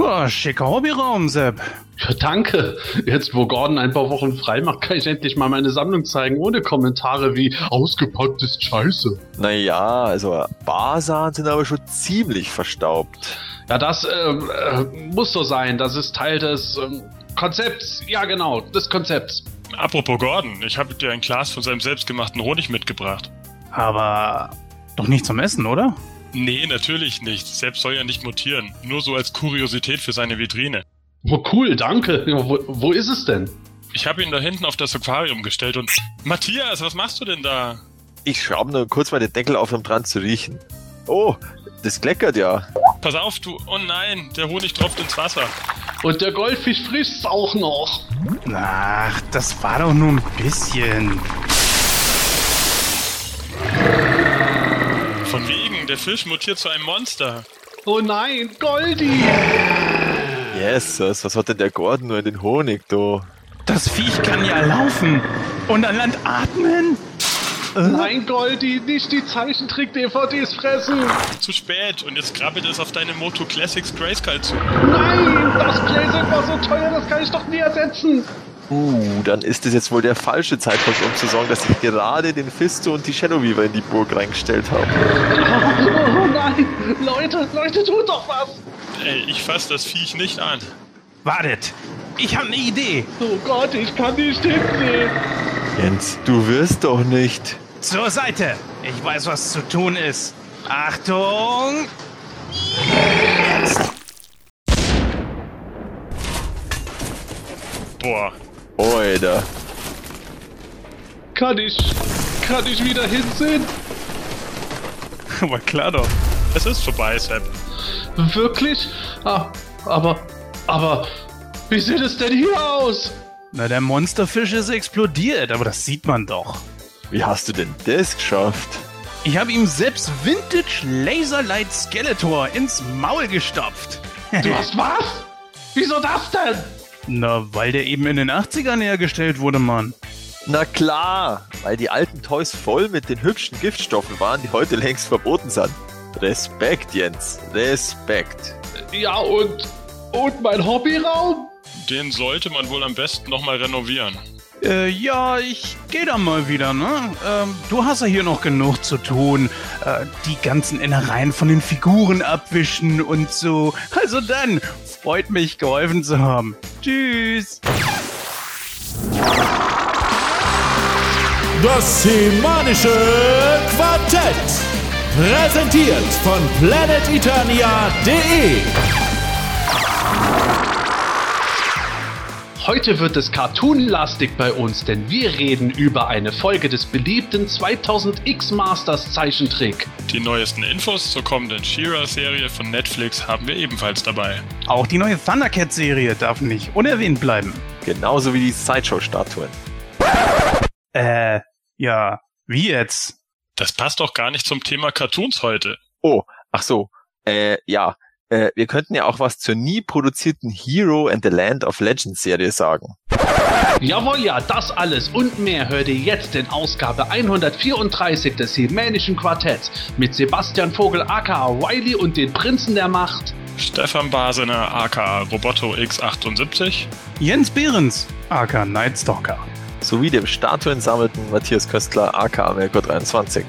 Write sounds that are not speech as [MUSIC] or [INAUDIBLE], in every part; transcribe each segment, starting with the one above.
Boah, schicker Hobbyraum, Sepp. Ja, danke. Jetzt, wo Gordon ein paar Wochen frei macht, kann ich endlich mal meine Sammlung zeigen, ohne Kommentare wie ausgepackt ist scheiße. Naja, also Basan sind aber schon ziemlich verstaubt. Ja, das äh, äh, muss so sein. Das ist Teil des äh, Konzepts. Ja, genau, des Konzepts. Apropos Gordon, ich habe dir ein Glas von seinem selbstgemachten Honig mitgebracht. Aber doch nicht zum Essen, oder? Nee, natürlich nicht. Selbst soll ja nicht mutieren. Nur so als Kuriosität für seine Vitrine. Oh, cool, danke. Wo, wo ist es denn? Ich habe ihn da hinten auf das Aquarium gestellt und... Matthias, was machst du denn da? Ich schraube nur kurz mal den Deckel auf, um dran zu riechen. Oh, das kleckert ja. Pass auf, du... Oh nein, der Honig tropft ins Wasser. Und der Goldfisch frisst's auch noch. Ach, das war doch nur ein bisschen. Von wegen, der Fisch mutiert zu einem Monster. Oh nein, Goldi! Jesus, was hat denn der Gordon nur in den Honig, du? Das Viech kann ja laufen und an Land atmen. Nein, Goldi, nicht die Zeichentrick-DVDs fressen! Zu spät und jetzt krabbelt es auf deine Moto Classics Grayskull zu. Nein, das Playset war so teuer, das kann ich doch nie ersetzen! Uh, dann ist es jetzt wohl der falsche Zeitpunkt, um zu sorgen, dass ich gerade den Fisto und die Shadow Weaver in die Burg reingestellt habe. Oh, oh nein, Leute, Leute, tut doch was! Ey, ich fass das Viech nicht an. Wartet, ich habe eine Idee. Oh Gott, ich kann nicht hinsehen! Jens, du wirst doch nicht. Zur Seite. Ich weiß, was zu tun ist. Achtung! Boah, Alter. Kann ich, kann ich wieder hinsehen? [LAUGHS] aber klar doch. Es ist vorbei, Sepp. Wirklich? Ah, aber, aber, wie sieht es denn hier aus? Na, der Monsterfisch ist explodiert, aber das sieht man doch. Wie hast du denn das geschafft? Ich habe ihm selbst Vintage Laserlight Skeletor ins Maul gestopft. Du hast [LAUGHS] was? Wieso das denn? Na, weil der eben in den 80ern hergestellt wurde, Mann. Na klar, weil die alten Toys voll mit den hübschen Giftstoffen waren, die heute längst verboten sind. Respekt, Jens. Respekt. Ja, und, und mein Hobbyraum? Den sollte man wohl am besten nochmal renovieren. Äh, ja, ich geh da mal wieder, ne? Ähm, du hast ja hier noch genug zu tun. Äh, die ganzen Innereien von den Figuren abwischen und so. Also dann, freut mich, geholfen zu haben. Tschüss. Das semanische Quartett. Präsentiert von planeteternia.de. Heute wird es cartoonlastig bei uns, denn wir reden über eine Folge des beliebten 2000X Masters Zeichentrick. Die neuesten Infos zur kommenden She-Ra-Serie von Netflix haben wir ebenfalls dabei. Auch die neue Thundercat-Serie darf nicht unerwähnt bleiben. Genauso wie die Sideshow-Statuen. Äh, ja, wie jetzt? Das passt doch gar nicht zum Thema Cartoons heute. Oh, ach so. Äh, ja. Äh, wir könnten ja auch was zur nie produzierten Hero and the Land of Legends Serie sagen. Jawohl, ja, das alles und mehr hört ihr jetzt in Ausgabe 134 des Hemänischen Quartetts mit Sebastian Vogel aka Wiley und den Prinzen der Macht. Stefan Basener, aka Roboto X78. Jens Behrens, aka Nightstalker. Sowie dem Statuensammelten Matthias Köstler aka Melko 23.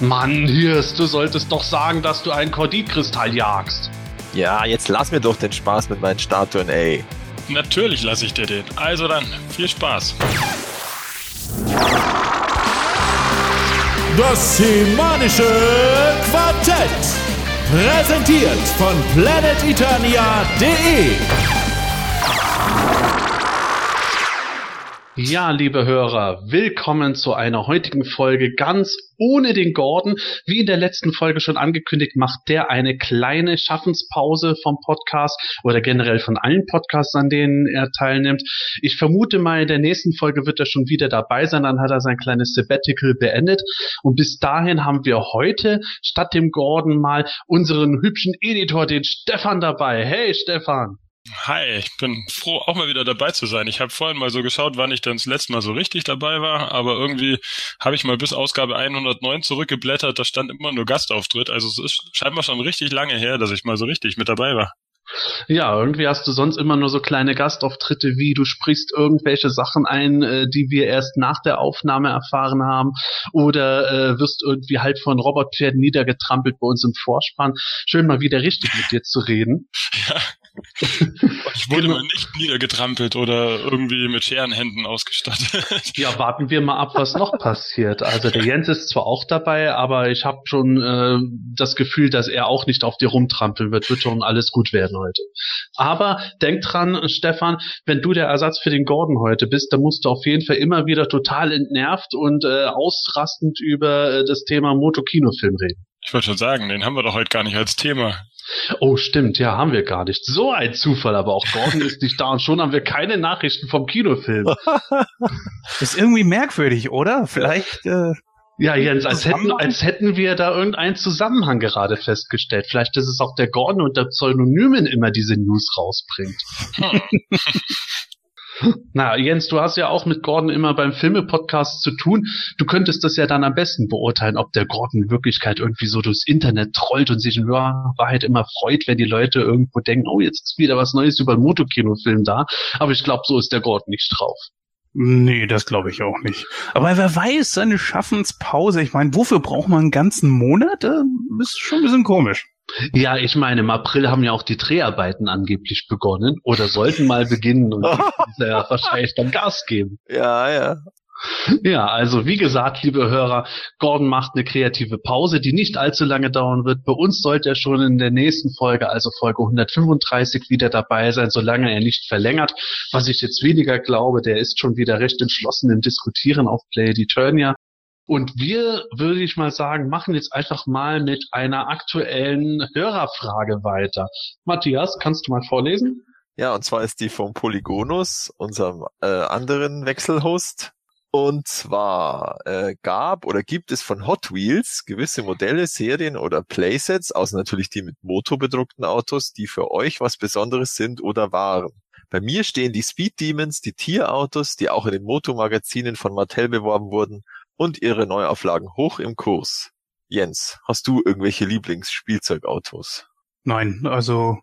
Mann, Hirs, du solltest doch sagen, dass du einen Korditkristall jagst. Ja, jetzt lass mir doch den Spaß mit meinen Statuen, ey. Natürlich lasse ich dir den. Also dann, viel Spaß. Das semanische Quartett. Präsentiert von planeteternia.de. Ja, liebe Hörer, willkommen zu einer heutigen Folge ganz ohne den Gordon. Wie in der letzten Folge schon angekündigt, macht der eine kleine Schaffenspause vom Podcast oder generell von allen Podcasts, an denen er teilnimmt. Ich vermute mal, in der nächsten Folge wird er schon wieder dabei sein, dann hat er sein kleines Sabbatical beendet. Und bis dahin haben wir heute statt dem Gordon mal unseren hübschen Editor, den Stefan dabei. Hey Stefan! Hi, ich bin froh, auch mal wieder dabei zu sein. Ich habe vorhin mal so geschaut, wann ich dann das letzte Mal so richtig dabei war, aber irgendwie habe ich mal bis Ausgabe 109 zurückgeblättert, da stand immer nur Gastauftritt. Also es ist scheinbar schon richtig lange her, dass ich mal so richtig mit dabei war. Ja, irgendwie hast du sonst immer nur so kleine Gastauftritte wie du sprichst irgendwelche Sachen ein, äh, die wir erst nach der Aufnahme erfahren haben oder äh, wirst irgendwie halt von Robotpferden niedergetrampelt bei uns im Vorspann. Schön mal wieder richtig mit dir zu reden. [LAUGHS] Ja. [LAUGHS] Ich wurde genau. mal nicht niedergetrampelt oder irgendwie mit Scherenhänden ausgestattet. [LAUGHS] Ja, warten wir mal ab, was noch passiert. Also der Jens ist zwar auch dabei, aber ich habe schon äh, das Gefühl, dass er auch nicht auf dir rumtrampeln wird. Wird schon alles gut werden heute. Aber denk dran, Stefan, wenn du der Ersatz für den Gordon heute bist, dann musst du auf jeden Fall immer wieder total entnervt und äh, ausrastend über äh, das Thema Motokinofilm reden. Ich wollte schon sagen, den haben wir doch heute gar nicht als Thema. Oh, stimmt, ja, haben wir gar nicht. So ein Zufall, aber auch Gordon ist nicht da und schon haben wir keine Nachrichten vom Kinofilm. [LAUGHS] ist irgendwie merkwürdig, oder? Vielleicht. Äh, ja, Jens, als hätten, als hätten wir da irgendeinen Zusammenhang gerade festgestellt. Vielleicht ist es auch der Gordon und der Pseudonymen immer diese News rausbringt. [LAUGHS] [LAUGHS] Na, Jens, du hast ja auch mit Gordon immer beim Filme-Podcast zu tun. Du könntest das ja dann am besten beurteilen, ob der Gordon in Wirklichkeit irgendwie so durchs Internet trollt und sich in Wahrheit immer freut, wenn die Leute irgendwo denken, oh, jetzt ist wieder was Neues über einen Motokinofilm da. Aber ich glaube, so ist der Gordon nicht drauf. Nee, das glaube ich auch nicht. Aber wer weiß, seine Schaffenspause, ich meine, wofür braucht man einen ganzen Monat? Das ist schon ein bisschen komisch. Ja, ich meine, im April haben ja auch die Dreharbeiten angeblich begonnen oder sollten mal beginnen und [LAUGHS] ja wahrscheinlich dann Gas geben. Ja, ja. Ja, also wie gesagt, liebe Hörer, Gordon macht eine kreative Pause, die nicht allzu lange dauern wird. Bei uns sollte er schon in der nächsten Folge, also Folge 135, wieder dabei sein, solange er nicht verlängert. Was ich jetzt weniger glaube, der ist schon wieder recht entschlossen im Diskutieren auf Play the Eternia. Und wir, würde ich mal sagen, machen jetzt einfach mal mit einer aktuellen Hörerfrage weiter. Matthias, kannst du mal vorlesen? Ja, und zwar ist die vom Polygonus, unserem äh, anderen Wechselhost. Und zwar äh, gab oder gibt es von Hot Wheels gewisse Modelle, Serien oder Playsets, außer natürlich die mit motorbedruckten Autos, die für euch was Besonderes sind oder waren. Bei mir stehen die Speed Demons, die Tierautos, die auch in den Motomagazinen von Mattel beworben wurden und ihre Neuauflagen hoch im Kurs. Jens, hast du irgendwelche Lieblingsspielzeugautos? Nein, also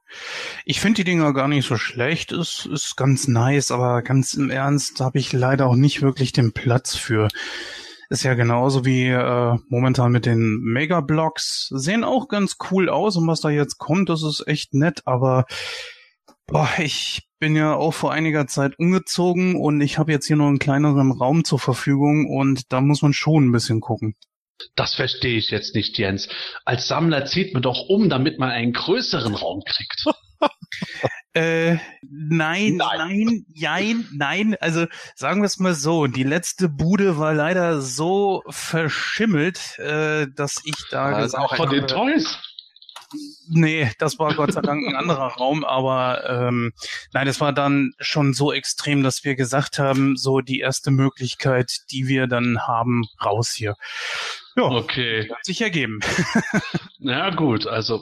ich finde die Dinger gar nicht so schlecht. Es ist ganz nice, aber ganz im Ernst habe ich leider auch nicht wirklich den Platz für. Ist ja genauso wie äh, momentan mit den Megablocks. Sehen auch ganz cool aus und was da jetzt kommt, das ist echt nett, aber boah, ich bin ja auch vor einiger Zeit umgezogen und ich habe jetzt hier noch einen kleineren Raum zur Verfügung und da muss man schon ein bisschen gucken. Das verstehe ich jetzt nicht, Jens. Als Sammler zieht man doch um, damit man einen größeren Raum kriegt. [LAUGHS] äh, nein, nein, nein, nein, nein. Also sagen wir es mal so, die letzte Bude war leider so verschimmelt, äh, dass ich da also gesagt auch von den Toys. Nee, das war Gott sei Dank ein anderer Raum, aber ähm, nein, es war dann schon so extrem, dass wir gesagt haben, so die erste Möglichkeit, die wir dann haben, raus hier. Ja, okay. Hat sich ergeben. [LAUGHS] ja, gut, also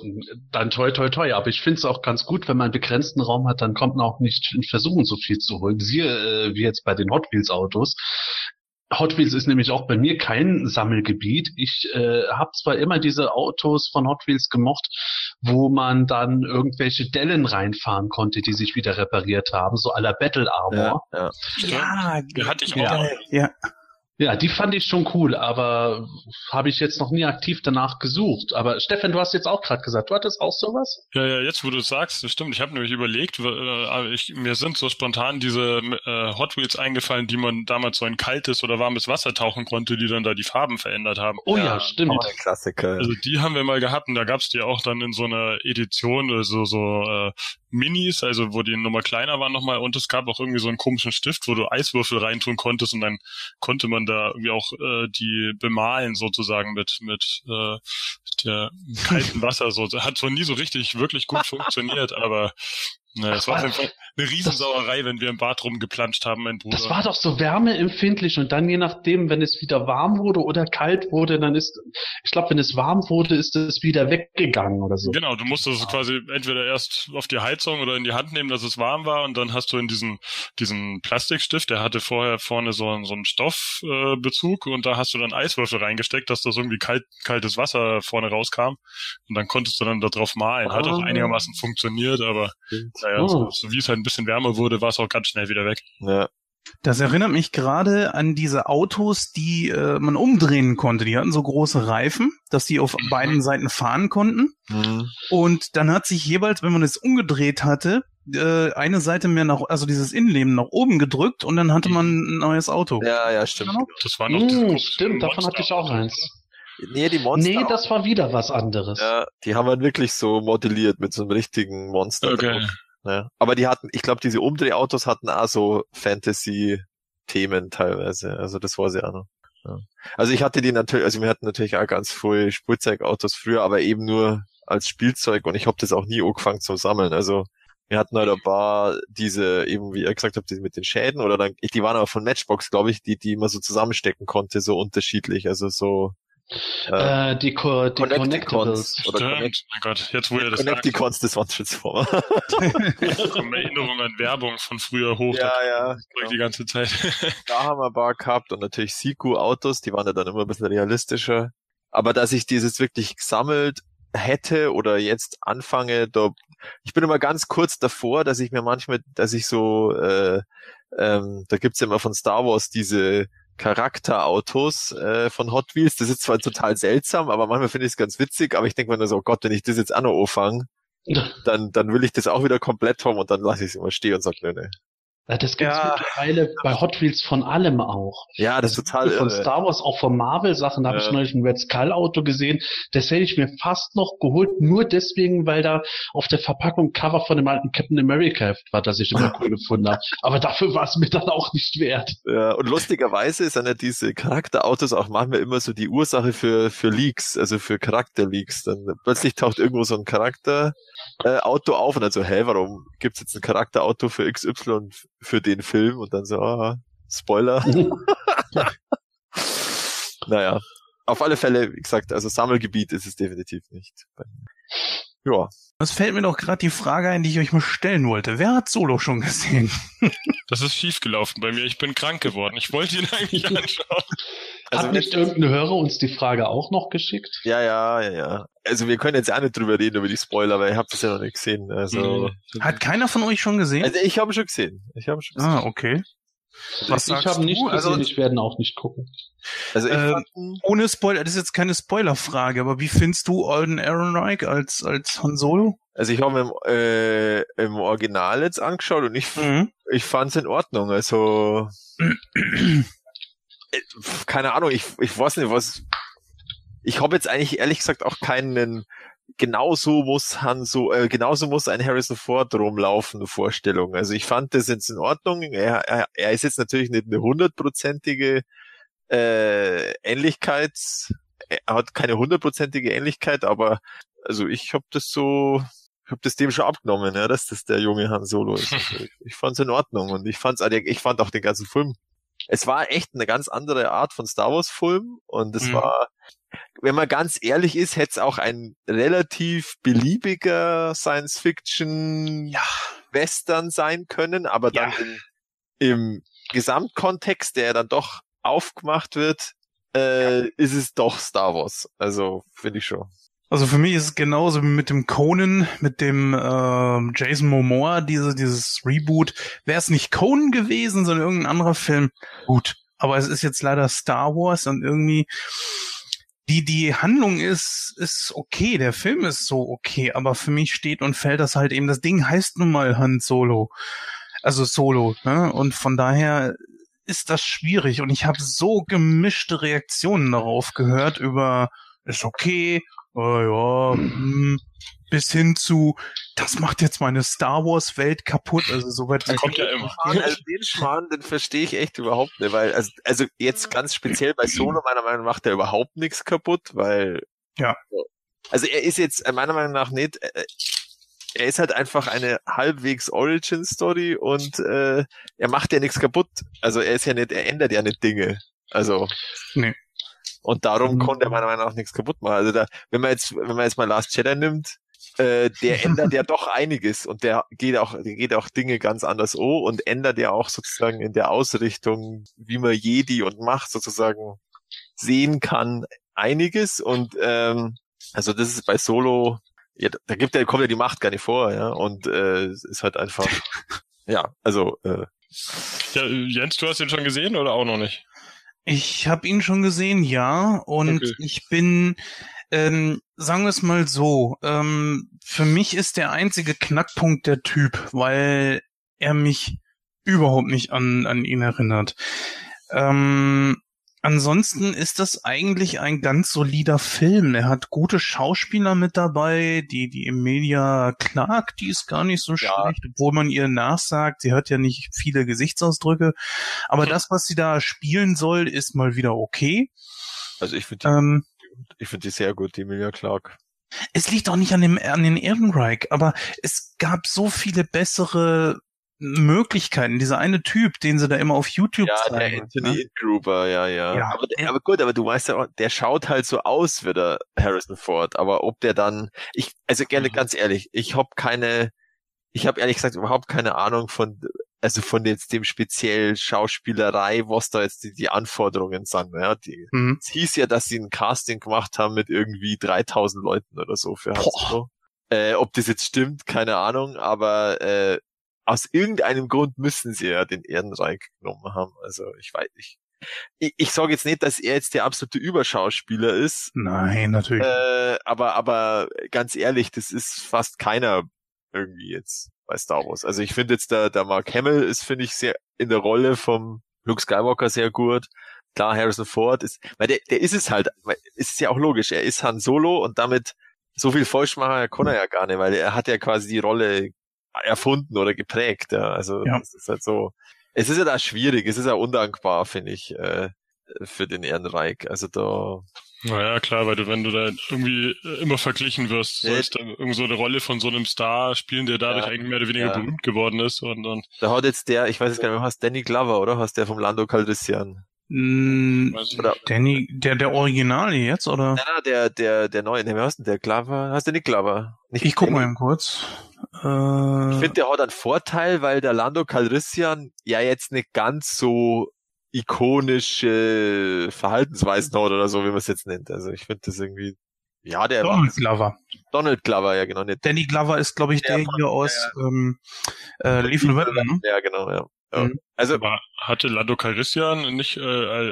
dann toi toi toi. Aber ich finde es auch ganz gut, wenn man einen begrenzten Raum hat, dann kommt man auch nicht in Versuchen, so viel zu holen. Siehe, äh, wie jetzt bei den Hot Wheels Autos. Hot Wheels ist nämlich auch bei mir kein Sammelgebiet. Ich äh, habe zwar immer diese Autos von Hot Wheels gemocht, wo man dann irgendwelche Dellen reinfahren konnte, die sich wieder repariert haben, so aller Battle Armor. Ja, ja. ja hatte ich auch. Ja. ja. Ja, die fand ich schon cool, aber habe ich jetzt noch nie aktiv danach gesucht. Aber Stefan, du hast jetzt auch gerade gesagt, du hattest auch sowas? Ja, ja, jetzt wo du sagst, das stimmt. Ich habe nämlich überlegt, äh, ich, mir sind so spontan diese äh, Hot Wheels eingefallen, die man damals so in kaltes oder warmes Wasser tauchen konnte, die dann da die Farben verändert haben. Oh ja, ja stimmt. Auch ein Klassiker. Also die haben wir mal gehabt und da gab's die auch dann in so einer Edition, also so äh, Minis, also wo die Nummer kleiner waren nochmal und es gab auch irgendwie so einen komischen Stift, wo du Eiswürfel reintun konntest und dann konnte man da irgendwie auch äh, die bemalen sozusagen mit mit äh, der kalten [LAUGHS] Wasser so. Hat so nie so richtig wirklich gut funktioniert, aber na, es war, eine Riesensauerei, wenn wir im Bad rumgeplanscht haben, mein Bruder. Das war doch so wärmeempfindlich und dann je nachdem, wenn es wieder warm wurde oder kalt wurde, dann ist, ich glaube, wenn es warm wurde, ist es wieder weggegangen oder so. Genau, du musstest es quasi entweder erst auf die Heizung oder in die Hand nehmen, dass es warm war und dann hast du in diesen, diesen Plastikstift, der hatte vorher vorne so, so einen Stoffbezug äh, und da hast du dann Eiswürfel reingesteckt, dass das irgendwie kalt, kaltes Wasser vorne rauskam und dann konntest du dann da drauf malen. Hat auch Ah. einigermaßen funktioniert, aber naja, Oh. so, so wie es halt ein bisschen wärmer wurde, war es auch ganz schnell wieder weg. Ja. Das erinnert mich gerade an diese Autos, die äh, man umdrehen konnte. Die hatten so große Reifen, dass die auf beiden Seiten fahren konnten. Mhm. Und dann hat sich jeweils, wenn man es umgedreht hatte, äh, eine Seite mehr nach, also dieses Innenleben nach oben gedrückt und dann hatte man ein neues Auto. ja, ja, stimmt. Genau. Das war noch komischen stimmt, davon hatte ich auch Monster- eins. Nee, die Monster. Nee, das war wieder was anderes. ja, die haben wir wirklich so modelliert mit so einem richtigen Monster. Okay. drauf. Ja. Aber die hatten, ich glaube, diese Umdrehautos hatten auch so Fantasy-Themen teilweise. Also das war sie auch noch. Ja. Also ich hatte die natürlich, also wir hatten natürlich auch ganz früh Spielzeugautos früher, aber eben nur als Spielzeug und ich habe das auch nie angefangen zu sammeln. Also wir hatten halt ein paar diese, eben wie ihr gesagt habt, die mit den Schäden oder dann, die waren aber von Matchbox, glaube ich, die, die man so zusammenstecken konnte, so unterschiedlich. Also so äh, Äh, die, Co die Connecticons oder Stimmt, Connect mein Gott, jetzt wo ihr das Connecticons des One Transformer. [LAUGHS] kommen Erinnerungen an Werbung von früher hoch. ja, ja. ich die ganze Zeit. [LAUGHS] da haben wir ein paar gehabt und natürlich Siku-Autos, die waren ja dann immer ein bisschen realistischer. Aber dass ich dieses wirklich gesammelt hätte oder jetzt anfange, da, ich bin immer ganz kurz davor, dass ich mir manchmal, dass ich so, äh, ähm, da gibt's ja immer von Star Wars diese Charakterautos äh, von Hot Wheels. Das ist zwar total seltsam, aber manchmal finde ich es ganz witzig, aber ich denke mir nur so, oh Gott, wenn ich das jetzt auch noch anfange, [LAUGHS] dann, dann will ich das auch wieder komplett haben und dann lasse ich es immer stehen und sage, nö, nö. Ja, das gibt's Ja. mittlerweile bei Hot Wheels von allem auch. Ja, das ist total von irre. Star Wars, auch von Marvel-Sachen, da habe Ja. ich neulich ein Red Skull-Auto gesehen. Das hätte ich mir fast noch geholt, nur deswegen, weil da auf der Verpackung Cover von dem alten Captain America war, das ich immer cool [LAUGHS] gefunden habe. Aber dafür war es mir dann auch nicht wert. Ja, und lustigerweise sind ja diese Charakterautos auch manchmal immer so die Ursache für, für Leaks, also für Charakterleaks. Dann plötzlich taucht irgendwo so ein Charakterauto äh, Auto auf und dann so, hä, warum gibt's jetzt ein Charakterauto für XY für den Film? Und dann so, ah, Spoiler. [LAUGHS] naja, auf alle Fälle, wie gesagt, also Sammelgebiet ist es definitiv nicht. Ja, Es fällt mir doch gerade die Frage ein, die ich euch mal stellen wollte. Wer hat Solo schon gesehen? [LAUGHS] Das ist schief gelaufen bei mir. Ich bin krank geworden. Ich wollte ihn eigentlich [LAUGHS] anschauen. Also Hat nicht irgendein Hörer uns die Frage auch noch geschickt? ja, ja, ja, ja. Also wir können jetzt auch nicht drüber reden, über die Spoiler, weil ich habe das ja noch nicht gesehen. Also, Hat keiner von euch schon gesehen? also ich habe schon gesehen. Ich habe schon gesehen. ah, okay. Was ich habe nicht gesehen, Also, ich werde auch nicht gucken. Also ich fand, ohne Spoiler, das ist jetzt keine Spoilerfrage, aber wie findest du Alden Ehrenreich als, als Han Solo? also ich habe im, äh, im Original jetzt angeschaut und ich, Mhm. ich fand's in Ordnung. Also äh, keine Ahnung, ich, ich weiß nicht, was. Ich habe jetzt eigentlich ehrlich gesagt auch keinen genauso muss Han so äh, genauso muss ein Harrison Ford rumlaufen Vorstellung. Also ich fand das jetzt in Ordnung. Er, er, er ist jetzt natürlich nicht eine hundertprozentige äh, Ähnlichkeit. Er hat keine hundertprozentige Ähnlichkeit, aber also ich habe das so ich habe das dem schon abgenommen, ja, dass das der junge Han Solo ist. [LAUGHS] Also ich ich fand's in Ordnung und ich fand's ich fand auch den ganzen Film. Es war echt eine ganz andere Art von Star Wars Film und es Mhm. war wenn man ganz ehrlich ist, hätte es auch ein relativ beliebiger Science Fiction Ja. Sein können, aber dann Ja. im, im Gesamtkontext, der dann doch aufgemacht wird, äh, ist es doch Star Wars. Also finde ich schon. Also für mich ist es genauso wie mit dem Conan, mit dem ähm, Jason Momoa, diese, dieses Reboot. Wäre es nicht Conan gewesen, sondern irgendein anderer Film, gut. Aber es ist jetzt leider Star Wars und irgendwie die, die Handlung ist, ist okay, der Film ist so okay, aber für mich steht und fällt das halt eben, das Ding heißt nun mal Han Solo. Also Solo, ne? Und von daher ist das schwierig und ich habe so gemischte Reaktionen darauf gehört über ist okay, oh ja, hm, bis hin zu das macht jetzt meine Star Wars Welt kaputt, also soweit [LAUGHS] Das kommt ja immer. Schmarrn, also den Schmarrn, den verstehe ich echt überhaupt nicht, weil, also, also jetzt ganz speziell bei Solo, meiner Meinung nach, macht er überhaupt nichts kaputt, weil. Ja. Also er ist jetzt äh, meiner Meinung nach nicht, äh, er ist halt einfach eine halbwegs Origin-Story und äh, er macht ja nichts kaputt. Also er ist ja nicht, er ändert ja nicht Dinge. Also. Nee. Und darum Mhm. konnte er meiner Meinung nach nichts kaputt machen. Also da, wenn man jetzt, wenn man jetzt mal Last Jedi nimmt, äh, der ändert ja doch einiges und der geht auch, der geht auch Dinge ganz anders um und ändert ja auch sozusagen in der Ausrichtung, wie man Jedi und Macht sozusagen sehen kann, einiges und ähm, also das ist bei Solo, ja, da gibt er, kommt ja die Macht gar nicht vor, ja, und äh, es ist halt einfach, [LAUGHS] ja, also äh, Ja, Jens, du hast den schon gesehen oder auch noch nicht? Ich habe ihn schon gesehen, ja, und Okay. ich bin, ähm, sagen wir es mal so, ähm, für mich ist der einzige Knackpunkt der Typ, weil er mich überhaupt nicht an, an ihn erinnert. Ähm, ansonsten ist das eigentlich ein ganz solider Film. Er hat gute Schauspieler mit dabei. Die, die Emilia Clark, die ist gar nicht so Ja. schlecht, obwohl man ihr nachsagt, sie hat ja nicht viele Gesichtsausdrücke. Aber das, was sie da spielen soll, ist mal wieder okay. also ich finde die, Ähm, ich finde die sehr gut, die Emilia Clark. es liegt auch nicht an dem an den Ehrenreich, aber es gab so viele bessere Möglichkeiten. Dieser eine Typ, den sie da immer auf YouTube Ja, der zeigen. Anthony ne? Ingruber, ja, ja. Ja, aber, der- aber gut, aber du weißt ja, auch, der schaut halt so aus wie der Harrison Ford, aber ob der dann, ich, also gerne Mhm. ganz ehrlich, ich habe keine, ich habe ehrlich gesagt überhaupt keine Ahnung von, also von jetzt dem speziell Schauspielerei, was da jetzt die, die Anforderungen sind. Ja, die, Mhm. es hieß ja, dass sie ein Casting gemacht haben mit irgendwie 3000 Leuten oder so für. Solo. Äh, ob das jetzt stimmt, keine Ahnung, aber äh, aus irgendeinem Grund müssen sie ja den Ehrenreich genommen haben. Also ich weiß nicht. Ich, ich sage jetzt nicht, dass er jetzt der absolute Überschauspieler ist, Nein, natürlich. äh, aber aber ganz ehrlich, das ist fast keiner irgendwie jetzt bei Star Wars. Also ich finde jetzt der, der Mark Hamill ist finde ich sehr in der Rolle vom Luke Skywalker sehr gut. Klar, Harrison Ford ist, weil der, der ist es halt, weil ist ja auch logisch, er ist Han Solo und damit so viel falsch machen kann er ja gar nicht, weil er hat ja quasi die Rolle erfunden oder geprägt. Ja. Also Ja. es ist halt so. Es ist ja da schwierig, es ist ja undankbar, finde ich, äh, für den Ehrenreich. Also da Naja, klar, weil du, wenn du da irgendwie äh, immer verglichen wirst, Ja. sollst du irgend so eine Rolle von so einem Star spielen, der dadurch Ja. eigentlich mehr oder weniger Ja. berühmt geworden ist und, und Da hat jetzt der, ich weiß jetzt gar nicht mehr, hast Danny Glover, oder? Hast der vom Lando Calrissian? Mm, Oder. Danny, der, der Originale jetzt, oder? na, na, der, der, der neue, ne, wer hast denn der Glover? Hast du nicht Glover? Nicht Ich guck mal eben kurz. Ich Äh, finde, der hat einen Vorteil, weil der Lando Calrissian ja jetzt nicht ganz so ikonische Verhaltensweisen hat oder so, wie man es jetzt nennt. Also ich finde das irgendwie, ja, der Donald Glover. Donald Glover, ja genau, nicht. Danny Glover ist, glaube ich, Der der hier aus ähm, äh, Leaf and Weapon, ne? Ja, genau, ja. Ja. Mhm. Also, Aber hatte Lando Calrissian nicht äh,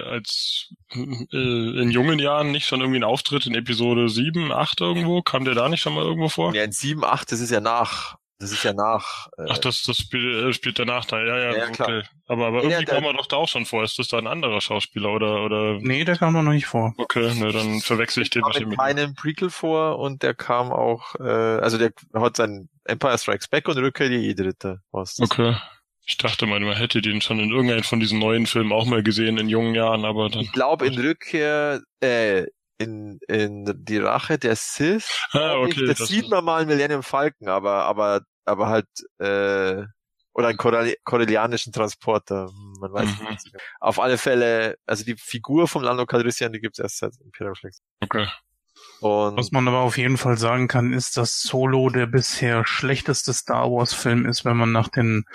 als äh, in jungen Jahren nicht schon irgendwie einen Auftritt in Episode 7, 8 irgendwo? Kam der da nicht schon mal irgendwo vor? ja, in 7, 8, das ist ja nach, das ist ja nach, äh, Ach, das, das spielt, äh, spielt danach da. Ja, ja, Ja, klar. okay. Aber, aber Ja, irgendwie der- kam er doch da auch schon vor. Ist das da ein anderer Schauspieler oder, oder? Nee, der kam doch noch nicht vor. Okay, ne, dann verwechsel ich den kam wahrscheinlich in keinem Prequel vor und der kam auch, äh, also der hat sein Empire Strikes Back und Rückkehr. Was das? Okay. Ich dachte mal, man hätte den schon in irgendeinem von diesen neuen Filmen auch mal gesehen in jungen Jahren, aber dann. Ich glaube in Rückkehr, äh, in, in die Rache der Sith, Ah, glaub ich, okay. das, das- sieht man mal in Millennium Falcon, aber, aber, aber halt, äh, oder einen Corelli- corellianischen Transporter, man weiß Mhm. nicht. Auf alle Fälle, also die Figur vom Lando Calrissian, die gibt's erst seit Imperium Flex. Okay. Und Was man aber auf jeden Fall sagen kann, ist, dass Solo der bisher schlechteste Star Wars Film ist, wenn man nach den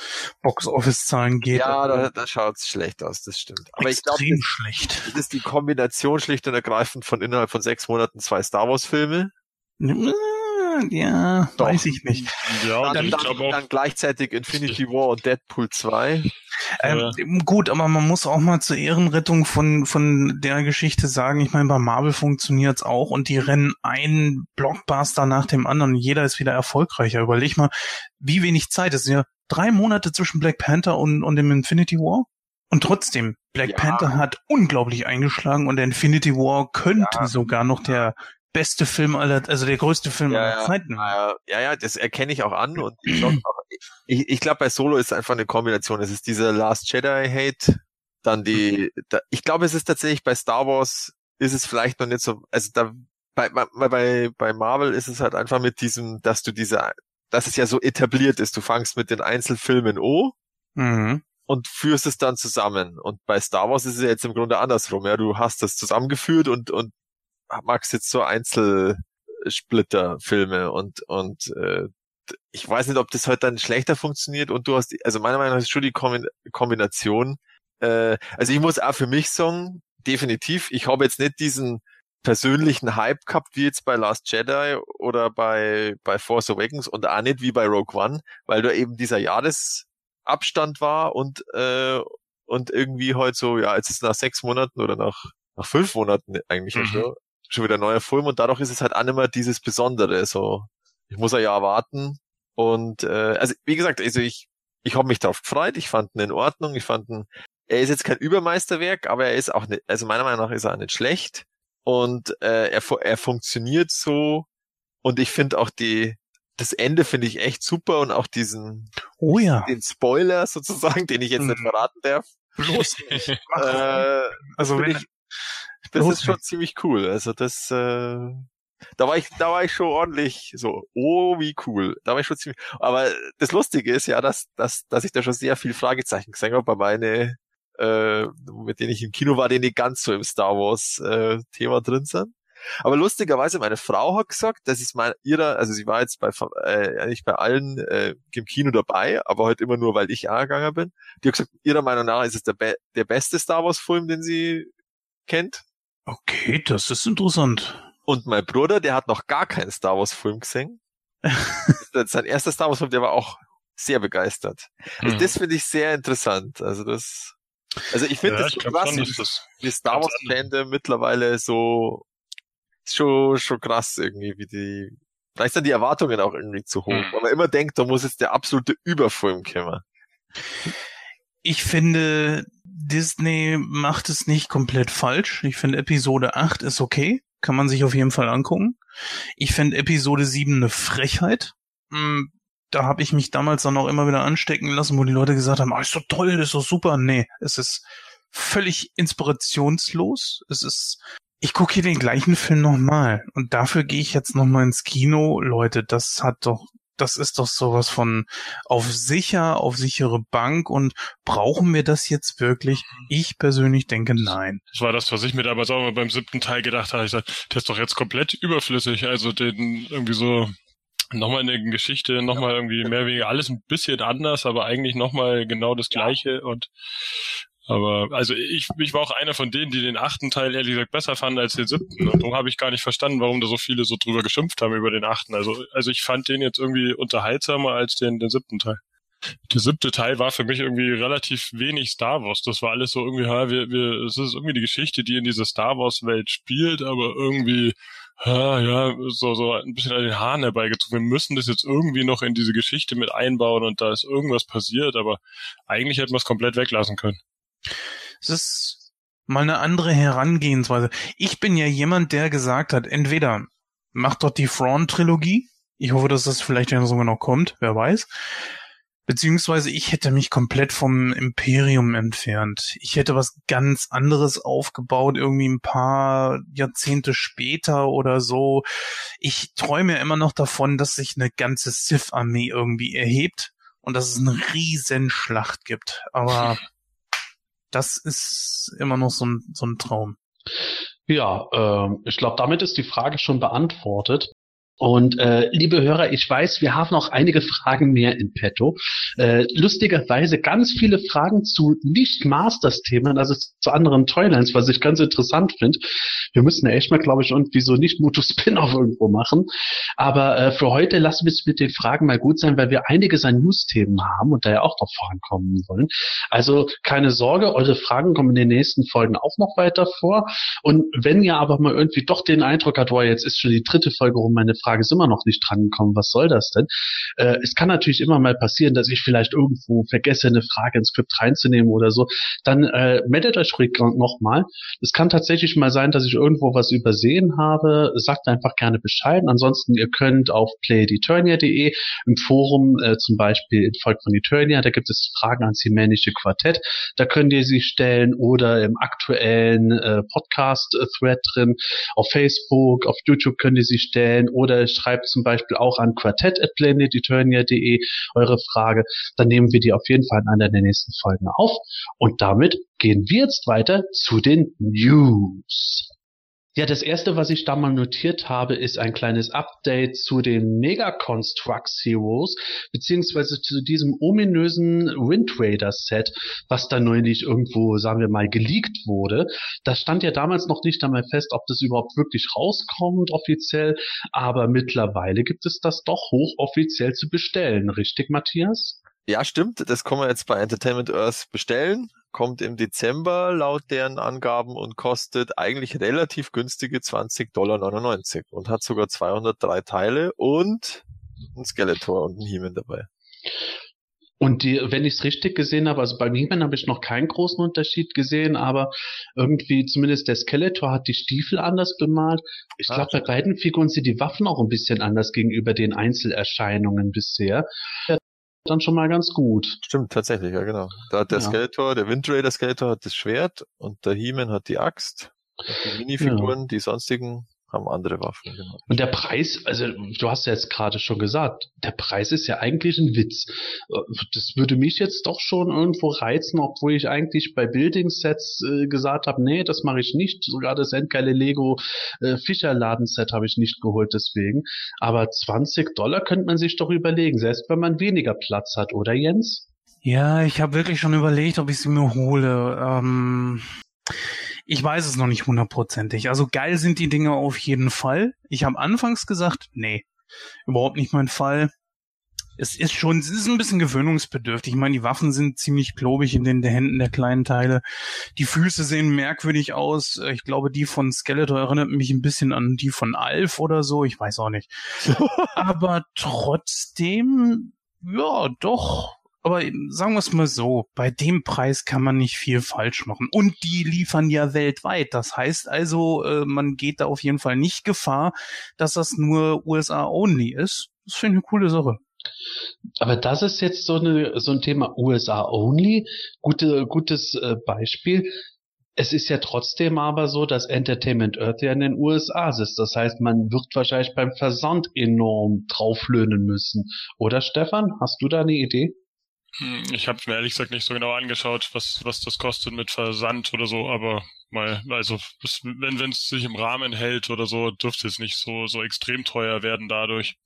Box-Office-Zahlen geht. ja, da, da schaut's schlecht aus, das stimmt. Aber ich glaube, extrem schlecht. das ist die Kombination schlicht und ergreifend von innerhalb von sechs Monaten zwei Star Wars Ja, Doch. weiß ich nicht. Ja, und Dann, ich dann, dann gleichzeitig Infinity War und Deadpool 2. Ähm, gut, aber man muss auch mal zur Ehrenrettung von, von der Geschichte sagen, ich meine, bei Marvel funktioniert's auch und die rennen einen Blockbuster nach dem anderen. Jeder ist wieder erfolgreicher. Überleg mal, wie wenig Zeit. Es sind ja drei Monate zwischen Black Panther und, und dem Infinity War. Und trotzdem, Black Ja. Panther hat unglaublich eingeschlagen und der Infinity War könnte Ja. sogar noch der beste Film aller, also der größte Film Ja, aller. Zeiten. Ja, ja, ja, das erkenne ich auch an und ich glaube, ich, ich glaube bei Solo ist einfach eine Kombination. Es ist dieser Last Jedi Hate, dann die, da, ich glaube, es ist tatsächlich bei Star Wars ist es vielleicht noch nicht so, also da bei, bei, bei, Marvel ist es halt einfach mit diesem, dass du diese, dass es ja so etabliert ist. Du fangst mit den Einzelfilmen an Mhm. und führst es dann zusammen. Und bei Star Wars ist es ja jetzt im Grunde andersrum. Ja, du hast das zusammengeführt und, und magst jetzt so Einzelsplitterfilme und, und, äh, ich weiß nicht, ob das heute dann schlechter funktioniert und du hast, also meiner Meinung nach ist schon die Kombi- Kombination, äh, also ich muss auch für mich sagen, definitiv, ich habe jetzt nicht diesen persönlichen Hype gehabt, wie jetzt bei Last Jedi oder bei, bei Force Awakens und auch nicht wie bei Rogue One, weil da eben dieser Jahresabstand war und, äh, und irgendwie heute so, ja, jetzt ist es nach sechs Monaten oder nach, nach fünf Monaten eigentlich Mhm. schon, schon wieder ein neuer Film und dadurch ist es halt auch mehr dieses Besondere, so, ich muss ein Jahr warten und, äh, also, wie gesagt, also ich, ich habe mich darauf gefreut, ich fand ihn in Ordnung, ich fand ihn, er ist jetzt kein Übermeisterwerk, aber er ist auch nicht, also meiner Meinung nach ist er auch nicht schlecht und äh, er, er funktioniert so und ich finde auch die das Ende finde ich echt super und auch diesen Oh ja. den Spoiler sozusagen, den ich jetzt nicht Mhm. verraten darf. Bloß nicht. Äh, also wenn, ich, das bloß ist schon ziemlich cool. Also das äh, da war ich da war ich schon ordentlich so, oh wie cool. Da war ich schon ziemlich aber das lustige ist ja, dass dass dass ich da schon sehr viel Fragezeichen gesehen habe bei meine äh, mit denen ich im Kino war, die nicht ganz so im Star Wars äh, Thema drin sind. Aber lustigerweise, meine Frau hat gesagt, dass es mal ihrer, also sie war jetzt bei äh, eigentlich bei allen äh, im Kino dabei, aber halt immer nur, weil ich auch gegangen bin. Die hat gesagt, ihrer Meinung nach ist es der, be der beste Star Wars Film, den sie kennt. Okay, das ist interessant. Und mein Bruder, der hat noch gar keinen Star Wars Film gesehen. [LAUGHS] sein erster Star Wars Film, der war auch sehr begeistert. Also Mhm. das finde ich sehr interessant. Also das, also ich finde ja, das glaube krass, schon, das wie Star Wars Fandom mittlerweile so schon schon krass irgendwie, wie die vielleicht sind die Erwartungen auch irgendwie zu hoch, Hm. weil man immer denkt, da muss jetzt der absolute Überfilm kommen. Ich finde, Disney macht es nicht komplett falsch. Ich finde, Episode 8 ist okay. Kann man sich auf jeden Fall angucken. Ich finde Episode 7 eine Frechheit. Hm, Da habe ich mich damals dann auch immer wieder anstecken lassen, wo die Leute gesagt haben, ah, ist doch toll, ist doch super. Nee, es ist völlig inspirationslos. Es ist, ich gucke hier den gleichen Film nochmal. Und dafür gehe ich jetzt nochmal ins Kino. Leute, das hat doch, das ist doch sowas von auf sicher, auf sichere Bank und brauchen wir das jetzt wirklich? Ich persönlich denke nein. Das war das, was ich mir damals auch mal beim siebten Teil gedacht habe. Ich dachte, der ist doch jetzt komplett überflüssig. Also den irgendwie so nochmal eine Geschichte, nochmal irgendwie mehr oder weniger alles ein bisschen anders, aber eigentlich nochmal genau das Gleiche und aber also ich, ich war auch einer von denen, die den achten Teil ehrlich gesagt besser fanden als den siebten. Und darum habe ich gar nicht verstanden, warum da so viele so drüber geschimpft haben über den achten. Also, also ich fand den jetzt irgendwie unterhaltsamer als den, den siebten Teil. Der siebte Teil war für mich irgendwie relativ wenig Star Wars. Das war alles so irgendwie, ja, wir, wir, es ist irgendwie die Geschichte, die in dieser Star Wars Welt spielt, aber irgendwie, ja, ja, so, so ein bisschen an den Haaren herbeigezogen. Wir müssen das jetzt irgendwie noch in diese Geschichte mit einbauen und da ist irgendwas passiert, aber eigentlich hätten wir es komplett weglassen können. Es ist mal eine andere Herangehensweise. Ich bin ja jemand, der gesagt hat, entweder macht doch die Thrawn-Trilogie. Ich hoffe, dass das vielleicht ja sogar noch kommt, wer weiß. Beziehungsweise ich hätte mich komplett vom Imperium entfernt. Ich hätte was ganz anderes aufgebaut, irgendwie ein paar Jahrzehnte später oder so. Ich träume ja immer noch davon, dass sich eine ganze Sith-Armee irgendwie erhebt und dass es eine riesen Schlacht gibt. Aber [LAUGHS] das ist immer noch so ein, so ein Traum. Ja, ähm, ich glaube, damit ist die Frage schon beantwortet. Und äh, liebe Hörer, ich weiß, wir haben noch einige Fragen mehr in petto. Äh, lustigerweise ganz viele Fragen zu Nicht-Masters-Themen, also zu anderen Toylines, was ich ganz interessant finde. Wir müssen ja echt mal, glaube ich, irgendwie so Nicht-Moto-Spin-Off [LAUGHS] irgendwo machen. Aber äh, für heute lassen wir es mit den Fragen mal gut sein, weil wir einiges an News-Themen haben und da ja auch noch vorankommen wollen. Also keine Sorge, eure Fragen kommen in den nächsten Folgen auch noch weiter vor. Und wenn ihr aber mal irgendwie doch den Eindruck habt, boah, jetzt ist schon die dritte Folge rum, meine ist immer noch nicht drangekommen, was soll das denn? Äh, es kann natürlich immer mal passieren, dass ich vielleicht irgendwo vergesse, eine Frage ins Skript reinzunehmen oder so. Dann äh, meldet euch ruhig nochmal. Es kann tatsächlich mal sein, dass ich irgendwo was übersehen habe. Sagt einfach gerne Bescheid. Ansonsten, ihr könnt auf playedturnia.de im Forum äh, zum Beispiel in Volk von Eternia, da gibt es Fragen ans jemänische Quartett. Da könnt ihr sie stellen oder im aktuellen äh, Podcast-Thread drin. Auf Facebook, auf YouTube könnt ihr sie stellen oder oder schreibt zum Beispiel auch an quartett.planeteternia.de eure Frage, dann nehmen wir die auf jeden Fall in einer der nächsten Folgen auf. Und damit gehen wir jetzt weiter zu den News. Ja, das erste, was ich da mal notiert habe, ist ein kleines Update zu den Mega Constructs Heroes, beziehungsweise zu diesem ominösen Wind Raider Set, was da neulich irgendwo, sagen wir mal, geleakt wurde. Das stand ja damals noch nicht einmal fest, ob das überhaupt wirklich rauskommt offiziell, aber mittlerweile gibt es das doch hochoffiziell zu bestellen, richtig, Matthias? Ja, stimmt. Das kann man jetzt bei Entertainment Earth bestellen. Kommt im Dezember laut deren Angaben und kostet eigentlich relativ günstige 20,99 Dollar und hat sogar 203 Teile und ein Skeletor und ein He-Man dabei. Und die, wenn ich es richtig gesehen habe, also beim He-Man habe ich noch keinen großen Unterschied gesehen, aber irgendwie zumindest der Skeletor hat die Stiefel anders bemalt. Ich Ah, glaube, bei beiden Figuren sind die Waffen auch ein bisschen anders gegenüber den Einzelerscheinungen bisher. Ja, dann schon mal ganz gut. Stimmt, tatsächlich, ja genau. Da hat der Ja. Skeletor, der Wind Raider Skeletor hat das Schwert und der He-Man hat die Axt. Die Minifiguren, die sonstigen, haben andere Waffen. Genau. Und der Preis, also du hast ja jetzt gerade schon gesagt, der Preis ist ja eigentlich ein Witz. Das würde mich jetzt doch schon irgendwo reizen, obwohl ich eigentlich bei Building Sets äh, gesagt habe, nee, das mache ich nicht. Sogar das endgeile Lego äh, Fischerladen Set habe ich nicht geholt deswegen. Aber 20 Dollar könnte man sich doch überlegen, selbst wenn man weniger Platz hat, oder Jens? Ja, ich habe wirklich schon überlegt, ob ich sie mir hole. Ähm, ich weiß es noch nicht hundertprozentig. Also geil sind die Dinge auf jeden Fall. Ich habe anfangs gesagt, nee, überhaupt nicht mein Fall. Es ist schon, es ist ein bisschen gewöhnungsbedürftig. Ich meine, die Waffen sind ziemlich klobig in den Händen der kleinen Teile. Die Füße sehen merkwürdig aus. Ich glaube, die von Skeletor erinnert mich ein bisschen an die von Alf oder so. Ich weiß auch nicht. [LAUGHS] Aber trotzdem, ja, doch. Aber sagen wir es mal so, bei dem Preis kann man nicht viel falsch machen. Und die liefern ja weltweit. Das heißt also, äh, man geht da auf jeden Fall nicht Gefahr, dass das nur USA-only ist. Das finde ich eine coole Sache. Aber das ist jetzt so, eine, so ein Thema USA only. Gute, gutes äh, Beispiel. Es ist ja trotzdem aber so, dass Entertainment Earth ja in den USA ist. Das heißt, man wird wahrscheinlich beim Versand enorm drauflöhnen müssen. Oder Stefan, hast du da eine Idee? Hm, Ich habe mir ehrlich gesagt nicht so genau angeschaut, was, was das kostet mit Versand oder so, aber mal, also es- wenn wenn es sich im Rahmen hält oder so, dürfte es nicht so, so extrem teuer werden dadurch.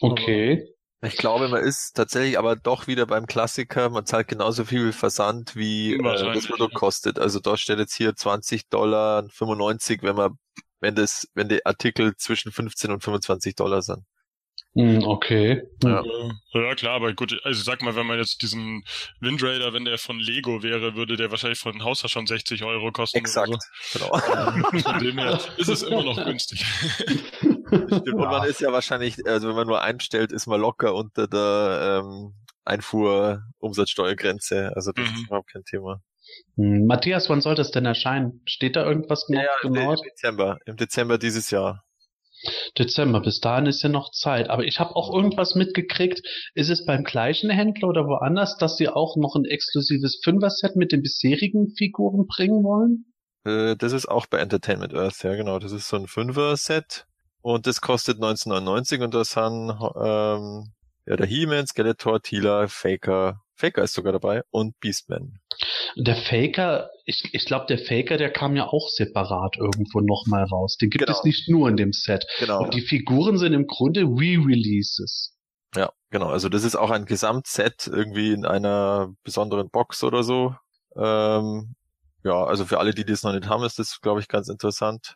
Okay. Ich glaube, man ist tatsächlich aber doch wieder beim Klassiker. Man zahlt genauso viel Versand, wie äh, das Produkt kostet. Also da steht jetzt hier 20 Dollar 95, wenn man, wenn das, wenn die Artikel zwischen 15 und 25 Dollar sind. Hm, okay. Ja. Ja klar, aber gut, also sag mal, wenn man jetzt diesen Wind Raider, wenn der von Lego wäre, würde der wahrscheinlich von Haus aus schon 60 Euro kosten. Exakt. Oder Genau. so. [LAUGHS] Von dem her ist es immer noch günstig. Stimmt. Und man ist ja wahrscheinlich, also wenn man nur einstellt, ist man locker unter der ähm, Einfuhrumsatzsteuergrenze. Also das Mhm. ist überhaupt kein Thema. Hm, Matthias, wann soll das denn erscheinen? Steht da irgendwas im genau? Dezember. Im Dezember dieses Jahr. Dezember, bis dahin ist ja noch Zeit. Aber ich habe auch irgendwas mitgekriegt. Ist es beim gleichen Händler oder woanders, dass sie auch noch ein exklusives Fünfer-Set mit den bisherigen Figuren bringen wollen? Äh, das ist auch bei Entertainment Earth, ja genau. Das ist so ein Fünfer-Set und das kostet 1999 und das sind ähm, ja der He-Man, Skeletor, Tila, Faker, Faker ist sogar dabei und Beastman. Der Faker, ich, ich glaube, der Faker, der kam ja auch separat irgendwo nochmal raus. Den gibt Genau. es nicht nur in dem Set. Genau. Und die Figuren sind im Grunde Re-Releases. Ja, genau. Also das ist auch ein Gesamtset irgendwie in einer besonderen Box oder so. Ähm, ja, also für alle, die das noch nicht haben, ist das, glaube ich, ganz interessant.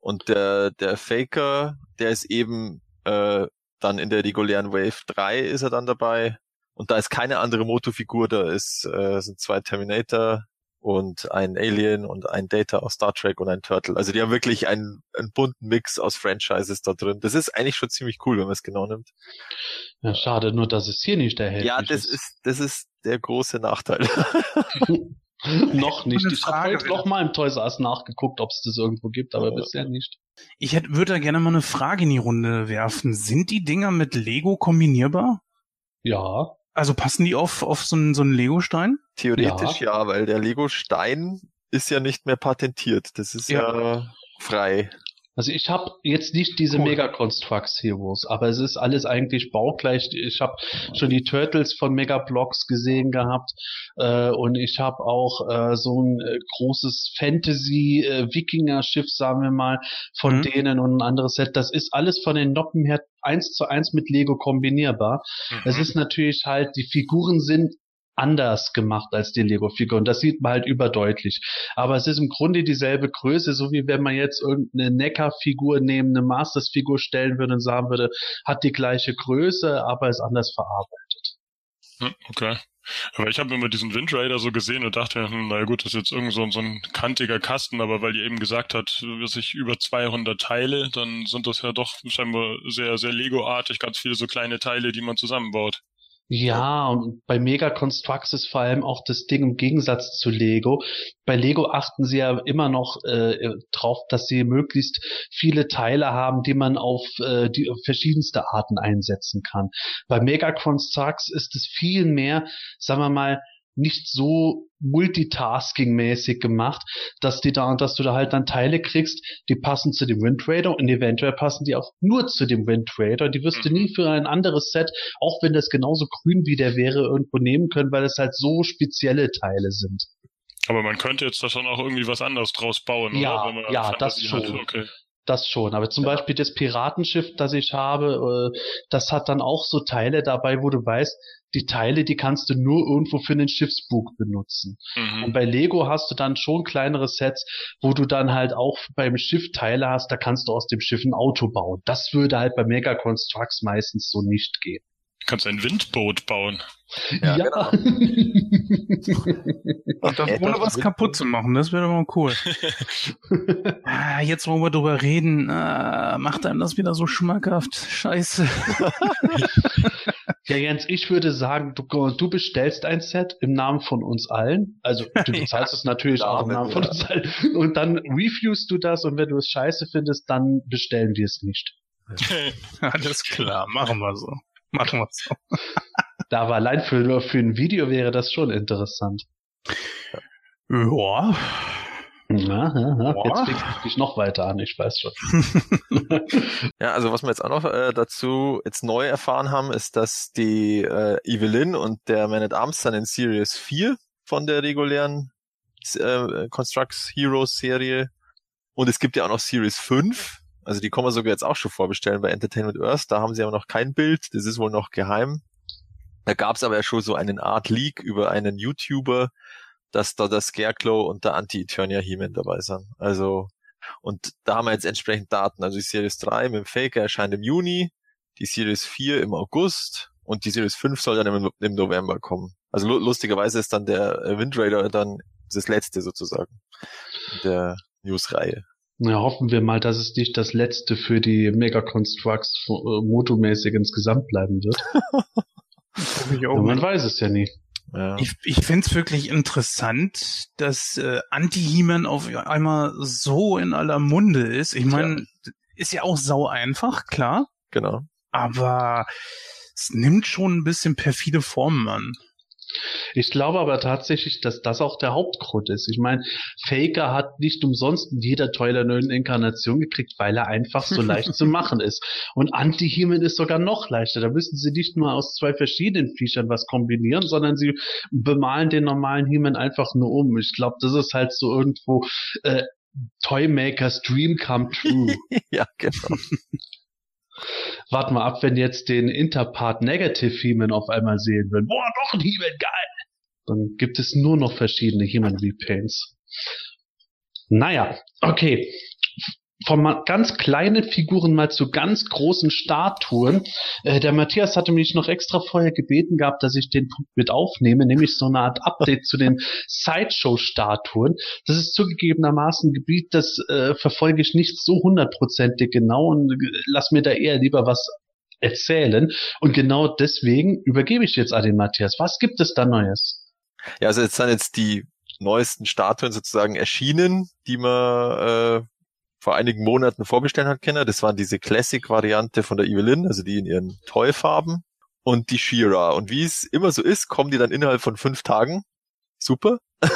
Und der, der Faker, der ist eben äh, dann in der regulären Wave 3 ist er dann dabei. Und da ist keine andere Motofigur, da ist, äh, sind zwei Terminator und ein Alien und ein Data aus Star Trek und ein Turtle. Also die haben wirklich einen, einen bunten Mix aus Franchises da drin. Das ist eigentlich schon ziemlich cool, wenn man es genau nimmt. Ja, schade nur, dass es hier nicht erhältlich Ja, das ist, das ist der große Nachteil. [LAUGHS] noch nicht. Ich habe Frage heute noch mal im Toys R Us nachgeguckt, ob es das irgendwo gibt, aber Ja. bisher nicht. Ich hätte, würde da gerne mal eine Frage in die Runde werfen. Sind die Dinger mit Lego kombinierbar? Ja. Also passen die auf, auf so einen, so einen Lego-Stein? Theoretisch ja. weil der Lego-Stein ist ja nicht mehr patentiert. Das ist ja, Ja. frei. Also ich habe jetzt nicht diese Cool. Mega Constructs Heroes, aber es ist alles eigentlich baugleich. Ich habe schon die Turtles von Mega Blocks gesehen gehabt äh, und ich habe auch äh, so ein äh, großes Fantasy äh, Wikinger Schiff, sagen wir mal, von Mhm. denen und ein anderes Set. Das ist alles von den Noppen her eins zu eins mit Lego kombinierbar. Es Mhm. ist natürlich halt, die Figuren sind anders gemacht als die Lego-Figuren. Das sieht man halt überdeutlich. Aber es ist im Grunde dieselbe Größe, so wie wenn man jetzt irgendeine Neckar-Figur neben eine Masters-Figur stellen würde und sagen würde, hat die gleiche Größe, aber ist anders verarbeitet. Okay. Aber ich habe immer diesen Wind Raider so gesehen und dachte, hm, na gut, das ist jetzt irgend so, so ein kantiger Kasten, aber weil ihr eben gesagt habt, dass ich über 200 Teile, dann sind das ja doch scheinbar sehr, sehr Lego-artig, ganz viele so kleine Teile, die man zusammenbaut. Ja, und bei Mega Constructs ist vor allem auch das Ding im Gegensatz zu Lego. Bei Lego achten sie ja immer noch äh, drauf, dass sie möglichst viele Teile haben, die man auf äh, die auf verschiedenste Arten einsetzen kann. Bei Mega Constructs ist es viel mehr, sagen wir mal, nicht so multitasking-mäßig gemacht, dass die da, dass du da halt dann Teile kriegst, die passen zu dem Wind Raider und eventuell passen die auch nur zu dem Wind Raider. Die wirst du nie für ein anderes Set, auch wenn das genauso grün wie der wäre, irgendwo nehmen können, weil es halt so spezielle Teile sind. Aber man könnte jetzt da schon auch irgendwie was anderes draus bauen, Ja, oder? Wenn man ja, das schon. Okay. Das schon. Aber zum Beispiel das Piratenschiff, das ich habe, äh, das hat dann auch so Teile dabei, wo du weißt, die Teile, die kannst du nur irgendwo für einen Schiffsbug benutzen. Und Mhm. bei Lego hast du dann schon kleinere Sets, wo du dann halt auch beim Schiff Teile hast, da kannst du aus dem Schiff ein Auto bauen. Das würde halt bei Mega Constructs meistens so nicht gehen. Du kannst ein Windboot bauen. Ja, genau. [LAUGHS] Und das Äh, ohne was kaputt zu machen, das wäre doch mal cool. [LAUGHS] ah, jetzt, wo wir drüber reden, ah, macht einem das wieder so schmackhaft. Scheiße. Ja, Jens, ich würde sagen, du, du bestellst ein Set im Namen von uns allen. Also du [LAUGHS] bezahlst es natürlich Ja, auch im Namen von ja. uns allen. Und dann reviewst du das und wenn du es scheiße findest, dann bestellen wir es nicht. Alles klar, machen wir so. Machen wir so. [LAUGHS] Da aber allein für, für ein Video wäre das schon interessant. Ja. Ja, ja, ja. Boah. Jetzt fängst du dich noch weiter an, ich weiß schon. [LAUGHS] Ja, also was wir jetzt auch noch äh, dazu jetzt neu erfahren haben, ist, dass die äh, Evelyn und der Man at Arms dann in Series 4 von der regulären äh, Constructs Heroes Serie und es gibt ja auch noch Series 5, also die kann man sogar jetzt auch schon vorbestellen bei Entertainment Earth, da haben sie aber noch kein Bild, das ist wohl noch geheim. Da gab es aber ja schon so einen Art Leak über einen YouTuber, dass da der Scarecrow und der Anti-Eternia He-Man dabei sind. Also und da haben wir jetzt entsprechend Daten. Also die Series 3 mit dem Faker erscheint im Juni, die Series 4 im August und die Series 5 soll dann im, im November kommen. Also lu lustigerweise ist dann der äh, Wind Raider dann das letzte sozusagen der News-Reihe. Na, hoffen wir mal, dass es nicht das letzte für die Mega Constructs äh, motomäßig insgesamt bleiben wird. [LAUGHS] Ich, Ja, man weiß es ja nie. Ja. ich, ich finde es wirklich interessant, dass äh, Anti-He-Man auf einmal so in aller Munde ist. Ich meine, ist ja auch sau einfach, klar, Genau. aber es nimmt schon ein bisschen perfide Formen an. Ich glaube aber tatsächlich, dass das auch der Hauptgrund ist. Ich meine, Faker hat nicht umsonst in jeder toller neuen Inkarnation gekriegt, weil er einfach so [LAUGHS] leicht zu machen ist. Und Anti-Human ist sogar noch leichter. Da müssen sie nicht nur aus zwei verschiedenen Viechern was kombinieren, sondern sie bemalen den normalen Human einfach nur um. Ich glaube, das ist halt so irgendwo äh, Toymakers Dream come [LAUGHS] true. ja, genau. Warten wir ab, wenn jetzt den Interpart Negative He-Man auf einmal sehen würden. Boah, noch ein He-Man, geil! Dann gibt es nur noch verschiedene He-Man Repaints. Naja, okay. Von ganz kleinen Figuren mal zu ganz großen Statuen. Äh, der Matthias hatte mich noch extra vorher gebeten gehabt, dass ich den Punkt mit aufnehme, nämlich so eine Art Update zu den Sideshow-Statuen. Das ist zugegebenermaßen ein Gebiet, das äh, verfolge ich nicht so hundertprozentig genau und äh, lass mir da eher lieber was erzählen. Und genau deswegen übergebe ich jetzt an den Matthias. Was gibt es da Neues? Ja, also jetzt sind jetzt die neuesten Statuen sozusagen erschienen, die man äh, vor einigen Monaten vorgestellt hat, Kenner. Das waren diese Classic-Variante von der Evelyn, also die in ihren Toy-Farben und die Shira. Und wie es immer so ist, kommen die dann innerhalb von fünf Tagen. Super. [LAUGHS]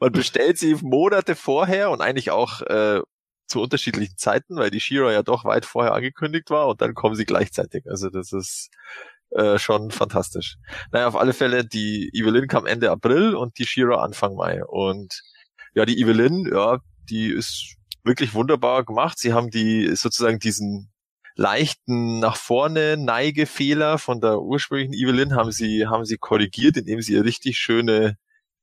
Man bestellt sie Monate vorher und eigentlich auch äh, zu unterschiedlichen Zeiten, weil die Shira ja doch weit vorher angekündigt war und dann kommen sie gleichzeitig. Also das ist äh, schon fantastisch. Naja, auf alle Fälle, die Evelyn kam Ende April und die Shira Anfang Mai. Und ja, die Evelyn, ja, die ist wirklich wunderbar gemacht. Sie haben die sozusagen diesen leichten nach vorne Neigefehler von der ursprünglichen Evelyn haben sie haben sie korrigiert, indem sie ihr richtig schöne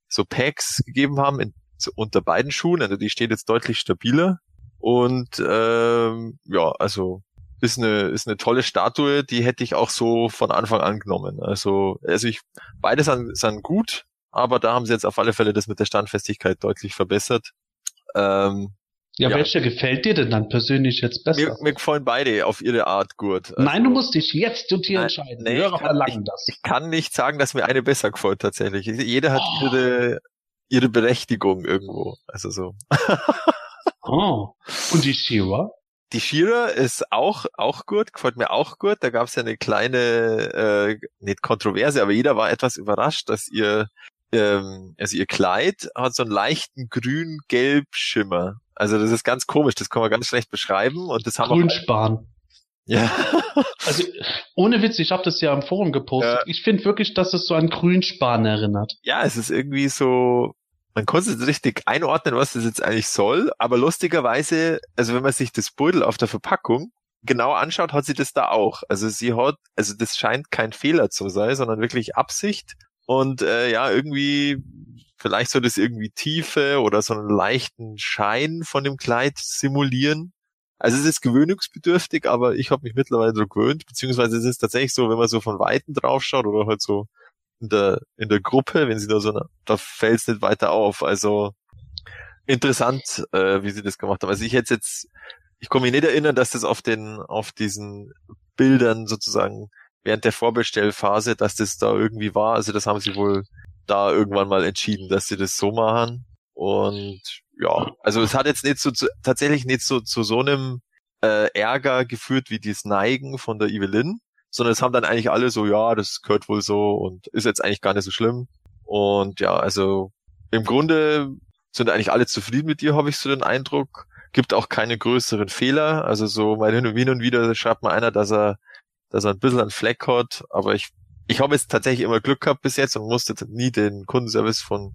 so Packs gegeben haben in, so unter beiden Schuhen. Also die steht jetzt deutlich stabiler und ähm, ja, also ist eine ist eine tolle Statue, die hätte ich auch so von Anfang an genommen. Also also ich beide sind, sind gut, aber da haben sie jetzt auf alle Fälle das mit der Standfestigkeit deutlich verbessert. Ähm, ja, ja, welche gefällt dir denn dann persönlich jetzt besser? Mir, mir gefallen beide auf ihre Art gut. Also, Nein, du musst dich jetzt zu dir entscheiden. Nee, Hörer verlangen das. Ich kann nicht sagen, dass mir eine besser gefällt tatsächlich. Jeder hat oh. ihre, ihre Berechtigung irgendwo. Also so. [LAUGHS] oh. Und die Shira? Die Shira ist auch, auch gut, gefällt mir auch gut. Da gab es ja eine kleine, äh, nicht Kontroverse, aber jeder war etwas überrascht, dass ihr, ähm, also ihr Kleid hat so einen leichten grün-gelb-Schimmer. Also das ist ganz komisch, das kann man ganz schlecht beschreiben und das haben Grünspan. Ja. also ohne Witz, ich habe das ja im Forum gepostet. Ja. Ich finde wirklich, dass es so an Grünspan erinnert. Ja, es ist irgendwie so, man konnte es richtig einordnen, was das jetzt eigentlich soll, aber lustigerweise, also wenn man sich das Beutel auf der Verpackung genau anschaut, hat sie das da auch. Also sie hat, also das scheint kein Fehler zu sein, sondern wirklich Absicht. Und äh, ja, irgendwie Vielleicht soll das irgendwie Tiefe oder so einen leichten Schein von dem Kleid simulieren. Also es ist gewöhnungsbedürftig, aber ich habe mich mittlerweile so gewöhnt, beziehungsweise es ist tatsächlich so, wenn man so von Weitem draufschaut oder halt so in der, in der Gruppe, wenn sie da so, da fällt es nicht weiter auf. Also interessant, äh, wie sie das gemacht haben. Also ich hätte jetzt, ich komme mich nicht erinnern, dass das auf den, auf diesen Bildern sozusagen während der Vorbestellphase, dass das da irgendwie war. Also das haben sie wohl da irgendwann mal entschieden, dass sie das so machen. Und ja, also es hat jetzt nicht so zu, tatsächlich nicht so zu so einem äh, Ärger geführt wie dieses Neigen von der Evelyn, sondern es haben dann eigentlich alle so, ja, das gehört wohl so und ist jetzt eigentlich gar nicht so schlimm. Und ja, also im Grunde sind eigentlich alle zufrieden mit ihr, habe ich so den Eindruck. Gibt auch keine größeren Fehler. Also so mal hin und wieder schreibt mal einer, dass er, dass er ein bisschen einen Fleck hat, aber ich ich habe jetzt tatsächlich immer Glück gehabt bis jetzt und musste nie den Kundenservice von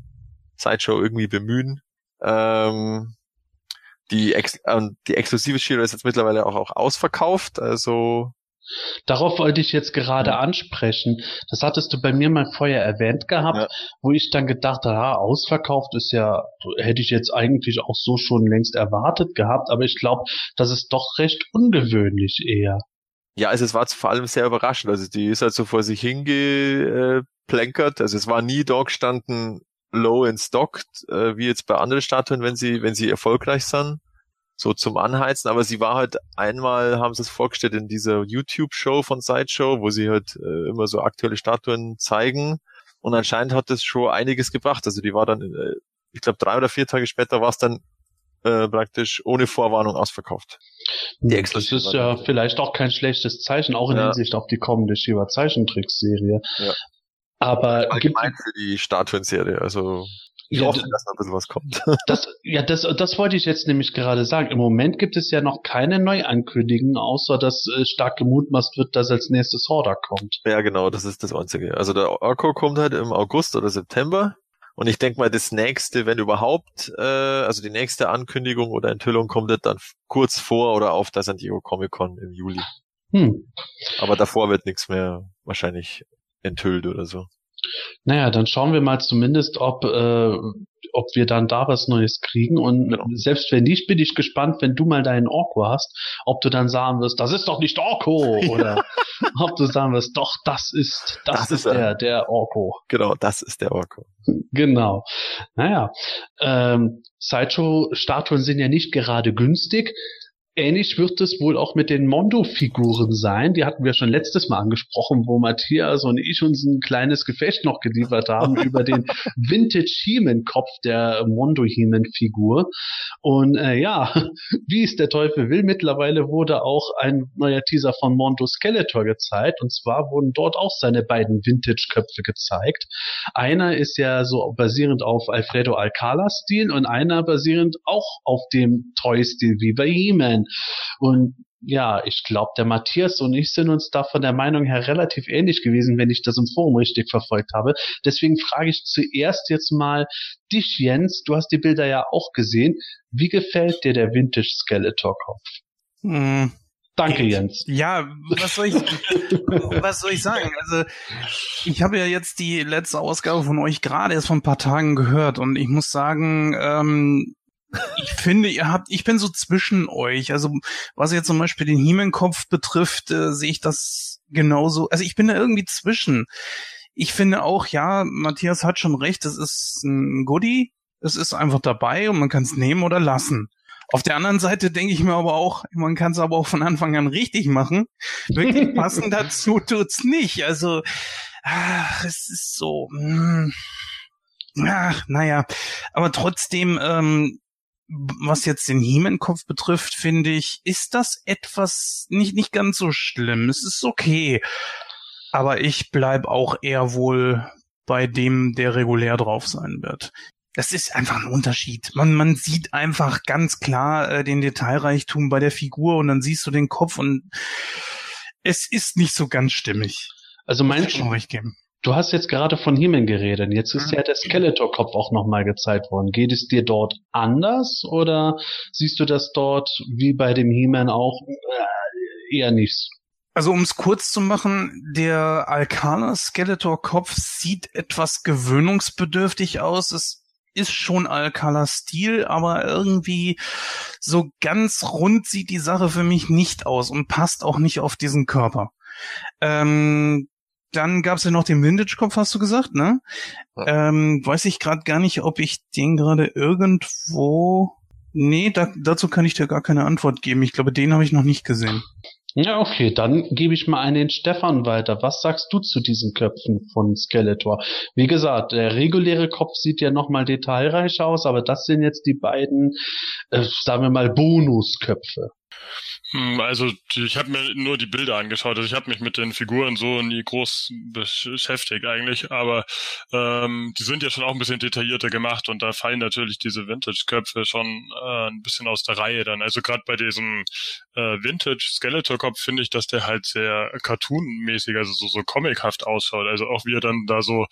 Sideshow irgendwie bemühen. Ähm, die, Ex äh, die exklusive Shiro ist jetzt mittlerweile auch, auch ausverkauft, also Darauf wollte ich jetzt gerade ansprechen. Das hattest du bei mir mal vorher erwähnt gehabt, ja. wo ich dann gedacht habe, ah, ausverkauft ist ja, hätte ich jetzt eigentlich auch so schon längst erwartet gehabt, aber ich glaube, das ist doch recht ungewöhnlich eher. Ja, also es war vor allem sehr überraschend. Also die ist halt so vor sich hingeplänkert. Also es war nie da gestanden low in stock, äh, wie jetzt bei anderen Statuen, wenn sie, wenn sie erfolgreich sind. So zum Anheizen. Aber sie war halt einmal, haben sie es vorgestellt in dieser YouTube-Show von Sideshow, wo sie halt äh, immer so aktuelle Statuen zeigen. Und anscheinend hat das schon einiges gebracht. Also die war dann, äh, ich glaube, drei oder vier Tage später war es dann äh, praktisch ohne Vorwarnung ausverkauft. das ist ja vielleicht auch kein schlechtes Zeichen, auch in ja. Hinsicht auf die kommende Shiva Zeichentrickserie. Ja. Aber allgemein für die Statuen-Serie, also ich ja, hoffe, dass noch ein bisschen was kommt. [LAUGHS] Das, ja, das, das wollte ich jetzt nämlich gerade sagen. Im Moment gibt es ja noch keine Neuankündigungen, außer dass äh, stark gemutmaßt wird, dass als nächstes Horder kommt. Ja, genau, das ist das Einzige. Also der Orko kommt halt im August oder September. Und ich denke mal, das nächste, wenn überhaupt, äh, also die nächste Ankündigung oder Enthüllung kommt dann kurz vor oder auf der San Diego Comic Con im Juli. Hm. Aber davor wird nichts mehr wahrscheinlich enthüllt oder so. Naja, dann schauen wir mal zumindest, ob, äh, ob wir dann da was Neues kriegen. Und genau. selbst wenn nicht, bin ich gespannt, wenn du mal deinen Orko hast, ob du dann sagen wirst, das ist doch nicht Orko. Oder ob du sagen wirst, doch, das ist, das, das ist, ist der, der Orko. Genau, das ist der Orko. Genau. Naja, ähm, Sideshow-Statuen sind ja nicht gerade günstig. Ähnlich wird es wohl auch mit den Mondo-Figuren sein. Die hatten wir schon letztes Mal angesprochen, wo Matthias und ich uns ein kleines Gefecht noch geliefert haben [LAUGHS] über den Vintage He-Man-Kopf der Mondo He-Man-Figur. Und äh, ja, [LAUGHS] wie es der Teufel will, mittlerweile wurde auch ein neuer Teaser von Mondo Skeletor gezeigt. Und zwar wurden dort auch seine beiden Vintage-Köpfe gezeigt. Einer ist ja so basierend auf Alfredo Alcala-Stil und einer basierend auch auf dem Toy-Stil wie bei He-Man. Und ja, ich glaube, der Matthias und ich sind uns da von der Meinung her relativ ähnlich gewesen, wenn ich das im Forum richtig verfolgt habe. Deswegen frage ich zuerst jetzt mal dich, Jens. Du hast die Bilder ja auch gesehen. Wie gefällt dir der Vintage Skeletor-Kopf? Hm, Danke, Jens. Ja, was soll ich, [LAUGHS] was soll ich sagen? Also, ich habe ja jetzt die letzte Ausgabe von euch gerade erst vor ein paar Tagen gehört und ich muss sagen, ähm, ich finde, ihr habt, ich bin so zwischen euch. Also, was jetzt zum Beispiel den Hiemenkopf betrifft, äh, sehe ich das genauso. Also, ich bin da irgendwie zwischen. Ich finde auch, ja, Matthias hat schon recht, es ist ein Goodie. Es ist einfach dabei und man kann es nehmen oder lassen. Auf der anderen Seite denke ich mir aber auch, man kann es aber auch von Anfang an richtig machen. Wirklich [LAUGHS] passend dazu tut's nicht. Also, ach, es ist so. Mh. Ach, naja, aber trotzdem, ähm, was jetzt den Hiemenkopf betrifft, finde ich, ist das etwas nicht, nicht ganz so schlimm. Es ist okay. Aber ich bleib auch eher wohl bei dem, der regulär drauf sein wird. Das ist einfach ein Unterschied. Man, man sieht einfach ganz klar äh, den Detailreichtum bei der Figur und dann siehst du den Kopf und es ist nicht so ganz stimmig. Also schon du, hast jetzt gerade von He-Man geredet. Jetzt ist Mhm. ja der Skeletor-Kopf auch nochmal gezeigt worden. Geht es dir dort anders oder siehst du das dort wie bei dem He-Man auch äh, eher nicht? Also um es kurz zu machen, der Alcala Skeletor Kopf sieht etwas gewöhnungsbedürftig aus. Es ist schon Alcala Stil, aber irgendwie so ganz rund sieht die Sache für mich nicht aus und passt auch nicht auf diesen Körper. Ähm, dann gab's ja noch den Vintage Kopf, hast du gesagt, ne? Ähm, weiß ich gerade gar nicht, ob ich den gerade irgendwo Nee, da, dazu kann ich dir gar keine Antwort geben. Ich glaube, den habe ich noch nicht gesehen. Ja, okay, dann gebe ich mal an den Stefan weiter. Was sagst du zu diesen Köpfen von Skeletor? Wie gesagt, der reguläre Kopf sieht ja nochmal detailreich aus, aber das sind jetzt die beiden, äh, sagen wir mal, Bonusköpfe. Hm, Also ich habe mir nur die Bilder angeschaut. Also ich habe mich mit den Figuren so nie groß beschäftigt eigentlich, aber ähm, die sind ja schon auch ein bisschen detaillierter gemacht und da fallen natürlich diese Vintage-Köpfe schon äh, ein bisschen aus der Reihe dann. Also gerade bei diesem äh, Vintage-Skeletor-Kopf finde ich, dass der halt sehr cartoonmäßig, also so, so comichaft ausschaut. Also auch wie er dann da so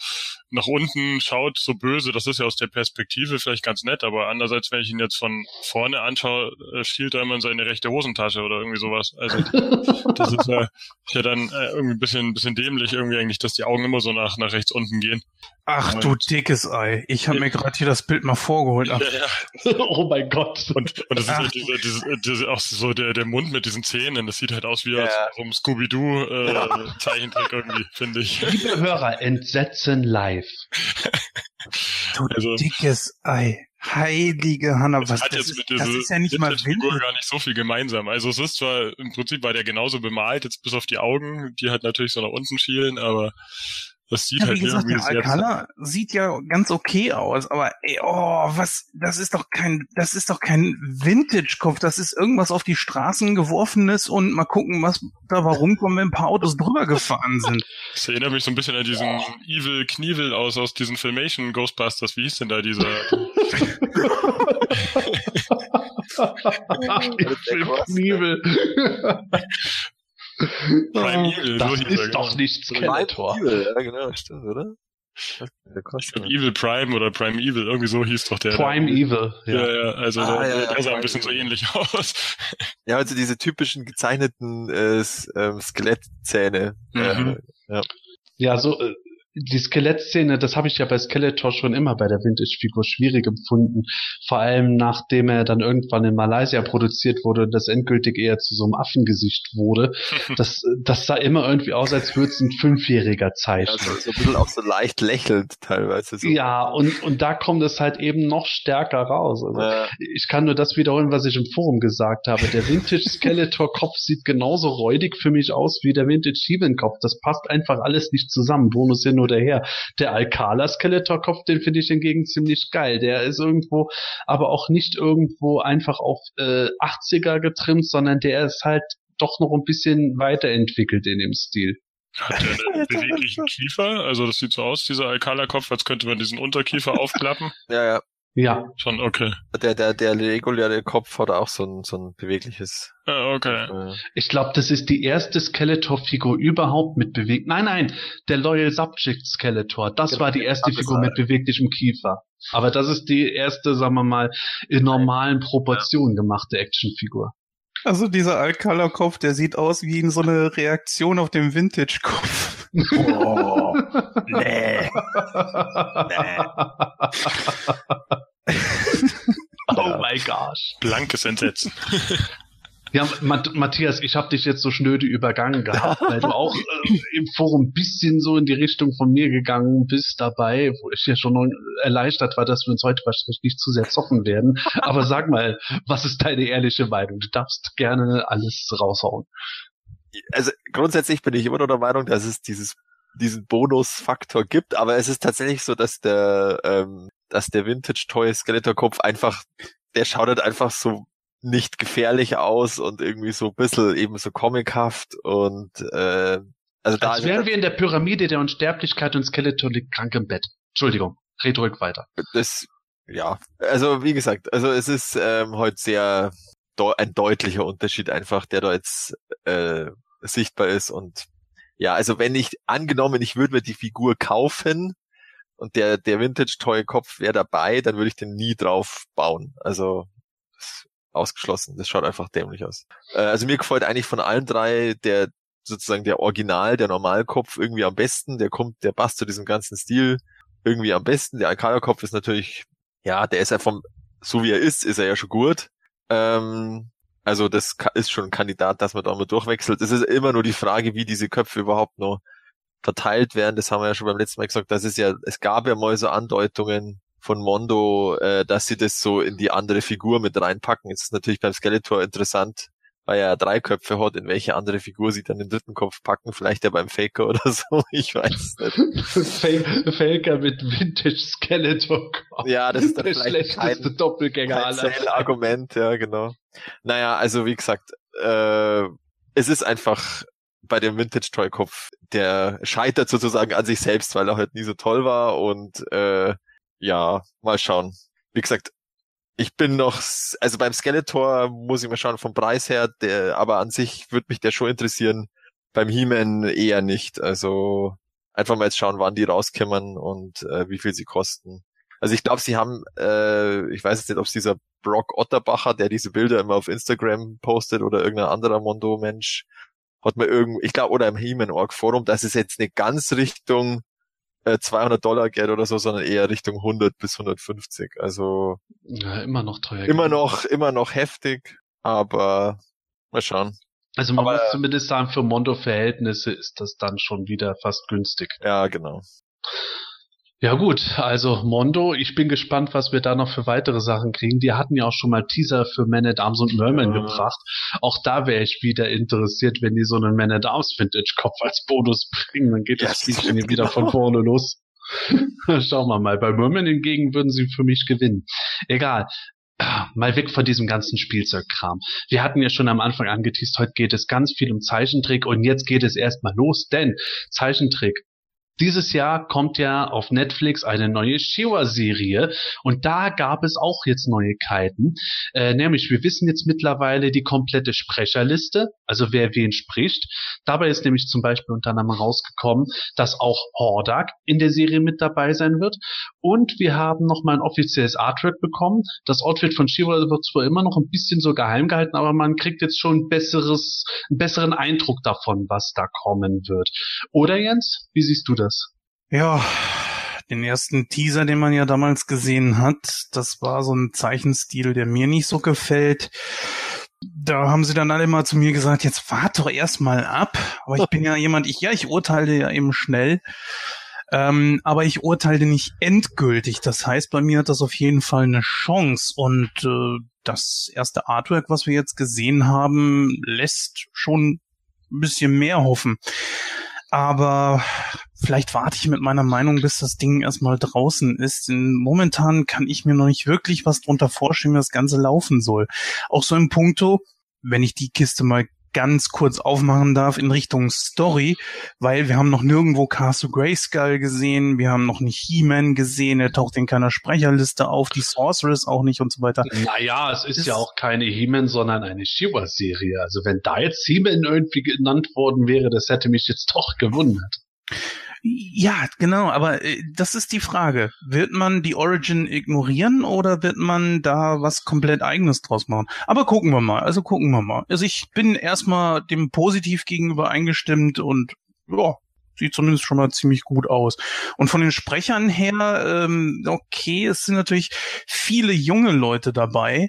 nach unten schaut, so böse, das ist ja aus der Perspektive vielleicht ganz nett, aber andererseits, wenn ich ihn jetzt von vorne anschaue, äh, schielt er immer in seine rechte Hosentasche oder irgendwie sowas. Also das ist ja, ist ja dann äh, irgendwie ein bisschen, ein bisschen dämlich irgendwie eigentlich, dass die Augen immer so nach, nach rechts unten gehen. Ach du dickes Ei. Ich habe mir gerade hier das Bild mal vorgeholt. Ach, ja. [LAUGHS] oh mein Gott. Und, und das ist Ach. ja diese, diese, diese, auch so der, der Mund mit diesen Zähnen, das sieht halt aus wie Ja. aus so einem Scooby-Doo äh, Zeichentrick irgendwie, finde ich. Liebe Hörer, Entsetzen live. [LAUGHS] du Also- dickes Ei. Heilige Hanna, was hat das jetzt ist, mit das dieser ist ja nicht mal Wind. gar nicht so viel gemeinsam. Also es ist zwar, im Prinzip war der genauso bemalt, jetzt bis auf die Augen, die halt natürlich so nach unten schielen, aber das sieht Ja, halt wie gesagt, irgendwie der sehr... Alcala sieht ja ganz okay aus, aber ey, oh, was, das ist doch kein, das ist doch kein Vintage-Kopf, das ist irgendwas auf die Straßen geworfenes und mal gucken, was da warum kommen, wenn ein paar Autos drüber gefahren sind. Das erinnert mich so ein bisschen an diesen Evil Knievel aus, aus diesen Filmation Ghostbusters. Wie hieß denn da dieser... [LAUGHS] [LAUGHS] Kniebel. Prime [LAUGHS] [LAUGHS] Evil, das so hieß er, ist genau. doch nicht Skeletor. Evil, ja genau, stimmt, oder? Der Evil Prime oder Prime Evil, irgendwie so hieß doch der. Prime Evil. Ja, Ja. ja, also Ah, der, ja, der, ja, der sah ein bisschen so ähnlich [LAUGHS] aus. Ja, also diese typischen gezeichneten äh, ähm, Skelettzähne. Mhm. Äh, Ja, so, äh, die Skelettszene, das habe ich ja bei Skeletor schon immer bei der Vintage-Figur schwierig empfunden. Vor allem nachdem er dann irgendwann in Malaysia produziert wurde und das endgültig eher zu so einem Affengesicht wurde. [LAUGHS] Das, das sah immer irgendwie aus, als würde es ein Fünfjähriger zeichnen. Also so ein bisschen auch so leicht lächelnd teilweise. So. Ja, und, und da kommt es halt eben noch stärker raus. Also Ja. Ich kann nur das wiederholen, was ich im Forum gesagt habe. Der Vintage Skeletor Kopf sieht genauso räudig für mich aus wie der Vintage He-Man Kopf. Das passt einfach alles nicht zusammen. Bonus hin oder her. Der Alcala Skeletor Kopf, den finde ich hingegen ziemlich geil. Der ist irgendwo, aber auch nicht irgendwo einfach auf äh, 80er getrimmt, sondern der ist halt doch noch ein bisschen weiterentwickelt in dem Stil. Hat der [LAUGHS] einen beweglichen Kiefer? Also das sieht so aus, dieser Alcala-Kopf, als könnte man diesen Unterkiefer [LAUGHS] aufklappen. Ja, ja. Ja, Schon, okay. Der, der, der reguläre Kopf hat auch so ein, so ein bewegliches. Ja, okay. Äh, Ich glaube, das ist die erste Skeletor-Figur überhaupt mit bewegt. Nein, nein, der Loyal Subject Skeletor. Das Genau, war die erste Figur mit beweglichem Kiefer. Aber das ist die erste, sagen wir mal, in normalen Proportionen gemachte Actionfigur. Also dieser Alcala-Kopf, der sieht aus wie in so eine Reaktion auf den Vintage-Kopf. Oh, nee. [LAUGHS] oh my gosh. Blankes Entsetzen. [LAUGHS] Ja, Matt Matthias, ich habe dich jetzt so schnöde übergangen gehabt, weil du auch äh, im Forum ein bisschen so in die Richtung von mir gegangen bist dabei, wo ich ja schon erleichtert war, dass wir uns heute wahrscheinlich nicht zu sehr zocken werden. Aber sag mal, was ist deine ehrliche Meinung? Du darfst gerne alles raushauen. Also grundsätzlich bin ich immer noch der Meinung, dass es dieses, diesen Bonusfaktor gibt, aber es ist tatsächlich so, dass der, ähm, dass der Vintage Toy Skeletor Kopf einfach, der schaut halt einfach so nicht gefährlich aus und irgendwie so ein bisschen eben so comichaft und äh, also da Als wären wir in der Pyramide der Unsterblichkeit und Skeletor liegt krank im Bett. Entschuldigung, red ruhig weiter. das ja, also wie gesagt, also es ist ähm, heute sehr ein deutlicher Unterschied einfach, der da jetzt äh, sichtbar ist und ja, also wenn ich angenommen, ich würde mir die Figur kaufen und der der Vintage Toy Kopf wäre dabei, dann würde ich den nie drauf bauen. Also das ausgeschlossen. Das schaut einfach dämlich aus. Äh, also mir gefällt eigentlich von allen drei der sozusagen der Original, der Normalkopf irgendwie am besten. Der kommt, der passt zu diesem ganzen Stil irgendwie am besten. Der Alcala-Kopf ist natürlich, ja, der ist ja vom, so wie er ist, ist er ja schon gut. Ähm, also das ist schon ein Kandidat, dass man da mal durchwechselt. Es ist immer nur die Frage, wie diese Köpfe überhaupt noch verteilt werden. Das haben wir ja schon beim letzten Mal gesagt. Das ist ja, es gab ja mal so Andeutungen von Mondo, äh, dass sie das so in die andere Figur mit reinpacken. Jetzt ist natürlich beim Skeletor interessant, weil er drei Köpfe hat, in welche andere Figur sie dann den dritten Kopf packen. Vielleicht ja beim Faker [LAUGHS] oder so. Ich weiß nicht. Falker mit Vintage Skeletor. Kopf. Ja, das ist dann der vielleicht schlechteste kein- Doppelgänger Kein aller. Sale-Argument, ja, genau. Naja, also wie gesagt, äh, es ist einfach bei dem Vintage-Toy-Kopf, der scheitert sozusagen an sich selbst, weil er halt nie so toll war und äh, ja, mal schauen. Wie gesagt, ich bin noch, also beim Skeletor muss ich mal schauen vom Preis her, der, aber an sich würde mich der schon interessieren. Beim He-Man eher nicht. Also einfach mal jetzt schauen, wann die rauskommen und äh, wie viel sie kosten. Also ich glaube, sie haben, äh, ich weiß jetzt nicht, ob es dieser Brock Otterbacher, der diese Bilder immer auf Instagram postet oder irgendein anderer Mondo-Mensch, hat mir irgend, ich glaube, oder im He-Man-Org Forum, dass es jetzt nicht ganz Richtung äh, 200 Dollar geht oder so, sondern eher Richtung 100 bis 150. Also Ja, immer noch teuer. immer gewesen. noch, immer noch heftig, aber mal schauen. Also man aber- muss zumindest sagen, für Mondo-Verhältnisse ist das dann schon wieder fast günstig. Ja, genau. Ja gut, also Mondo, ich bin gespannt, was wir da noch für weitere Sachen kriegen. Die hatten ja auch schon mal Teaser für Man at Arms und Merman Ja. gebracht. Auch da wäre ich wieder interessiert, wenn die so einen Man at Arms Vintage Kopf als Bonus bringen. Dann geht Ja, das Spielchen stimmt, hier wieder von genau. vorne los. [LAUGHS] Schauen wir mal. Bei Merman hingegen würden sie für mich gewinnen. Egal. Mal weg von diesem ganzen Spielzeugkram. Wir hatten ja schon am Anfang angeteased, heute geht es ganz viel um Zeichentrick und jetzt geht es erstmal los, denn Zeichentrick dieses Jahr kommt ja auf Netflix eine neue Shiwa-Serie und da gab es auch jetzt Neuigkeiten. Äh, nämlich, wir wissen jetzt mittlerweile die komplette Sprecherliste, also wer wen spricht. Dabei ist nämlich zum Beispiel unter anderem rausgekommen, dass auch Hordak in der Serie mit dabei sein wird. Und wir haben nochmal ein offizielles Artwork bekommen. Das Outfit von Shiwa wird zwar immer noch ein bisschen so geheim gehalten, aber man kriegt jetzt schon besseres, einen besseren Eindruck davon, was da kommen wird. Oder Jens, wie siehst du das? Ja, den ersten Teaser, den man ja damals gesehen hat, das war so ein Zeichenstil, der mir nicht so gefällt. Da haben sie dann alle mal zu mir gesagt, jetzt wart doch erstmal ab. Aber ich bin ja [LAUGHS] jemand, ich, ja, ich urteile ja eben schnell. Ähm, aber ich urteile nicht endgültig. Das heißt, bei mir hat das auf jeden Fall eine Chance. Und äh, das erste Artwork, was wir jetzt gesehen haben, lässt schon ein bisschen mehr hoffen. Aber vielleicht warte ich mit meiner Meinung, bis das Ding erstmal draußen ist. Denn momentan kann ich mir noch nicht wirklich was drunter vorstellen, wie das Ganze laufen soll. Auch so im Punkto, wenn ich die Kiste mal ganz kurz aufmachen darf in Richtung Story, weil wir haben noch nirgendwo Castle Grayskull gesehen, wir haben noch nicht He-Man gesehen, er taucht in keiner Sprecherliste auf, die Sorceress auch nicht und so weiter. Naja, es ist das ja auch keine He-Man, sondern eine Shiva-Serie. Also wenn da jetzt He-Man irgendwie genannt worden wäre, das hätte mich jetzt doch gewundert. Ja, genau, aber äh, das ist die Frage. Wird man die Origin ignorieren oder wird man da was komplett eigenes draus machen? Aber gucken wir mal, also gucken wir mal. Also ich bin erstmal dem positiv gegenüber eingestimmt und ja, sieht zumindest schon mal ziemlich gut aus. Und von den Sprechern her, ähm, okay, es sind natürlich viele junge Leute dabei.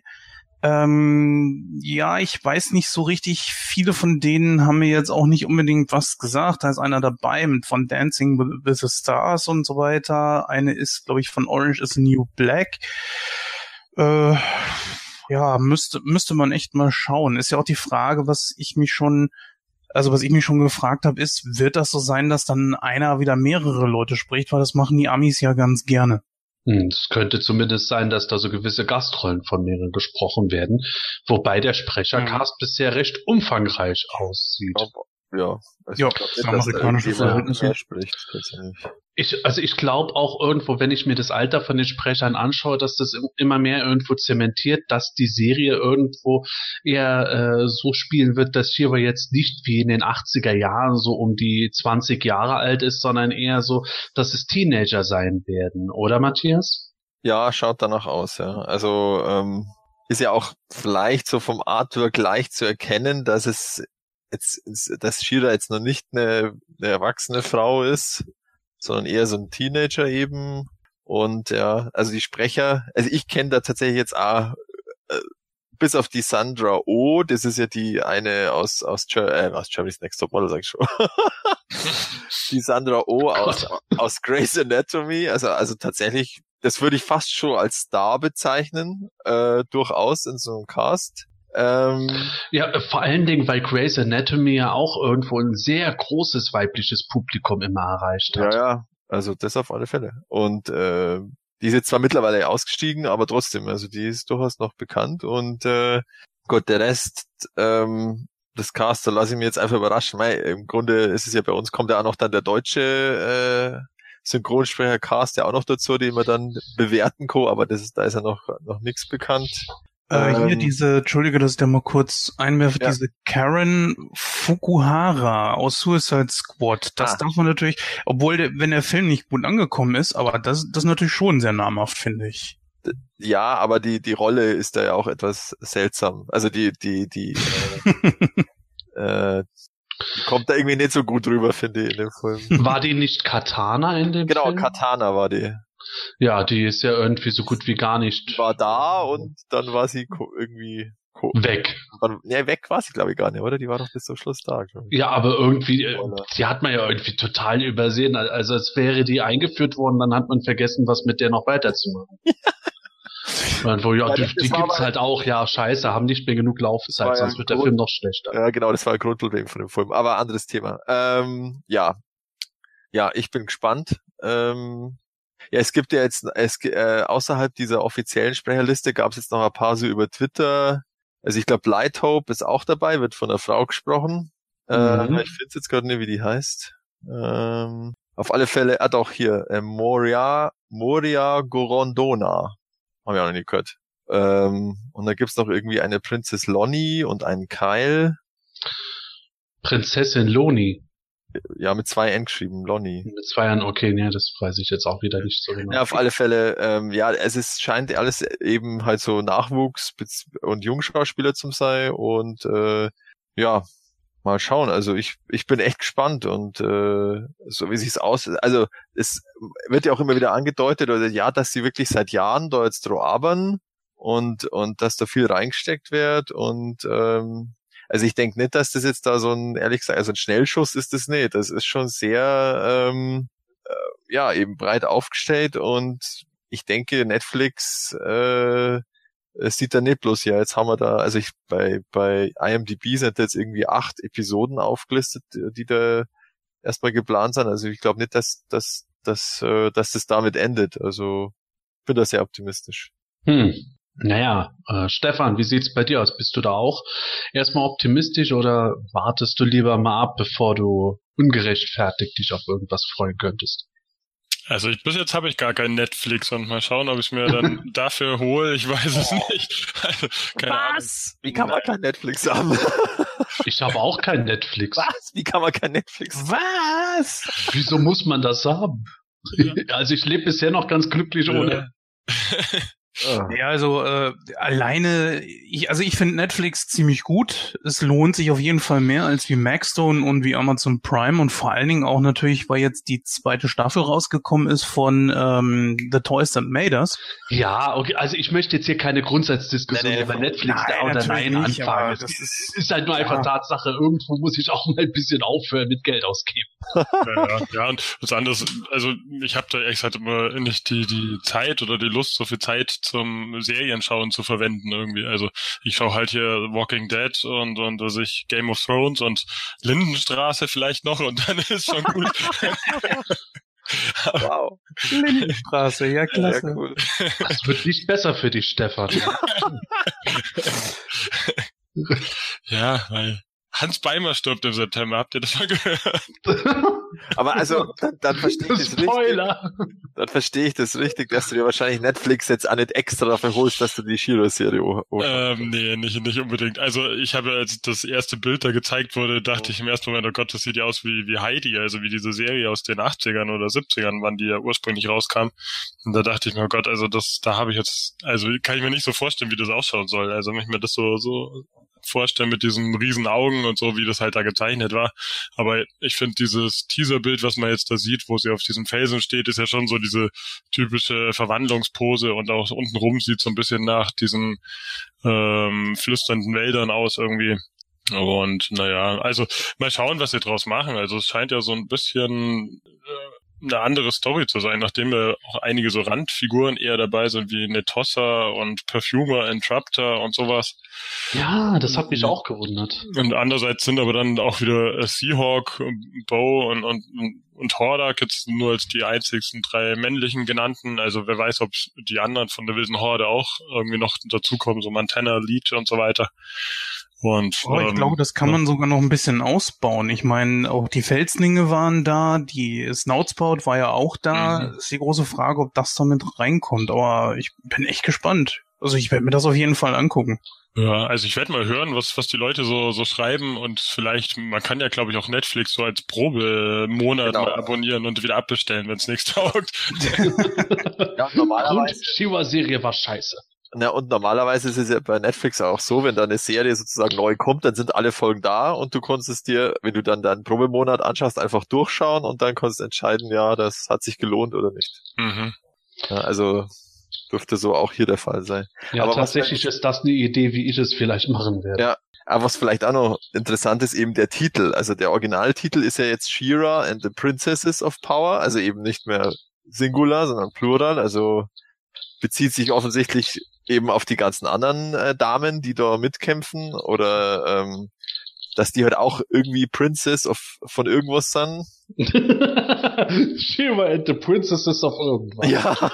Ähm, ja, ich weiß nicht so richtig. Viele von denen haben mir jetzt auch nicht unbedingt was gesagt. Da ist einer dabei von Dancing with the Stars und so weiter. Eine ist, glaube ich, von Orange is New Black. Äh, ja, müsste, müsste man echt mal schauen. Ist ja auch die Frage, was ich mich schon, also was ich mich schon gefragt habe, ist, wird das so sein, dass dann einer wieder mehrere Leute spricht? Weil das machen die Amis ja ganz gerne. Hm, es könnte zumindest sein, dass da so gewisse Gastrollen von mehreren gesprochen werden, wobei der Sprechercast mhm. bisher recht umfangreich aussieht. Ja, also ja, ich glaub, amerikanische Verhältnisse spricht tatsächlich. Ich, also ich glaube auch irgendwo, wenn ich mir das Alter von den Sprechern anschaue, dass das immer mehr irgendwo zementiert, dass die Serie irgendwo eher äh, so spielen wird, dass Shiva jetzt nicht wie in den 80er Jahren so um die 20 Jahre alt ist, sondern eher so, dass es Teenager sein werden, oder Matthias? Ja, schaut danach aus, ja. Also ähm, ist ja auch vielleicht so vom Artwork leicht zu erkennen, dass es jetzt, dass Shira jetzt noch nicht eine, eine erwachsene Frau ist, sondern eher so ein Teenager eben. Und ja, also die Sprecher, also ich kenne da tatsächlich jetzt auch, äh, bis auf die Sandra O, oh, das ist ja die eine aus, aus, äh, aus Germany's Next Top Model, sag ich schon. [LAUGHS] die Sandra O oh aus, aus Grey's Anatomy, also, also tatsächlich, das würde ich fast schon als Star bezeichnen, äh, durchaus in so einem Cast. Ähm, ja, vor allen Dingen, weil Grey's Anatomy ja auch irgendwo ein sehr großes weibliches Publikum immer erreicht hat. Ja, ja, also das auf alle Fälle. Und äh, die ist jetzt zwar mittlerweile ausgestiegen, aber trotzdem, also die ist durchaus noch bekannt und äh, Gott, der Rest, ähm, das Cast, da lasse ich mich jetzt einfach überraschen. Weil Im Grunde ist es ja bei uns, kommt ja auch noch dann der deutsche äh, Synchronsprecher Cast ja auch noch dazu, den wir dann bewerten kann, aber das ist, da ist ja noch, noch nichts bekannt. Äh, hier ähm, diese, Entschuldige, dass ich da mal kurz einwerfe, ja. diese Karen Fukuhara aus Suicide Squad. Das ah. darf man natürlich, obwohl der, wenn der Film nicht gut angekommen ist, aber das, das ist natürlich schon sehr namhaft, finde ich. Ja, aber die, die Rolle ist da ja auch etwas seltsam. Also die, die, die, [LAUGHS] äh, äh, die kommt da irgendwie nicht so gut rüber, finde ich, in dem Film. War die nicht Katana in dem genau, Film? Genau, Katana war die. Ja, die ist ja irgendwie so gut wie gar nicht. War da und dann war sie irgendwie weg. Ne, weg war sie, glaube ich, gar nicht, oder? Die war doch bis zum Schluss da. Ja, aber irgendwie, äh, die hat man ja irgendwie total übersehen. Also als wäre die eingeführt worden, dann hat man vergessen, was mit der noch weiterzumachen. [LAUGHS] Wo, ja, ja die, die gibt's halt auch, ja, scheiße, haben nicht mehr genug Laufzeit, sonst wird der Grund, Film noch schlechter. Ja, genau, das war ein Grundproblem von dem Film. Aber anderes Thema. Ähm, ja. Ja, ich bin gespannt. Ähm, ja, es gibt ja jetzt, es, äh, außerhalb dieser offiziellen Sprecherliste gab es jetzt noch ein paar so über Twitter. Also ich glaube, Lighthope ist auch dabei, wird von einer Frau gesprochen. Äh, mhm. Äh, ich finde jetzt gerade nicht, wie die heißt. Ähm, auf alle Fälle, hat auch hier, äh, Moria, Moria Gorondona. Haben wir auch noch nie gehört. Ähm, und da gibt's noch irgendwie eine Prinzess Lonnie und einen Kyle. Prinzessin Loni ja, mit zwei N geschrieben, Lonnie. Mit zwei N, okay, nee, das weiß ich jetzt auch wieder nicht so genau. Ja, auf alle Fälle, ähm, ja, es ist, scheint alles eben halt so Nachwuchs und Jungschauspieler zu sein und äh, ja, mal schauen. Also ich, ich bin echt gespannt und äh, so wie sich's aus, also es wird ja auch immer wieder angedeutet oder ja, dass sie wirklich seit Jahren da jetzt drauf arbeiten und und dass da viel reingesteckt wird und ähm, also ich denke nicht, dass das jetzt da so ein ehrlich gesagt, also ein Schnellschuss ist das nicht. Das ist schon sehr ähm, äh, ja eben breit aufgestellt und ich denke Netflix äh, sieht da nicht bloß, ja, jetzt haben wir da, also ich bei, bei IMDb sind jetzt irgendwie acht Episoden aufgelistet, die da erstmal geplant sind. Also ich glaube nicht, dass, dass, dass, äh, dass das damit endet. Also bin da sehr optimistisch. Hm. Naja, äh, Stefan, wie sieht's bei dir aus? Bist du da auch erstmal optimistisch oder wartest du lieber mal ab, bevor du ungerechtfertigt dich auf irgendwas freuen könntest? Also ich, bis jetzt habe ich gar kein Netflix und mal schauen, ob ich mir dann [LAUGHS] dafür hole. Ich weiß es nicht. [LAUGHS] Also, keine Was? Wie kann man kein Netflix haben? [LAUGHS] Ich habe auch kein Netflix. Was? Wie kann man kein Netflix? Was? Wieso muss man das haben? Also ich lebe bisher noch ganz glücklich Ja. ohne. Ah. Ja, also äh, alleine, ich, also ich finde Netflix ziemlich gut. Es lohnt sich auf jeden Fall mehr als wie Maxstone und wie Amazon Prime und vor allen Dingen auch natürlich, weil jetzt die zweite Staffel rausgekommen ist von ähm, The Toys That Made Us. Ja, okay, also ich möchte jetzt hier keine Grundsatzdiskussion Nee, nee, über Netflix nein, da oder nein nicht, anfangen. das ist, ist- halt nur einfach ja. Tatsache, irgendwo muss ich auch mal ein bisschen aufhören mit Geld ausgeben. ja, ja, ja, und das andere, also ich habe da ehrlich gesagt immer nicht die, die Zeit oder die Lust, so viel Zeit zum Serienschauen zu verwenden irgendwie. Also ich schaue halt hier Walking Dead und, und also ich Game of Thrones und Lindenstraße vielleicht noch und dann ist schon gut. [LAUGHS] Wow. Lindenstraße, ja Ja, cool. Das wird nicht besser für dich, Stefan. [LAUGHS] [LAUGHS] ja, weil Hans Beimer stirbt im September. Habt ihr das mal gehört? [LAUGHS] Aber also, dann, dann verstehe ich das [LAUGHS] richtig. Spoiler! Dann verstehe ich das richtig, dass du dir wahrscheinlich Netflix jetzt auch nicht extra dafür holst, dass du die Shiro-Serie Ähm, nee, nicht, nicht unbedingt. Also ich habe, als das erste Bild da gezeigt wurde, dachte ich im ersten Moment, oh Gott, das sieht ja aus wie, wie Heidi, also wie diese Serie aus den 80ern oder 70ern, wann die ja ursprünglich rauskam. Und da dachte ich mir, oh Gott, also das, da habe ich jetzt, also kann ich mir nicht so vorstellen, wie das ausschauen soll. Also wenn ich mir das so, so vorstellen mit diesen riesen Augen und so, wie das halt da gezeichnet war. Aber ich finde dieses Teaserbild, was man jetzt da sieht, wo sie auf diesem Felsen steht, ist ja schon so diese typische Verwandlungspose und auch untenrum sieht so ein bisschen nach diesen ähm, flüsternden Wäldern aus irgendwie. Und naja, also mal schauen, was sie draus machen. Also es scheint ja so ein bisschen äh, eine andere Story zu sein, nachdem ja auch einige so Randfiguren eher dabei sind, wie Netossa und Perfumer, Entraptor und sowas. Ja, das hat mich auch gewundert. Und andererseits sind aber dann auch wieder äh, Seahawk, Bow und, und, und Hordak jetzt nur als die einzigsten drei männlichen genannten. Also wer weiß, ob die anderen von der wilden Horde auch irgendwie noch dazukommen, so Montana, Leech und so weiter. Und Oh, ich ähm, glaube, das kann ja. man sogar noch ein bisschen ausbauen. Ich meine, auch die Felslinge waren da, die Snoutspout war ja auch da. Mhm. Ist die große Frage, ob das damit reinkommt. Aber ich bin echt gespannt. Also ich werde mir das auf jeden Fall angucken. Ja, also ich werde mal hören, was, was die Leute so, so schreiben und vielleicht, man kann ja, glaube ich, auch Netflix so als Probemonat Genau. mal abonnieren und wieder abbestellen, wenn es nichts [LAUGHS] taugt. Ja, und normalerweise, Und Shiva-Serie war scheiße. Na, und normalerweise ist es ja bei Netflix auch so, wenn da eine Serie sozusagen neu kommt, dann sind alle Folgen da und du konntest es dir, wenn du dann deinen Probemonat anschaust, einfach durchschauen und dann konntest entscheiden, ja, das hat sich gelohnt oder nicht. Mhm. Ja, also dürfte so auch hier der Fall sein. Ja, Aber was tatsächlich ist das eine Idee, wie ich es vielleicht machen werde. Ja. Aber was vielleicht auch noch interessant ist, eben der Titel. Also der Originaltitel ist ja jetzt She-Ra and the Princesses of Power, also eben nicht mehr Singular, sondern Plural, also bezieht sich offensichtlich eben auf die ganzen anderen äh, Damen, die da mitkämpfen oder ähm, dass die halt auch irgendwie Princess of, von irgendwas sind. [LAUGHS] Shiva and the Princesses of irgendwas. Ja.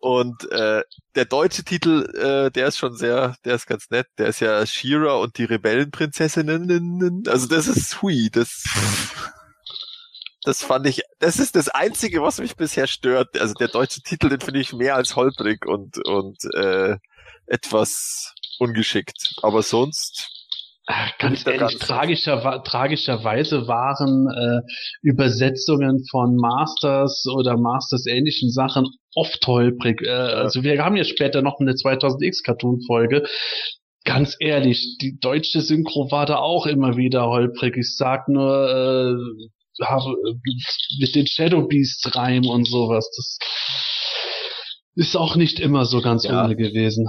Und äh, der deutsche Titel, äh, der ist schon sehr, der ist ganz nett. Der ist ja Shira und die Rebellenprinzessinnen. Also das ist sweet. Das, das fand ich, das ist das Einzige, was mich bisher stört. Also der deutsche Titel, den finde ich mehr als holprig und, und äh, etwas ungeschickt. Aber sonst, Ach, Ganz ehrlich, ganze. tragischer, tragischerweise waren äh, Übersetzungen von Masters oder Masters ähnlichen Sachen oft holprig. Äh, Also wir haben ja später noch eine 2000X Cartoon Folge. ganz ehrlich, die deutsche Synchro war da auch immer wieder holprig. Ich sag nur, äh, mit den Shadow Beasts Reim und sowas. Das ist auch nicht immer so ganz Ja. ohne gewesen.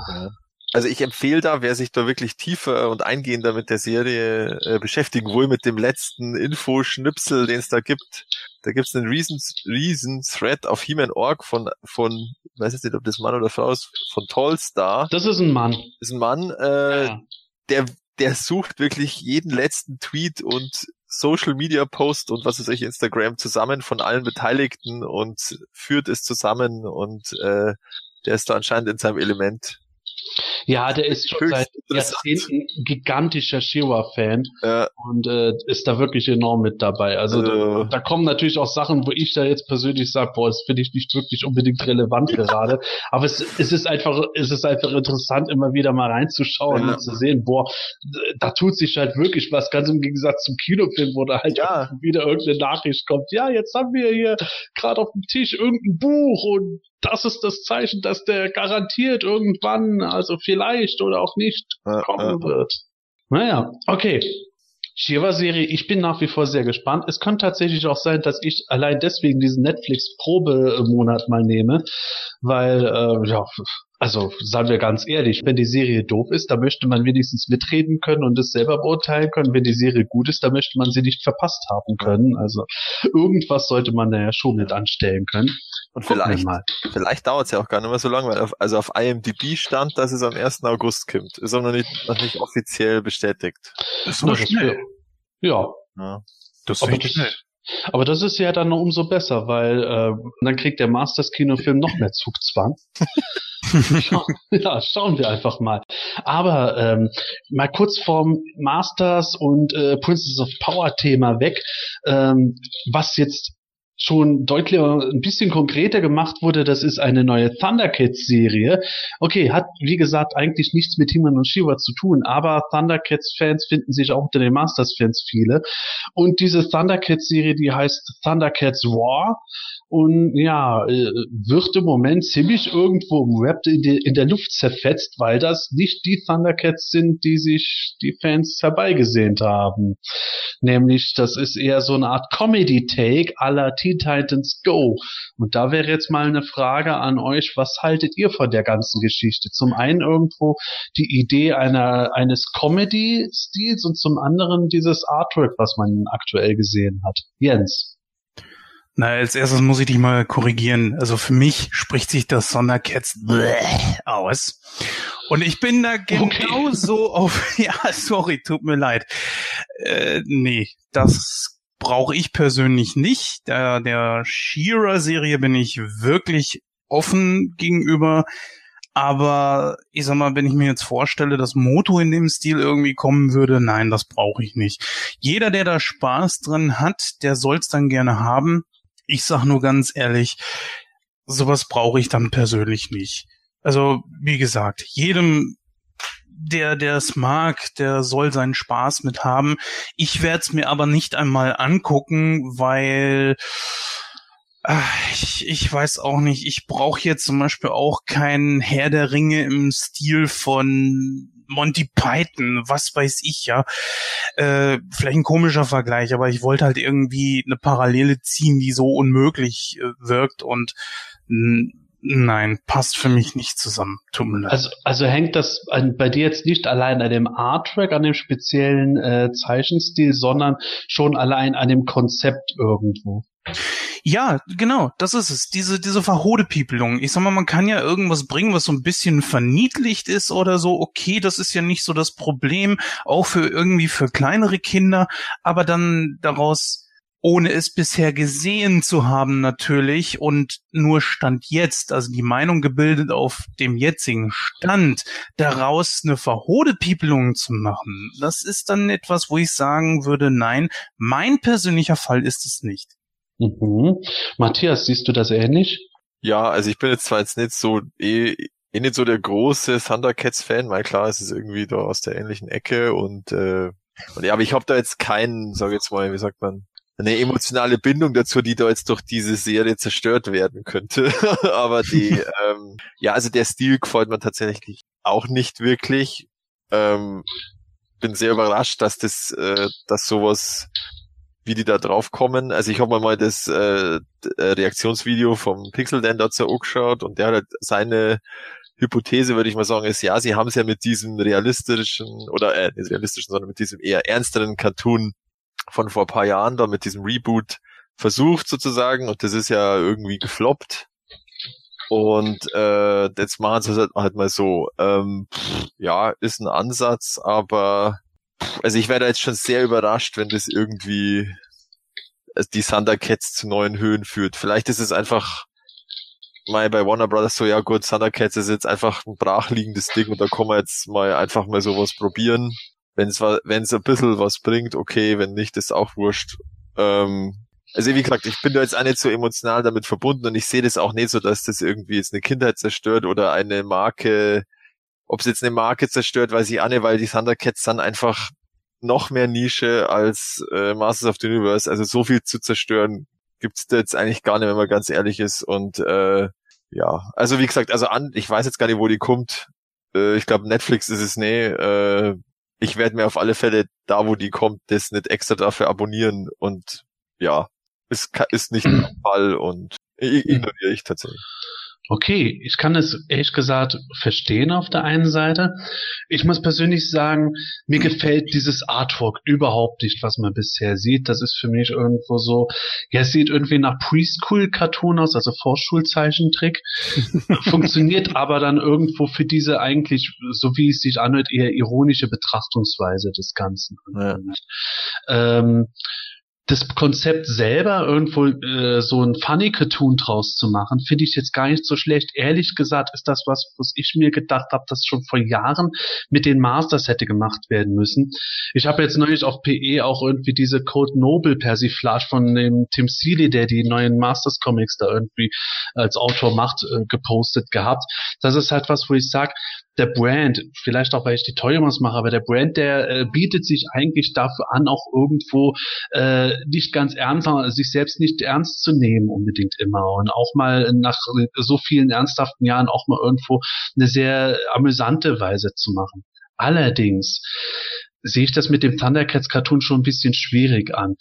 Also ich empfehle da, wer sich da wirklich tiefer und eingehender mit der Serie äh, beschäftigen will, mit dem letzten Info-Schnipsel, den es da gibt. Da gibt's einen Reason, Reason Thread auf He-Man.org von, von, ich weiß jetzt nicht, ob das Mann oder Frau ist, von Tallstar. Das ist ein Mann. Das ist ein Mann, äh, Ja. der, der sucht wirklich jeden letzten Tweet und Social Media Post und was weiß ich, Instagram zusammen von allen Beteiligten und führt es zusammen und äh, der ist da anscheinend in seinem Element. Ja, der ist schon seit. Jahrzehnten ein gigantischer Shiva-Fan Äh, und äh, ist da wirklich enorm mit dabei. Also Also- da, da kommen natürlich auch Sachen, wo ich da jetzt persönlich sage, boah, das finde ich nicht wirklich unbedingt relevant gerade. [LAUGHS] Aber es, es ist einfach, es ist einfach interessant, immer wieder mal reinzuschauen Ja. und zu sehen, boah, da tut sich halt wirklich was, ganz im Gegensatz zum Kinofilm, wo da halt Ja. [LAUGHS] wieder irgendeine Nachricht kommt. Ja, jetzt haben wir hier gerade auf dem Tisch irgendein Buch und das ist das Zeichen, dass der garantiert irgendwann, also vielleicht oder auch nicht, kommen wird. Naja, okay. Shiva-Serie, ich bin nach wie vor sehr gespannt. Es könnte tatsächlich auch sein, dass ich allein deswegen diesen Netflix-Probemonat mal nehme, weil, äh, ja, also sagen wir ganz ehrlich, wenn die Serie doof ist, dann möchte man wenigstens mitreden können und es selber beurteilen können. Wenn die Serie gut ist, dann möchte man sie nicht verpasst haben können. Also irgendwas sollte man da ja schon mit anstellen können. und wir vielleicht, mal. vielleicht dauert's ja auch gar nicht mehr so lange, weil auf, also auf IMDb stand, dass es am 1. August kommt. Ist aber noch nicht, noch nicht offiziell bestätigt. So Na, das schnell. Ja, Ja. Das Aber ist das- schnell. Aber das ist ja dann noch umso besser, weil äh, dann kriegt der Masters-Kinofilm noch mehr Zugzwang. [LAUGHS] ja, schauen wir einfach mal. Aber ähm, mal kurz vom Masters und äh, Princess of Power Thema weg, ähm, was jetzt schon deutlich ein bisschen konkreter gemacht wurde, das ist eine neue Thundercats-Serie. Okay, hat wie gesagt eigentlich nichts mit He-Man und Shiva zu tun, aber Thundercats-Fans finden sich auch unter den Masters-Fans viele. Und diese Thundercats-Serie, die heißt Thundercats War und ja, äh, wird im Moment ziemlich irgendwo im Web in, der Luft zerfetzt, weil das nicht die Thundercats sind, die sich die Fans herbeigesehnt haben. Nämlich, das ist eher so eine Art Comedy-Take à la Teen Titans Go. Und da wäre jetzt mal eine Frage an euch, was haltet ihr von der ganzen Geschichte? Zum einen irgendwo die Idee einer, eines Comedy-Stils und zum anderen dieses Artwork, was man aktuell gesehen hat. Jens. Na, als erstes muss ich dich mal korrigieren. Also für mich spricht sich das Sondercats [LAUGHS] aus. Und ich bin da genauso auf, [LAUGHS] ja, sorry, tut mir leid. Äh, nee, das brauche ich persönlich nicht. Der, der Shearer-Serie bin ich wirklich offen gegenüber. Aber ich sag mal, wenn ich mir jetzt vorstelle, dass Moto in dem Stil irgendwie kommen würde, nein, das brauche ich nicht. Jeder, der da Spaß drin hat, der soll's dann gerne haben. Ich sag nur ganz ehrlich, sowas brauche ich dann persönlich nicht. Also, wie gesagt, jedem, der, der es mag, der soll seinen Spaß mit haben. Ich werde es mir aber nicht einmal angucken, weil ach, ich, ich weiß auch nicht. Ich brauche jetzt zum Beispiel auch keinen Herr der Ringe im Stil von Monty Python, was weiß ich ja. Äh, vielleicht ein komischer Vergleich, aber ich wollte halt irgendwie eine Parallele ziehen, die so unmöglich äh, wirkt und n- nein, passt für mich nicht zusammen. Tut mir leid. Also, also hängt das an, bei dir jetzt nicht allein an dem Artwork, an dem speziellen äh, Zeichenstil, sondern schon allein an dem Konzept irgendwo. Ja, genau, das ist es. Diese, diese Verhodepiepelung. Ich sag mal, man kann ja irgendwas bringen, was so ein bisschen verniedlicht ist oder so. Okay, das ist ja nicht so das Problem, auch für irgendwie für kleinere Kinder, aber dann daraus ohne es bisher gesehen zu haben natürlich und nur Stand jetzt, also die Meinung gebildet auf dem jetzigen Stand, daraus eine Verhodepiepelung zu machen, das ist dann etwas, wo ich sagen würde, nein, mein persönlicher Fall ist es nicht. Mhm. Matthias, siehst du das ähnlich? Ja, also ich bin jetzt zwar jetzt nicht so eh, eh nicht so der große Thundercats-Fan, weil klar, es ist irgendwie da aus der ähnlichen Ecke und, äh, und ja, aber ich habe da jetzt keinen, sag jetzt mal, wie sagt man, eine emotionale Bindung dazu, die da jetzt durch diese Serie zerstört werden könnte. [LAUGHS] aber die, [LAUGHS] ähm, ja, also der Stil gefällt mir tatsächlich auch nicht wirklich. Ähm, bin sehr überrascht, dass das, äh, dass sowas, wie die da drauf kommen. Also ich habe mir mal das äh, Reaktionsvideo vom Pixel Dan dazu angeschaut und der hat halt seine Hypothese, würde ich mal sagen, ist ja, sie haben es ja mit diesem realistischen oder äh, nicht realistischen, sondern mit diesem eher ernsteren Cartoon von vor paar Jahren da mit diesem Reboot versucht sozusagen und das ist ja irgendwie gefloppt. Und äh, jetzt machen sie es halt, halt mal so. Ähm, pff, ja, ist ein Ansatz, aber pff, also ich werde jetzt schon sehr überrascht, wenn das irgendwie äh, die Thundercats zu neuen Höhen führt. Vielleicht ist es einfach mal bei Warner Brothers so, ja gut, Thundercats ist jetzt einfach ein brachliegendes Ding und da kann man jetzt mal einfach mal sowas probieren. Wenn es wenn es ein bisschen was bringt, okay, wenn nicht, ist auch wurscht. Ähm, also wie gesagt, ich bin da jetzt auch nicht so emotional damit verbunden und ich sehe das auch nicht so, dass das irgendwie jetzt eine Kindheit zerstört oder eine Marke, ob es jetzt eine Marke zerstört, weiß ich auch nicht, weil die Thundercats dann einfach noch mehr Nische als äh, Masters of the Universe. Also so viel zu zerstören gibt's da jetzt eigentlich gar nicht, wenn man ganz ehrlich ist. Und äh, ja, also wie gesagt, also an, ich weiß jetzt gar nicht, wo die kommt. Äh, ich glaube, Netflix ist es nee. Äh, ich werde mir auf alle Fälle da, wo die kommt, das nicht extra dafür abonnieren und ja, ist, ist nicht [CLEARS THROAT] der Fall und ignoriere ich tatsächlich. Okay, ich kann es ehrlich gesagt verstehen auf der einen Seite. Ich muss persönlich sagen, mir gefällt dieses Artwork überhaupt nicht, was man bisher sieht. Das ist für mich irgendwo so, ja, es sieht irgendwie nach Preschool-Cartoon aus, also Vorschulzeichentrick. [LAUGHS] Funktioniert aber dann irgendwo für diese eigentlich, so wie es sich anhört, eher ironische Betrachtungsweise des Ganzen. Ja. Ähm, das Konzept selber irgendwo äh, so ein Funny Cartoon draus zu machen, finde ich jetzt gar nicht so schlecht. Ehrlich gesagt ist das was, was ich mir gedacht habe, das schon vor Jahren mit den Masters hätte gemacht werden müssen. Ich habe jetzt neulich auf PE auch irgendwie diese Code Noble Persiflage von dem Tim Seeley, der die neuen Masters Comics da irgendwie als Autor macht, äh, gepostet gehabt. Das ist halt was, wo ich sage, der Brand, vielleicht auch weil ich die Toymas mache, aber der Brand, der äh, bietet sich eigentlich dafür an, auch irgendwo äh, nicht ganz ernst, sich selbst nicht ernst zu nehmen unbedingt immer und auch mal nach so vielen ernsthaften Jahren auch mal irgendwo eine sehr amüsante Weise zu machen. Allerdings sehe ich das mit dem Thundercats Cartoon schon ein bisschen schwierig an.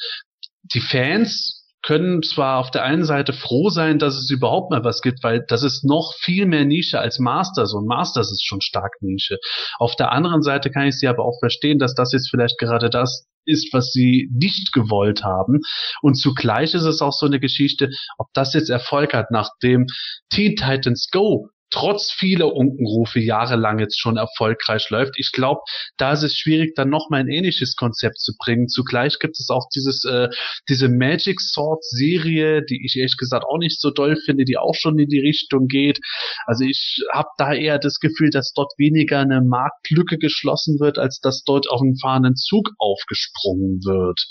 Die Fans können zwar auf der einen Seite froh sein, dass es überhaupt mal was gibt, weil das ist noch viel mehr Nische als Masters und Masters ist schon stark Nische. Auf der anderen Seite kann ich sie aber auch verstehen, dass das jetzt vielleicht gerade das ist, was sie nicht gewollt haben. Und zugleich ist es auch so eine Geschichte, ob das jetzt Erfolg hat, nachdem Teen Titans Go trotz vieler Unkenrufe jahrelang jetzt schon erfolgreich läuft. Ich glaube, da ist es schwierig, dann nochmal ein ähnliches Konzept zu bringen. Zugleich gibt es auch dieses, äh, diese Magic Sword Serie, die ich ehrlich gesagt auch nicht so doll finde, die auch schon in die Richtung geht. Also ich habe da eher das Gefühl, dass dort weniger eine Marktlücke geschlossen wird, als dass dort auf einen fahrenden Zug aufgesprungen wird.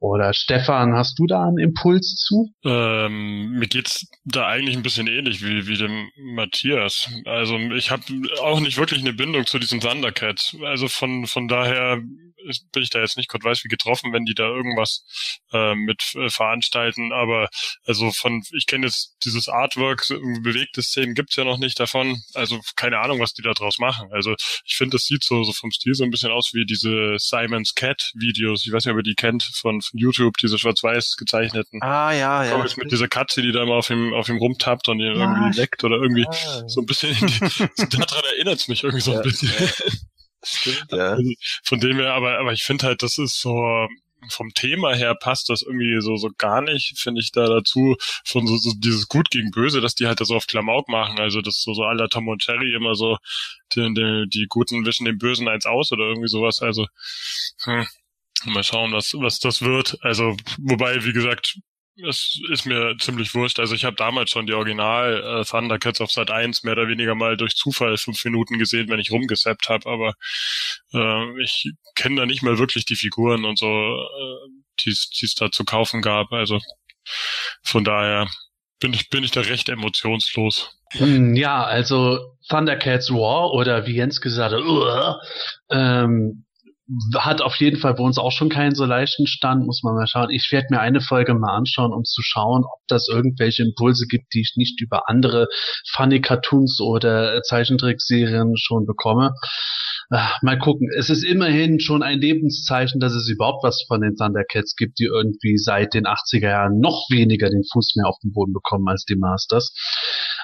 Oder Stefan, hast du da einen Impuls zu? Ähm, mir geht's da eigentlich ein bisschen ähnlich wie, wie dem Matthias. Also ich habe auch nicht wirklich eine Bindung zu diesem Thundercat. Also von, von daher bin ich da jetzt nicht Gott weiß wie getroffen, wenn die da irgendwas äh, mit äh, veranstalten. Aber also von, ich kenne jetzt dieses Artwork, bewegte Szenen gibt's ja noch nicht davon. Also keine Ahnung, was die da draus machen. Also ich finde, das sieht so, so vom Stil so ein bisschen aus wie diese Simon's Cat Videos. Ich weiß nicht, ob ihr die kennt von, von YouTube, diese schwarz-weiß gezeichneten. Ah, ja, ja. Comics mit dieser Katze, die da immer auf ihm, auf ihm rumtappt und ihn ja, irgendwie leckt oder irgendwie ah. so ein bisschen, [LAUGHS] daran erinnert es mich irgendwie so ein bisschen. Stimmt, ja. Also von dem her, aber, aber ich finde halt, das ist so, vom Thema her passt das irgendwie so, so gar nicht, finde ich da dazu, von so, so dieses Gut gegen Böse, dass die halt das so auf Klamauk machen, also das so, so aller Tom und Jerry immer so, die, die, die Guten wischen den Bösen eins aus oder irgendwie sowas, also, hm, mal schauen, was, was das wird, also, wobei, wie gesagt, es ist mir ziemlich wurscht. Also ich habe damals schon die Original äh, Thundercats auf Sat 1 mehr oder weniger mal durch Zufall fünf Minuten gesehen, wenn ich rumgesappt habe, aber äh, ich kenne da nicht mal wirklich die Figuren und so, äh, die es da zu kaufen gab. Also von daher bin ich, bin ich da recht emotionslos. Hm, ja, also Thundercats War oder wie Jens gesagt hat, uh, ähm, hat auf jeden Fall bei uns auch schon keinen so leichten Stand, muss man mal schauen. Ich werde mir eine Folge mal anschauen, um zu schauen, ob das irgendwelche Impulse gibt, die ich nicht über andere Funny Cartoons oder Zeichentrickserien schon bekomme. ach, mal gucken. Es ist immerhin schon ein Lebenszeichen, dass es überhaupt was von den Thundercats gibt, die irgendwie seit den 80er Jahren noch weniger den Fuß mehr auf den Boden bekommen als die Masters.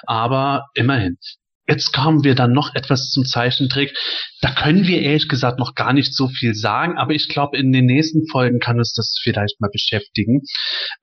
Aber immerhin. Jetzt kommen wir dann noch etwas zum Zeichentrick. Da können wir ehrlich gesagt noch gar nicht so viel sagen, aber ich glaube, in den nächsten Folgen kann uns das vielleicht mal beschäftigen.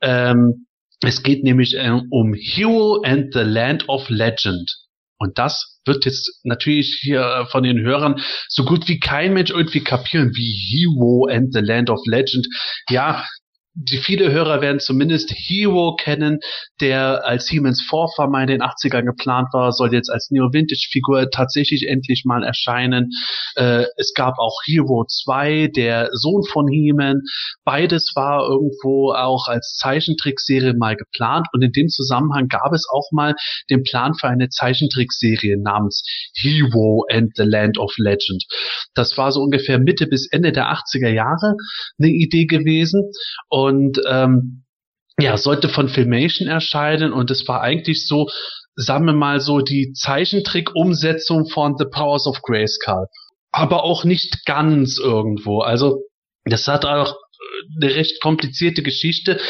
Ähm, es geht nämlich äh, um Hero and the Land of Legend. Und das wird jetzt natürlich hier von den Hörern so gut wie kein Mensch irgendwie kapieren, wie Hero and the Land of Legend. Ja, die viele Hörer werden zumindest Hero kennen, der als Siemens Vorfahr mal in den 80ern geplant war, soll jetzt als Neo-Vintage-Figur tatsächlich endlich mal erscheinen. Äh, es gab auch Hero 2, der Sohn von He-Man. Beides war irgendwo auch als Zeichentrickserie mal geplant und in dem Zusammenhang gab es auch mal den Plan für eine Zeichentrickserie namens Hero and the Land of Legend. Das war so ungefähr Mitte bis Ende der 80er Jahre eine Idee gewesen und ähm, ja, sollte von Filmation erscheinen und es war eigentlich so, sagen wir mal so, die Zeichentrick-Umsetzung von The Powers of Grayskull. Aber auch nicht ganz irgendwo. Also, das hat auch eine recht komplizierte Geschichte.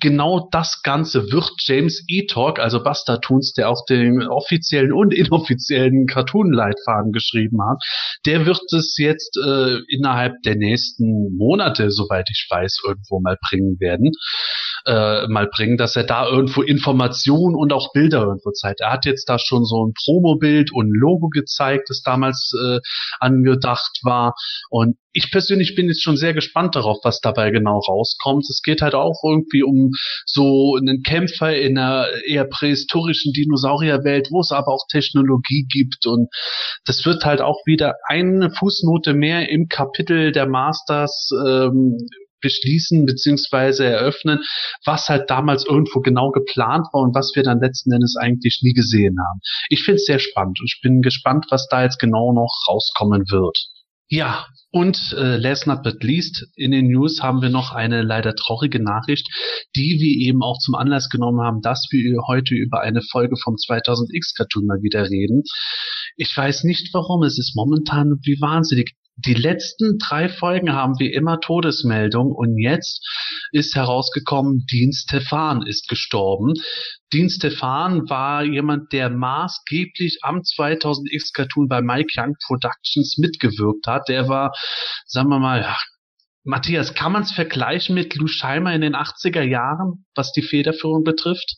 Genau das Ganze wird James E. Talk, also Buster Toons, der auch den offiziellen und inoffiziellen Cartoon-Leitfaden geschrieben hat, der wird es jetzt äh, innerhalb der nächsten Monate, soweit ich weiß, irgendwo mal bringen werden äh, mal bringen, dass er da irgendwo Informationen und auch Bilder irgendwo zeigt. Er hat jetzt da schon so ein Promo-Bild und ein Logo gezeigt, das damals äh, angedacht war. Und ich persönlich bin jetzt schon sehr gespannt darauf, was dabei genau rauskommt. Es geht halt auch irgendwie um so einen Kämpfer in einer eher prähistorischen Dinosaurierwelt, wo es aber auch Technologie gibt. Und das wird halt auch wieder eine Fußnote mehr im Kapitel der Masters ähm, beschließen beziehungsweise eröffnen, was halt damals irgendwo genau geplant war und was wir dann letzten Endes eigentlich nie gesehen haben. Ich finde es sehr spannend und ich bin gespannt, was da jetzt genau noch rauskommen wird. Ja, und äh, last not but least, in den News haben wir noch eine leider traurige Nachricht, die wir eben auch zum Anlass genommen haben, dass wir heute über eine Folge vom 2000X Cartoon mal wieder reden. Ich weiß nicht warum, es ist momentan wie wahnsinnig die letzten drei Folgen haben wir immer Todesmeldung und jetzt ist herausgekommen, Dean Stefan ist gestorben. Dean Stefan war jemand, der maßgeblich am 2000X Cartoon bei Mike Young Productions mitgewirkt hat. Der war, sagen wir mal, ach, Matthias, kann man es vergleichen mit Lou Scheimer in den 80er Jahren, was die Federführung betrifft?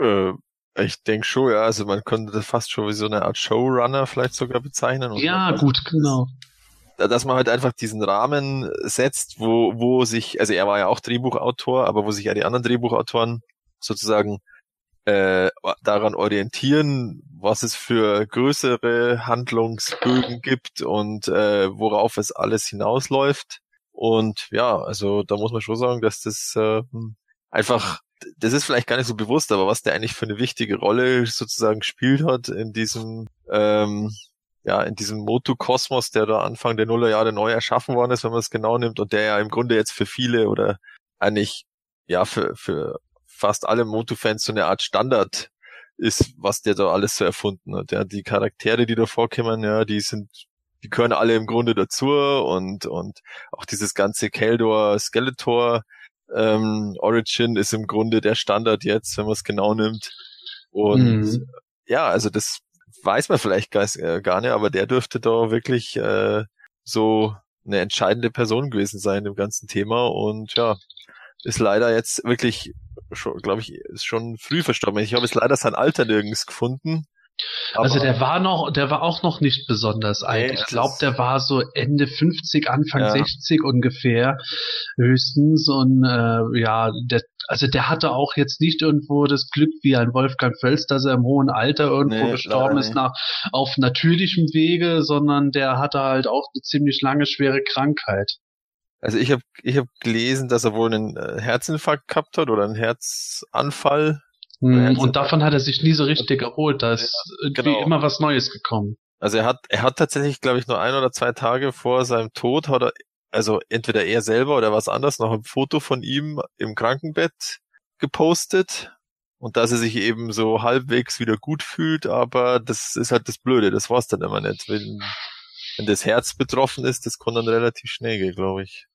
Äh, ich denke schon, ja. Also man könnte das fast schon wie so eine Art Showrunner vielleicht sogar bezeichnen. ja, gut, genau dass man halt einfach diesen Rahmen setzt, wo, wo sich, also er war ja auch Drehbuchautor, aber wo sich ja die anderen Drehbuchautoren sozusagen äh, daran orientieren, was es für größere Handlungsbögen gibt und äh, worauf es alles hinausläuft. Und ja, also da muss man schon sagen, dass das äh, einfach, das ist vielleicht gar nicht so bewusst, aber was der eigentlich für eine wichtige Rolle sozusagen gespielt hat in diesem ähm, ja, in diesem Motu-Kosmos, der da Anfang der Nullerjahre neu erschaffen worden ist, wenn man es genau nimmt, und der ja im Grunde jetzt für viele oder eigentlich, ja, für, für fast alle Motu-Fans so eine Art Standard ist, was der da alles so erfunden hat. Ja, die Charaktere, die da vorkommen, ja, die sind, die gehören alle im Grunde dazu und, und auch dieses ganze Keldor, Skeletor, ähm, Origin ist im Grunde der Standard jetzt, wenn man es genau nimmt. Und mhm. ja, also das weiß man vielleicht gar, äh, gar nicht, aber der dürfte da wirklich äh, so eine entscheidende Person gewesen sein im ganzen Thema und ja, ist leider jetzt wirklich, glaube ich, ist schon früh verstorben. Ich habe jetzt leider sein Alter nirgends gefunden. Also der war noch, der war auch noch nicht besonders alt. Nee, ich glaube, der war so Ende 50, Anfang ja. 60 ungefähr höchstens. Und äh, ja, der, also der hatte auch jetzt nicht irgendwo das Glück wie ein Wolfgang Völz, dass er im hohen Alter irgendwo nee, gestorben ist nach auf natürlichem Wege, sondern der hatte halt auch eine ziemlich lange schwere Krankheit. Also ich habe ich hab gelesen, dass er wohl einen äh, Herzinfarkt gehabt hat oder einen Herzanfall und davon hat er sich nie so richtig erholt. Da ist ja, irgendwie genau. immer was Neues gekommen. Also er hat, er hat tatsächlich, glaube ich, nur ein oder zwei Tage vor seinem Tod hat er, also entweder er selber oder was anderes, noch ein Foto von ihm im Krankenbett gepostet. Und dass er sich eben so halbwegs wieder gut fühlt, aber das ist halt das Blöde, das war's dann immer nicht. Wenn, wenn das Herz betroffen ist, das kann dann relativ schnell gehen, glaube ich.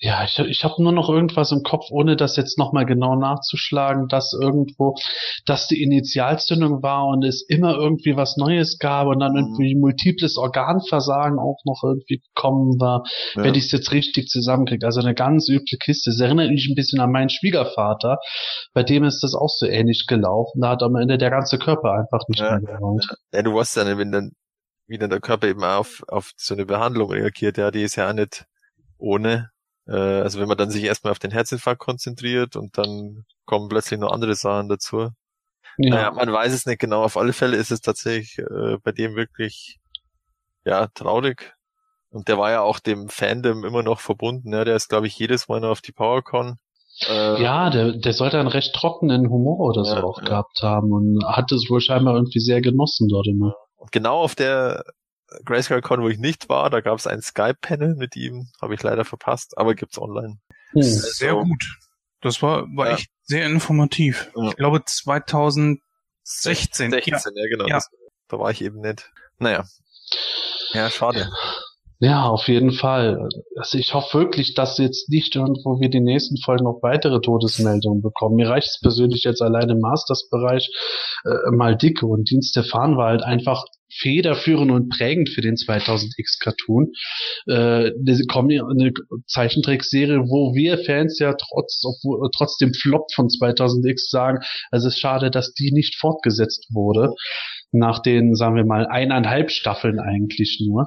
Ja, ich, ich habe nur noch irgendwas im Kopf, ohne das jetzt nochmal genau nachzuschlagen, dass irgendwo, dass die Initialzündung war und es immer irgendwie was Neues gab und dann Mhm. irgendwie multiples Organversagen auch noch irgendwie gekommen war, Ja. wenn ich es jetzt richtig zusammenkriege. Also eine ganz üble Kiste. Das erinnert mich ein bisschen an meinen Schwiegervater, bei dem ist das auch so ähnlich gelaufen. Da hat am Ende der ganze Körper einfach nicht Ja. mehr gewollt. Ja, du ja nicht, wenn dann, wie dann der Körper eben auf, auf so eine Behandlung reagiert, ja, die ist ja auch nicht ohne. Äh, also wenn man dann sich erstmal auf den Herzinfarkt konzentriert und dann kommen plötzlich noch andere Sachen dazu. Ja. Naja, man weiß es nicht genau. Auf alle Fälle ist es tatsächlich äh, bei dem wirklich, ja, traurig. Und der war ja auch dem Fandom immer noch verbunden. Ja, der ist, glaube ich, jedes Mal noch auf die PowerCon. Äh, Ja, der, der sollte einen recht trockenen Humor oder so Ja, auch ja. gehabt haben und hat es wohl scheinbar irgendwie sehr genossen dort immer. Und genau auf der Grayscale Con, wo ich nicht war, da gab es ein Skype-Panel mit ihm, habe ich leider verpasst, aber gibt's online. Hm. Sehr Also, gut. Das war, war Ja. echt sehr informativ. Ja. Ich glaube 2016. 16, ja, genau. Ja. Das, da war ich eben nicht. Naja. Ja, schade. Ja, auf jeden Fall. Also ich hoffe wirklich, dass jetzt nicht irgendwo wir die nächsten Folgen noch weitere Todesmeldungen bekommen. Mir reicht es persönlich jetzt allein im Masters-Bereich äh, mal dicke und Dean Stefan war halt einfach federführend und prägend für den 2000X Cartoon. Äh, eine, Comic- eine Zeichentrickserie, wo wir Fans ja trotz, obwohl, trotz dem Flop von 2000X sagen, also es ist schade, dass die nicht fortgesetzt wurde. Nach den, sagen wir mal, eineinhalb Staffeln eigentlich nur.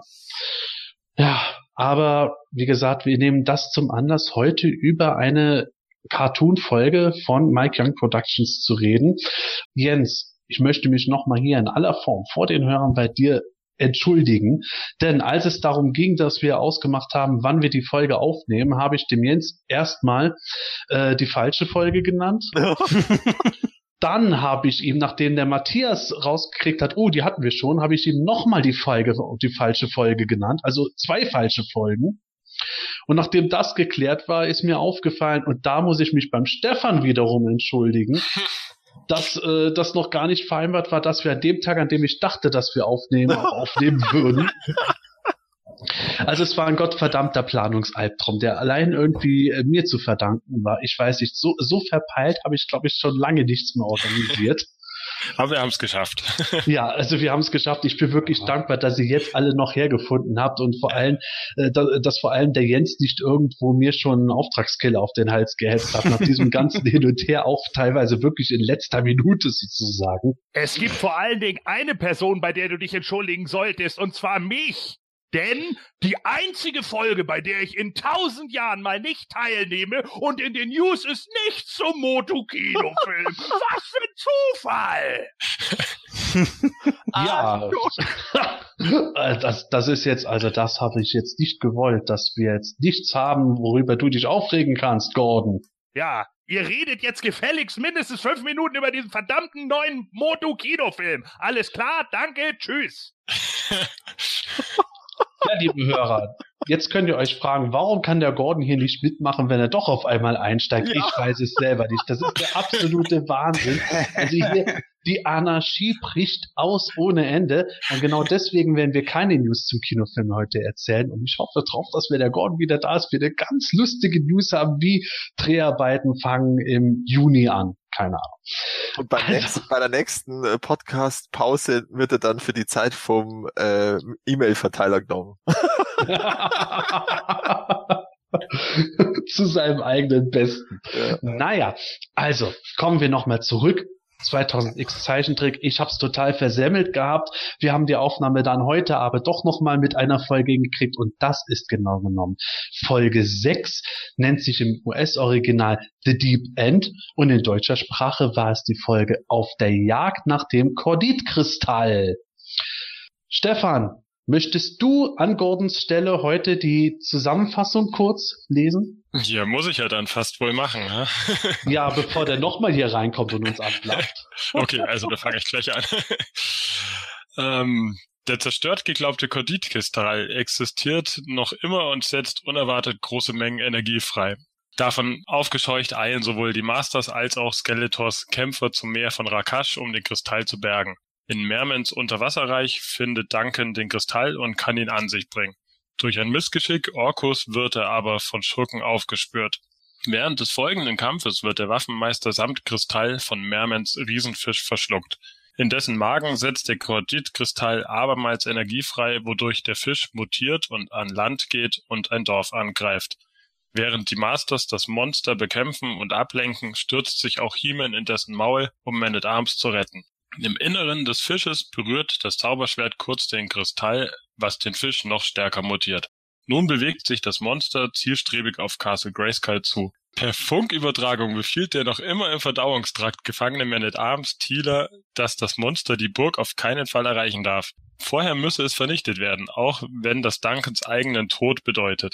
Ja, aber wie gesagt, wir nehmen das zum Anlass, heute über eine Cartoon-Folge von Mike Young Productions zu reden. Jens, ich möchte mich nochmal hier in aller Form vor den Hörern bei dir entschuldigen, denn als es darum ging, dass wir ausgemacht haben, wann wir die Folge aufnehmen, habe ich dem Jens erstmal äh, die falsche Folge genannt. [LAUGHS] [LAUGHS] Dann habe ich ihm, nachdem der Matthias rausgekriegt hat, oh, die hatten wir schon, habe ich ihm nochmal die Folge, die falsche Folge genannt, also zwei falsche Folgen. Und nachdem das geklärt war, ist mir aufgefallen, und da muss ich mich beim Stefan wiederum entschuldigen, [LAUGHS] dass äh, das noch gar nicht vereinbart war, dass wir an dem Tag, an dem ich dachte, dass wir aufnehmen, auch [LAUGHS] aufnehmen würden. [LAUGHS] Also es war ein gottverdammter Planungsalbtraum, der allein irgendwie äh, mir zu verdanken war. Ich weiß nicht, so, so verpeilt habe ich, glaube ich, schon lange nichts mehr organisiert. [LAUGHS] Aber wir haben es geschafft. [LAUGHS] Ja, also wir haben es geschafft. Ich bin wirklich dankbar, dass ihr jetzt alle noch hergefunden habt und vor allem, äh, da- dass vor allem der Jens nicht irgendwo mir schon einen Auftragskiller auf den Hals gehetzt hat, nach diesem ganzen [LAUGHS] Hin und Her, auch teilweise wirklich in letzter Minute sozusagen. Es gibt vor allen Dingen eine Person, bei der du dich entschuldigen solltest, und zwar mich. Denn die einzige Folge, bei der ich in tausend Jahren mal nicht teilnehme und in den News ist nichts zum Moto-Kinofilm. [LAUGHS] Was für ein Zufall! [LAUGHS] Ja, [LAUGHS] Äh, das, das ist jetzt, also das habe ich jetzt nicht gewollt, dass wir jetzt nichts haben, worüber du dich aufregen kannst, Gordon. Ja, ihr redet jetzt gefälligst mindestens fünf Minuten über diesen verdammten neuen Moto-Kinofilm. Alles klar, danke, tschüss. Ja, liebe Hörer, jetzt könnt ihr euch fragen, warum kann der Gordon hier nicht mitmachen, wenn er doch auf einmal einsteigt? Ich weiß es selber nicht. Das ist der absolute Wahnsinn. Also hier, die Anarchie bricht aus ohne Ende. Und genau deswegen werden wir keine News zum Kinofilm heute erzählen. Und ich hoffe drauf, dass wenn der Gordon wieder da ist, wir eine ganz lustige News haben, wie Dreharbeiten fangen im Juni an. Keine Ahnung. Und beim nächsten, bei der nächsten äh, Podcast-Pause wird er dann für die Zeit vom äh, E-Mail-Verteiler genommen. [LAUGHS] [LAUGHS] Zu seinem eigenen Besten. Ja. Naja, also kommen wir nochmal zurück. 2000x Zeichentrick. Ich hab's total versemmelt gehabt. Wir haben die Aufnahme dann heute aber doch nochmal mit einer Folge gekriegt und das ist genau genommen. Folge 6 nennt sich im US-Original The Deep End und in deutscher Sprache war es die Folge Auf der Jagd nach dem Korditkristall. Stefan, möchtest du an Gordons Stelle heute die Zusammenfassung kurz lesen? Ja, muss ich ja dann fast wohl machen. Ne? [LAUGHS] Ja, bevor der nochmal hier reinkommt und uns abblafft. [LAUGHS] Okay, also da fange ich gleich an. [LAUGHS] ähm, der zerstört geglaubte Korditkristall existiert noch immer und setzt unerwartet große Mengen Energie frei. Davon aufgescheucht eilen sowohl die Masters als auch Skeletors Kämpfer zum Meer von Rakash, um den Kristall zu bergen. In Mermans Unterwasserreich findet Duncan den Kristall und kann ihn an sich bringen. Durch ein Missgeschick Orkus wird er aber von Schurken aufgespürt. Während des folgenden Kampfes wird der Waffenmeister samt Kristall von Mermans Riesenfisch verschluckt. In dessen Magen setzt der Korditkristall abermals Energie frei, wodurch der Fisch mutiert und an Land geht und ein Dorf angreift. Während die Masters das Monster bekämpfen und ablenken, stürzt sich auch He-Man in dessen Maul, um Man at Arms zu retten. Im Inneren des Fisches berührt das Zauberschwert kurz den Kristall, was den Fisch noch stärker mutiert. Nun bewegt sich das Monster zielstrebig auf Castle Grayskull zu. Per Funkübertragung befiehlt der noch immer im Verdauungstrakt gefangene Man-at-Arms Thieler, dass das Monster die Burg auf keinen Fall erreichen darf. Vorher müsse es vernichtet werden, auch wenn das Duncans eigenen Tod bedeutet.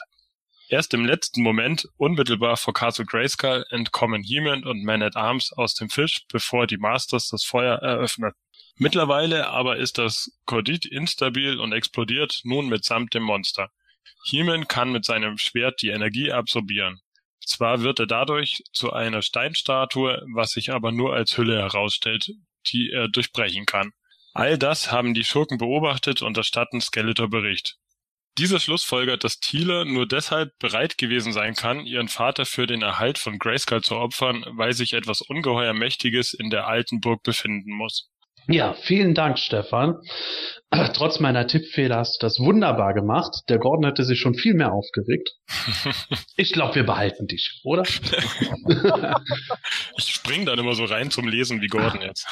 Erst im letzten Moment, unmittelbar vor Castle Grayskull, entkommen He-Man und Man-at-Arms aus dem Fisch, bevor die Masters das Feuer eröffnen. Mittlerweile aber ist das Kordit instabil und explodiert nun mitsamt dem Monster. He-Man kann mit seinem Schwert die Energie absorbieren. Zwar wird er dadurch zu einer Steinstatue, was sich aber nur als Hülle herausstellt, die er durchbrechen kann. All das haben die Schurken beobachtet und erstatten Skeletor Bericht. Dieser schlussfolgert, dass Thiele nur deshalb bereit gewesen sein kann, ihren Vater für den Erhalt von Grayskull zu opfern, weil sich etwas ungeheuer Mächtiges in der alten Burg befinden muss. Ja, vielen Dank, Stefan. [CLEARS THROAT] Trotz meiner Tippfehler hast du das wunderbar gemacht. Der Gordon hätte sich schon viel mehr aufgeregt. [LAUGHS] Ich glaube, wir behalten dich, oder? [LAUGHS] ich spring dann immer so rein zum Lesen wie Gordon jetzt.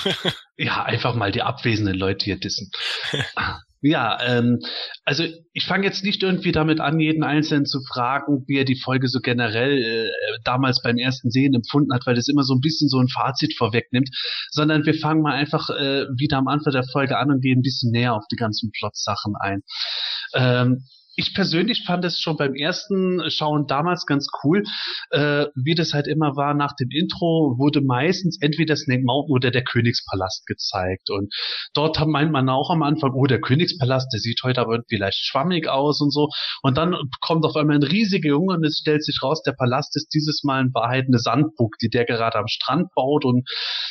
ja, einfach mal die abwesenden Leute hier dissen. [LAUGHS] Ja, ähm, also ich fange jetzt nicht irgendwie damit an, jeden Einzelnen zu fragen, wie er die Folge so generell äh, damals beim ersten Sehen empfunden hat, weil das immer so ein bisschen so ein Fazit vorwegnimmt, sondern wir fangen mal einfach äh, wieder am Anfang der Folge an und gehen ein bisschen näher auf die ganzen Plot-Sachen ein. Ähm, ich persönlich fand es schon beim ersten Schauen damals ganz cool, äh, wie das halt immer war. Nach dem Intro wurde meistens entweder Snake Mountain oder der Königspalast gezeigt. Und dort meint man auch am Anfang, oh, der Königspalast, der sieht heute aber vielleicht schwammig aus und so. Und dann kommt auf einmal ein riesiger Junge und es stellt sich raus, der Palast ist dieses Mal in Wahrheit eine Sandburg, die der gerade am Strand baut. Und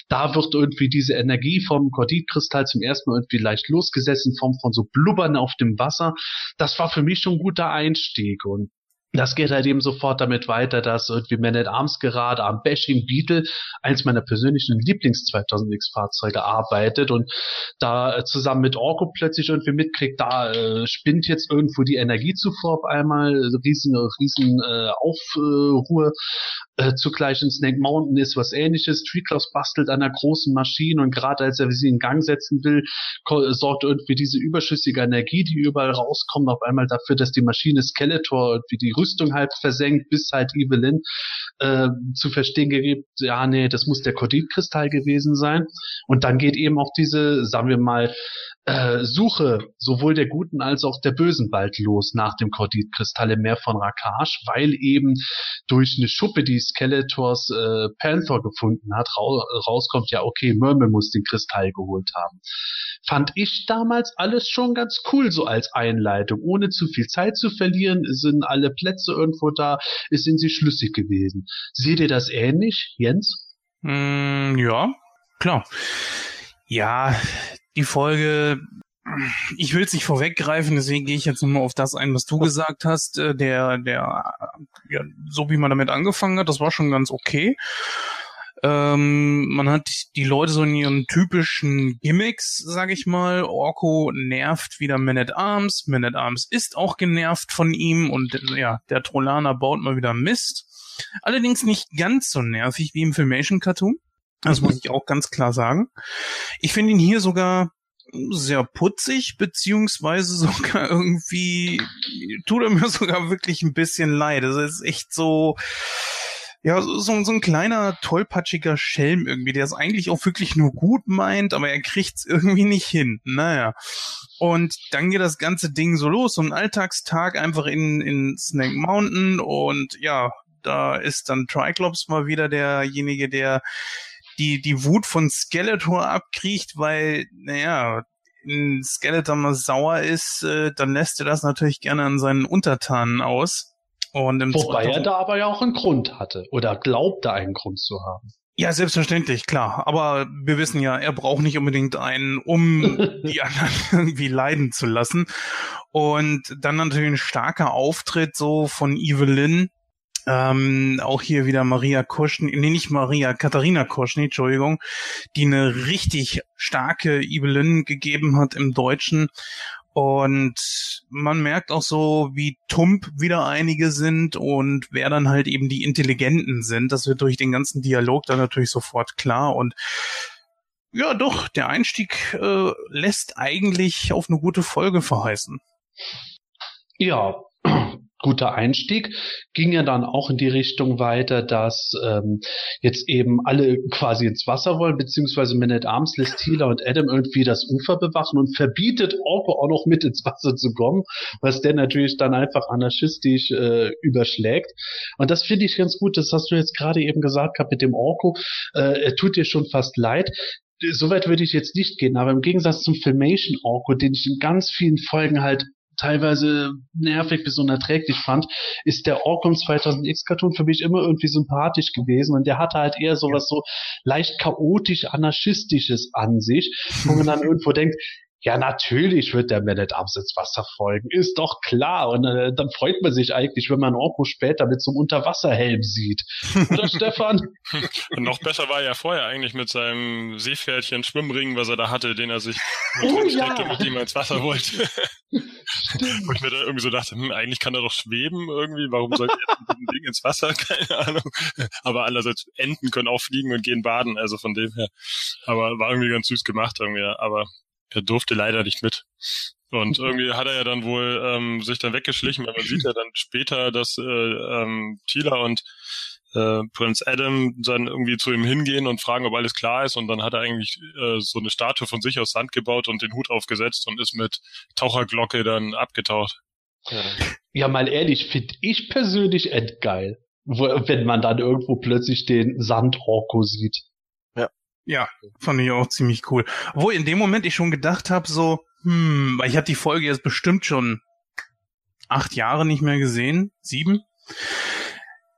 da wird irgendwie diese Energie vom Korditkristall zum ersten Mal irgendwie leicht losgesessen, Form von so Blubbern auf dem Wasser. Das war für mich schon ein guter Einstieg und das geht halt eben sofort damit weiter, dass irgendwie Man at Arms gerade am Bashing Beetle, eins meiner persönlichen Lieblings 2000X Fahrzeuge arbeitet und da äh, zusammen mit Orko plötzlich irgendwie mitkriegt, da äh, spinnt jetzt irgendwo die Energiezufuhr auf einmal, riesen, riesen äh, Aufruhr äh, zugleich in Snake Mountain ist was ähnliches. Treeclaws bastelt an einer großen Maschine und gerade als er sie in Gang setzen will, sorgt irgendwie diese überschüssige Energie, die überall rauskommt, auf einmal dafür, dass die Maschine Skeletor irgendwie die Rüstung halb versenkt, bis halt Evelyn äh, zu verstehen gibt, ja, nee, das muss der Korditkristall gewesen sein. Und dann geht eben auch diese, sagen wir mal, äh, Suche sowohl der Guten als auch der Bösen bald los nach dem Korditkristall im Meer von Rakash, weil eben durch eine Schuppe, die Skeletors äh, Panther gefunden hat, ra rauskommt, ja okay, Murmel muss den Kristall geholt haben. Fand ich damals alles schon ganz cool so als Einleitung. Ohne zu viel Zeit zu verlieren, sind alle Plätze irgendwo da, sind sie schlüssig gewesen. Seht ihr das ähnlich, Jens? Mm, ja, klar. Ja, die Folge, ich will es nicht vorweggreifen, deswegen gehe ich jetzt nochmal auf das ein, was du gesagt hast. Äh, der, der, ja, so wie man damit angefangen hat, das war schon ganz okay. Ähm, man hat die Leute so in ihren typischen Gimmicks, sag ich mal. Orko nervt wieder Man at Arms. Man at Arms ist auch genervt von ihm und ja, der Trollaner baut mal wieder Mist. Allerdings nicht ganz so nervig wie im Filmation Cartoon. Das muss ich auch ganz klar sagen. Ich finde ihn hier sogar sehr putzig, beziehungsweise [LAUGHS] sogar irgendwie tut er mir sogar wirklich ein bisschen leid. Das ist echt so, ja, so, so ein kleiner, tollpatschiger Schelm irgendwie, der es eigentlich auch wirklich nur gut meint, aber er kriegt's irgendwie nicht hin. Naja. Und dann geht das ganze Ding so los, so ein Alltagstag einfach in, in Snake Mountain und ja, da ist dann Triclops mal wieder derjenige, der die, die Wut von Skeletor abkriecht, weil, naja, ein Skeletor mal sauer ist, äh, dann lässt er das natürlich gerne an seinen Untertanen aus. Und im Wobei er da aber ja auch einen Grund hatte oder glaubte einen Grund zu haben. Ja, selbstverständlich, klar. Aber wir wissen ja, er braucht nicht unbedingt einen, um [LAUGHS] die anderen [LAUGHS] irgendwie leiden zu lassen. Und dann natürlich ein starker Auftritt so von Evelyn. Ähm, auch hier wieder Maria Koschny, nee, nicht Maria, Katharina Koschny, Entschuldigung, die eine richtig starke Evelyn gegeben hat im Deutschen. Und man merkt auch so, wie tump wieder einige sind und wer dann halt eben die Intelligenten sind. Das wird durch den ganzen Dialog dann natürlich sofort klar. Und ja, doch, der Einstieg äh, lässt eigentlich auf eine gute Folge verheißen. Ja, guter Einstieg, ging ja dann auch in die Richtung weiter, dass ähm, jetzt eben alle quasi ins Wasser wollen, beziehungsweise Man Arms lässt Tila und Adam irgendwie das Ufer bewachen und verbietet Orko auch noch mit ins Wasser zu kommen, was der natürlich dann einfach anarchistisch äh, überschlägt. Und das finde ich ganz gut, das hast du jetzt gerade eben gesagt gehabt mit dem Orko, äh, er tut dir schon fast leid. Soweit würde ich jetzt nicht gehen, aber im Gegensatz zum Filmation Orko, den ich in ganz vielen Folgen halt teilweise nervig bis unerträglich fand, ist der Orcon 2000X Cartoon für mich immer irgendwie sympathisch gewesen und der hatte halt eher sowas so leicht chaotisch anarchistisches an sich, wo man dann irgendwo denkt, ja, natürlich wird der Man at Arms ins Wasser folgen. Ist doch klar. Und äh, dann freut man sich eigentlich, wenn man Orko später mit so einem Unterwasserhelm sieht. Oder [LAUGHS] Stefan? Und noch besser war er vorher eigentlich mit seinem Seepferdchen Schwimmring, was er da hatte, den er sich Oh, mit ja. mit dem er ins Wasser wollte. Wo ich mir da irgendwie so dachte, hm, eigentlich kann er doch schweben irgendwie. Warum sollte er mit diesem Ding ins Wasser? [LAUGHS] Keine Ahnung. Aber andererseits, Enten können auch fliegen und gehen baden. Also von dem her. Aber war irgendwie ganz süß gemacht irgendwie. Aber er durfte leider nicht mit. Und irgendwie hat er ja dann wohl ähm, sich dann weggeschlichen, weil man sieht ja dann später, dass äh, ähm, Tila und äh, Prinz Adam dann irgendwie zu ihm hingehen und fragen, ob alles klar ist. Und dann hat er eigentlich äh, so eine Statue von sich aus Sand gebaut und den Hut aufgesetzt und ist mit Taucherglocke dann abgetaucht. Ja. Ja, mal ehrlich, finde ich persönlich endgeil. Wo, wenn man dann irgendwo plötzlich den Sandorko sieht. Ja, fand ich auch ziemlich cool. Wo in dem Moment ich schon gedacht habe, so, hm, weil ich habe die Folge jetzt bestimmt schon acht Jahre nicht mehr gesehen, sieben.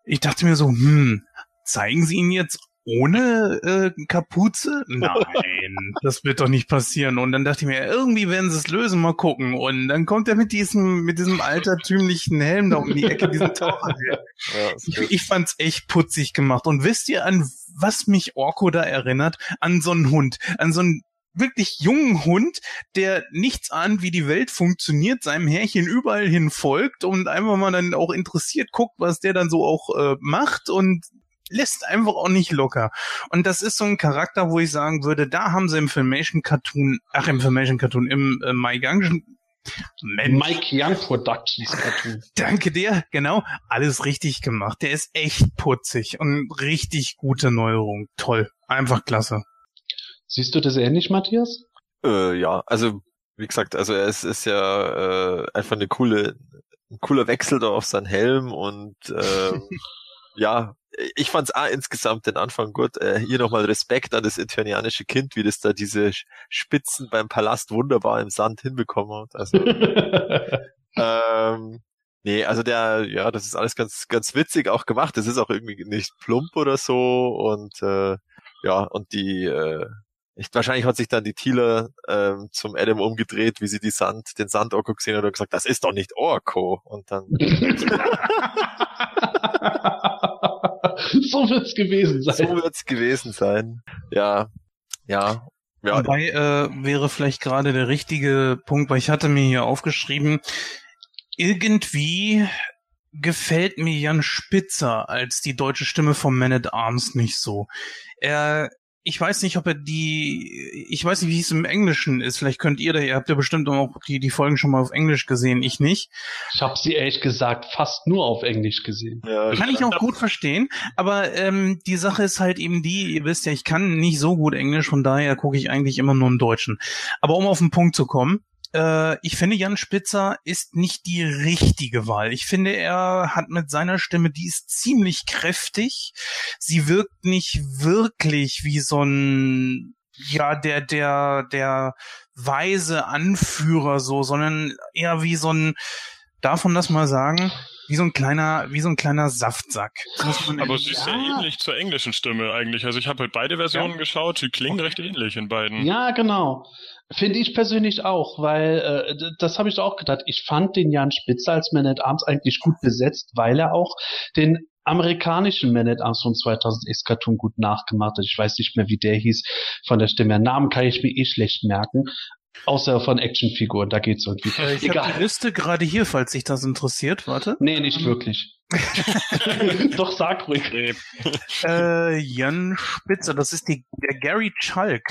Ich dachte mir so, hm, zeigen sie ihn jetzt ohne äh, Kapuze? Nein, [LAUGHS] das wird doch nicht passieren. Und dann dachte ich mir, irgendwie werden sie es lösen, mal gucken. Und dann kommt er mit diesem, mit diesem altertümlichen Helm da um die Ecke, diesen [LAUGHS] Taucherhelm. Ja, Ich, ich fand's echt putzig gemacht. Und wisst ihr, an was mich Orko da erinnert? An so einen Hund. An so einen wirklich jungen Hund, der nichts ahnt, wie die Welt funktioniert, seinem Härchen überall hin folgt und einfach mal dann auch interessiert guckt, was der dann so auch äh, macht und lässt einfach auch nicht locker. Und das ist so ein Charakter, wo ich sagen würde, da haben sie im Filmation Cartoon, ach im Filmation Cartoon, im äh, My Young Mensch, Mike Young Productions Cartoon. [LAUGHS] Danke dir, genau. Alles richtig gemacht. Der ist echt putzig und richtig gute Neuerung. Toll. Einfach klasse. Siehst du das ähnlich, Matthias? Äh, ja, also wie gesagt, also es ist ja äh, einfach eine coole, ein cooler Wechsel da auf seinen Helm und ähm, [LAUGHS] ja, ich fand's auch insgesamt den Anfang gut. Äh, hier nochmal Respekt an das eternianische Kind, wie das da diese Spitzen beim Palast wunderbar im Sand hinbekommen hat. Also [LAUGHS] ähm, nee, also der, ja, das ist alles ganz, ganz witzig auch gemacht. Das ist auch irgendwie nicht plump oder so und äh, ja, und die äh, ich, wahrscheinlich hat sich dann die Thieler ähm, zum Adam umgedreht, wie sie die Sand, den Sandorko gesehen hat und gesagt, das ist doch nicht Orko. Und dann, [LAUGHS] so wird's gewesen sein. so wird's gewesen sein. Ja, ja, ja. Wobei äh, wäre vielleicht gerade der richtige Punkt, weil ich hatte mir hier aufgeschrieben, irgendwie gefällt mir Jan Spitzer als die deutsche Stimme von Man at Arms nicht so. Er, ich weiß nicht, ob er die, ich weiß nicht, wie es im Englischen ist. Vielleicht könnt ihr da, ihr habt ja bestimmt auch die, die Folgen schon mal auf Englisch gesehen, ich nicht. Ich habe sie ehrlich gesagt fast nur auf Englisch gesehen. ja Kann ich auch gut verstehen, aber ähm, die Sache ist halt eben die, ihr wisst ja, ich kann nicht so gut Englisch, von daher gucke ich eigentlich immer nur im Deutschen. Aber um auf den Punkt zu kommen, äh, ich finde, Jan Spitzer ist nicht die richtige Wahl. Ich finde, er hat mit seiner Stimme, die ist ziemlich kräftig. Sie wirkt nicht wirklich wie so ein, ja, der, der, der weise Anführer so, sondern eher wie so ein, darf man das mal sagen? Wie so ein kleiner, wie so ein kleiner Saftsack. Aber sie ist ja ähnlich zur englischen Stimme eigentlich. Also ich habe halt beide Versionen ja. geschaut, sie klingen okay. recht ähnlich in beiden. Ja, genau. Finde ich persönlich auch, weil äh, das habe ich auch gedacht. Ich fand den Jan Spitzer als Man at Arms eigentlich gut besetzt, weil er auch den amerikanischen Man at Arms von 2000X Cartoon gut nachgemacht hat. Ich weiß nicht mehr, wie der hieß von der Stimme. Namen kann ich mir eh schlecht merken. Außer von Actionfiguren, da geht's irgendwie. Äh, ich habe die Liste gerade hier, falls sich das interessiert. Warte. Nee, nicht wirklich. [LAUGHS] Doch, sag ruhig. äh, Jan Spitzer, das ist die, der Gary Chalk.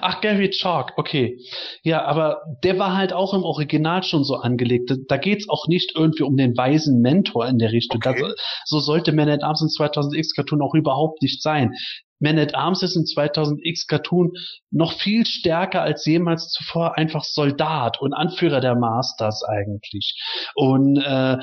Ach, Gary Chalk, okay. Ja, aber der war halt auch im Original schon so angelegt. Da geht's auch nicht irgendwie um den weisen Mentor in der Richtung. Okay. Das, so sollte Man at Arms in 2000X Cartoon auch überhaupt nicht sein. Man at Arms ist in 2000X Cartoon noch viel stärker als jemals zuvor einfach Soldat und Anführer der Masters eigentlich. Und äh,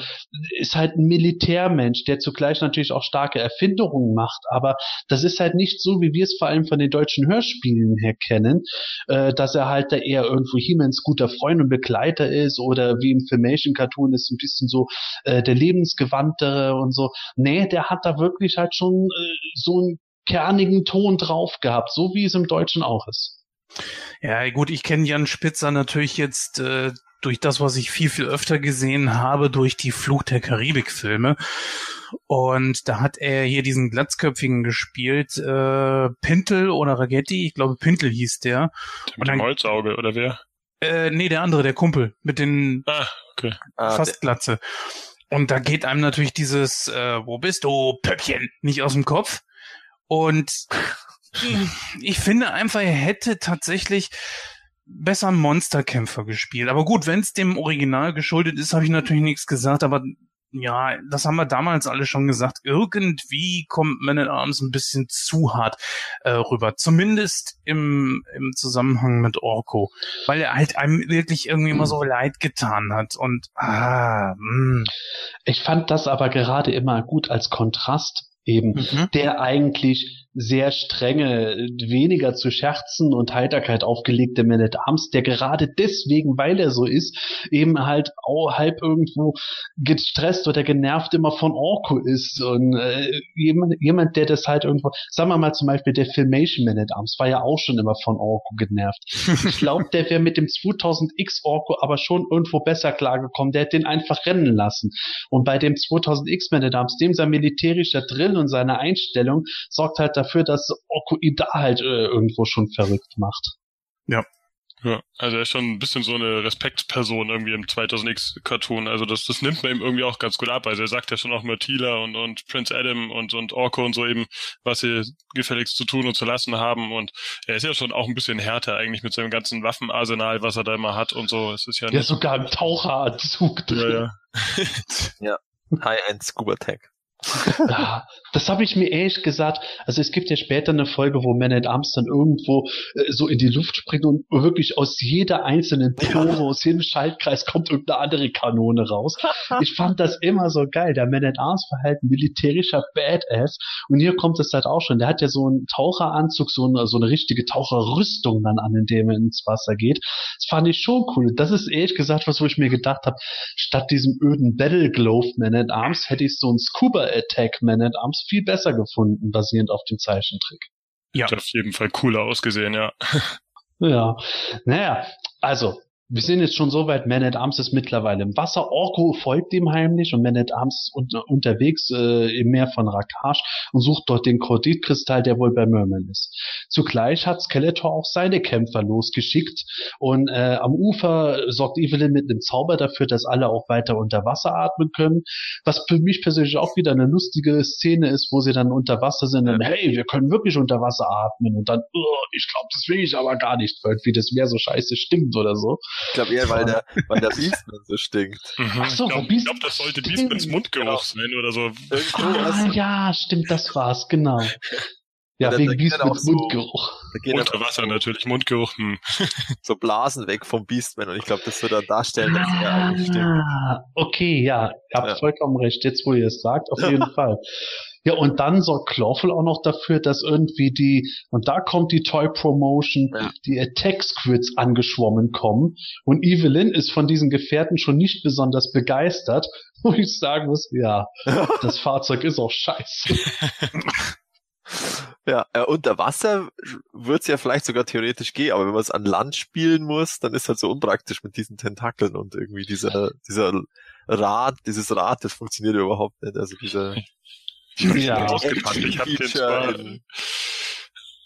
ist halt ein Militärmensch, der zugleich natürlich auch starke Erfindungen macht. Aber das ist halt nicht so, wie wir es vor allem von den deutschen Hörspielen her kennen, äh, dass er halt da eher irgendwo Hiemens guter Freund und Begleiter ist oder wie im Filmation Cartoon ist ein bisschen so äh, der lebensgewandtere und so. Nee, der hat da wirklich halt schon äh, so ein kernigen Ton drauf gehabt, so wie es im Deutschen auch ist. Ja, gut, ich kenne Jan Spitzer natürlich jetzt äh, durch das, was ich viel, viel öfter gesehen habe, durch die Fluch der Karibik-Filme. Und da hat er hier diesen Glatzköpfigen gespielt, äh, Pintel oder Ragetti, ich glaube Pintel hieß der. der mit dem Holzauge, oder wer? Äh, nee, der andere, der Kumpel, mit den ah, okay. fast Glatze. Und da geht einem natürlich dieses, äh, wo bist du, Pöppchen, nicht aus dem Kopf. Und ich finde einfach, er hätte tatsächlich besser Monsterkämpfer gespielt. Aber gut, wenn es dem Original geschuldet ist, habe ich natürlich nichts gesagt, aber ja, das haben wir damals alle schon gesagt. Irgendwie kommt Man at Arms ein bisschen zu hart äh, rüber. Zumindest im, im Zusammenhang mit Orko. Weil er halt einem wirklich irgendwie immer so leid getan hat. Und ah, mh. Ich fand das aber gerade immer gut als Kontrast eben, mhm. der eigentlich sehr strenge, weniger zu Scherzen und Heiterkeit aufgelegte Man at Arms, der gerade deswegen, weil er so ist, eben halt auch halb irgendwo gestresst oder genervt immer von Orko ist und äh, jemand, jemand, der das halt irgendwo, sagen wir mal zum Beispiel der Filmation Man at Arms war ja auch schon immer von Orko genervt. ich glaube, der wäre mit dem 2000X Orko aber schon irgendwo besser klargekommen. Der hat den einfach rennen lassen. Und bei dem 2000X Man at Arms, dem sein militärischer Drill und seine Einstellung sorgt halt dafür, dass Okuida halt äh, irgendwo schon verrückt macht. Ja. Ja, also er ist schon ein bisschen so eine Respektsperson irgendwie im 2000X-Cartoon. Also das, das nimmt man ihm irgendwie auch ganz gut ab. Also er sagt ja schon auch mit Tila und, und Prince Adam und, und Orko und so eben, was sie gefälligst zu tun und zu lassen haben. Und er ist ja schon auch ein bisschen härter eigentlich mit seinem ganzen Waffenarsenal, was er da immer hat und so. Es ist ja, ja sogar ein Taucheranzug drin. Ja, ja. [LAUGHS] ja. High-End Scuba Tech ja, das habe ich mir ehrlich gesagt. Also es gibt ja später eine Folge, wo Man at Arms dann irgendwo äh, so in die Luft springt und wirklich aus jeder einzelnen Pore, aus jedem Schaltkreis kommt irgendeine andere Kanone raus. Ich fand das immer so geil. Der Man at Arms war halt ein militärischer Badass und hier kommt es halt auch schon. Der hat ja so einen Taucheranzug, so eine, so eine richtige Taucherrüstung dann an, in dem er ins Wasser geht. Das fand ich schon cool. Das ist ehrlich gesagt was, wo ich mir gedacht habe, statt diesem öden Battle Glove Man at Arms hätte ich so ein Scuba Attack Man at Arms viel besser gefunden, basierend auf dem Zeichentrick. Ja. Hat auf jeden Fall cooler ausgesehen, ja. ja. Naja, also, wir sind jetzt schon so weit, Man at Arms ist mittlerweile im Wasser, Orko folgt ihm heimlich und Man at Arms ist unter, unterwegs äh, im Meer von Rakash und sucht dort den Korditkristall, der wohl bei Merman ist. Zugleich hat Skeletor auch seine Kämpfer losgeschickt und äh, am Ufer sorgt Evelyn mit einem Zauber dafür, dass alle auch weiter unter Wasser atmen können, was für mich persönlich auch wieder eine lustige Szene ist, wo sie dann unter Wasser sind und hey, wir können wirklich unter Wasser atmen und dann, oh, ich glaube, das will ich aber gar nicht, wie das Meer so scheiße stimmt oder so. Ich glaube eher, weil der, weil der Beastman so stinkt. Mhm. Ach so, ich glaube, glaub, das sollte Beastmans Mundgeruch genau. sein oder so. Ah, ja, stimmt, das war's, genau. Ja, ja wegen Beastmans Mundgeruch. So, Unter Wasser natürlich, Mundgeruch. Hm. [LAUGHS] so Blasen weg vom Beastman und ich glaube, das wird dann darstellen, dass er eigentlich stimmt. Ah, okay, ja, ihr habt ja. vollkommen recht, jetzt wo ihr es sagt, auf [LAUGHS] jeden Fall. Ja, und dann sorgt Clawful auch noch dafür, dass irgendwie die, und da kommt die Toy Promotion, ja. die Attack Squids angeschwommen kommen. Und Evelyn ist von diesen Gefährten schon nicht besonders begeistert [LAUGHS] wo ich sagen muss, ja, [LAUGHS] das Fahrzeug ist auch scheiße. [LAUGHS] Ja, äh, unter Wasser wird's ja vielleicht sogar theoretisch gehen, aber wenn man es an Land spielen muss, dann ist halt so unpraktisch mit diesen Tentakeln und irgendwie dieser, dieser Rad, dieses Rad, das funktioniert überhaupt nicht. Also dieser Ja, ausgepackt. Ich habe den zwar,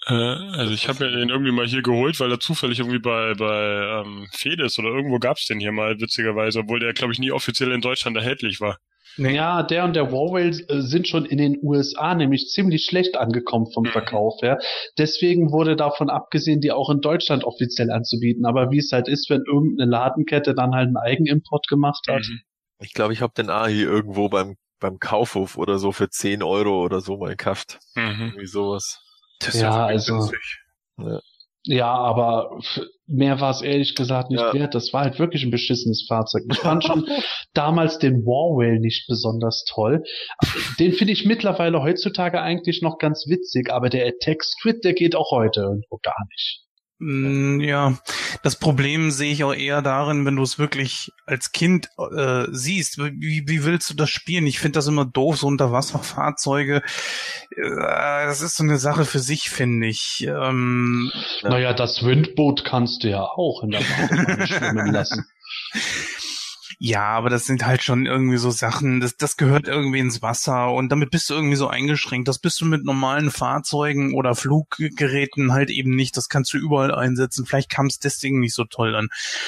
äh, also ich habe mir den irgendwie mal hier geholt, weil er zufällig irgendwie bei bei ähm, Fedes oder irgendwo gab's den hier mal witzigerweise, obwohl der glaube ich nie offiziell in Deutschland erhältlich war. Ja, der und der Warwhale äh, sind schon in den USA nämlich ziemlich schlecht angekommen vom Mhm. Verkauf her. Deswegen wurde davon abgesehen, die auch in Deutschland offiziell anzubieten. Aber wie es halt ist, wenn irgendeine Ladenkette dann halt einen Eigenimport gemacht hat. Mhm. Ich glaube, ich habe den A hier irgendwo beim beim Kaufhof oder so für 10 Euro oder so mal gekauft. Mhm. Irgendwie sowas. Das Ja, wirklich also- günstig. Ja, aber mehr war es ehrlich gesagt nicht Ja. wert. Das war halt wirklich ein beschissenes Fahrzeug. Ich fand schon [LAUGHS] damals den Warwhale nicht besonders toll. Den finde ich mittlerweile heutzutage eigentlich noch ganz witzig, aber der Attack Squid, der geht auch heute irgendwo gar nicht. Mm, Ja, das Problem sehe ich auch eher darin, wenn du es wirklich als Kind äh, siehst. Wie, wie willst du das spielen? Ich finde das immer doof, so Unterwasserfahrzeuge. Äh, das ist so eine Sache für sich, finde ich. Ähm, Ja. Naja, das Windboot kannst du ja auch in der Badewanne schwimmen lassen. [LAUGHS] ja, aber das sind halt schon irgendwie so Sachen, das, das gehört irgendwie ins Wasser und damit bist du irgendwie so eingeschränkt. Das bist du mit normalen Fahrzeugen oder Fluggeräten halt eben nicht. Das kannst du überall einsetzen. Vielleicht kam es deswegen nicht so toll an.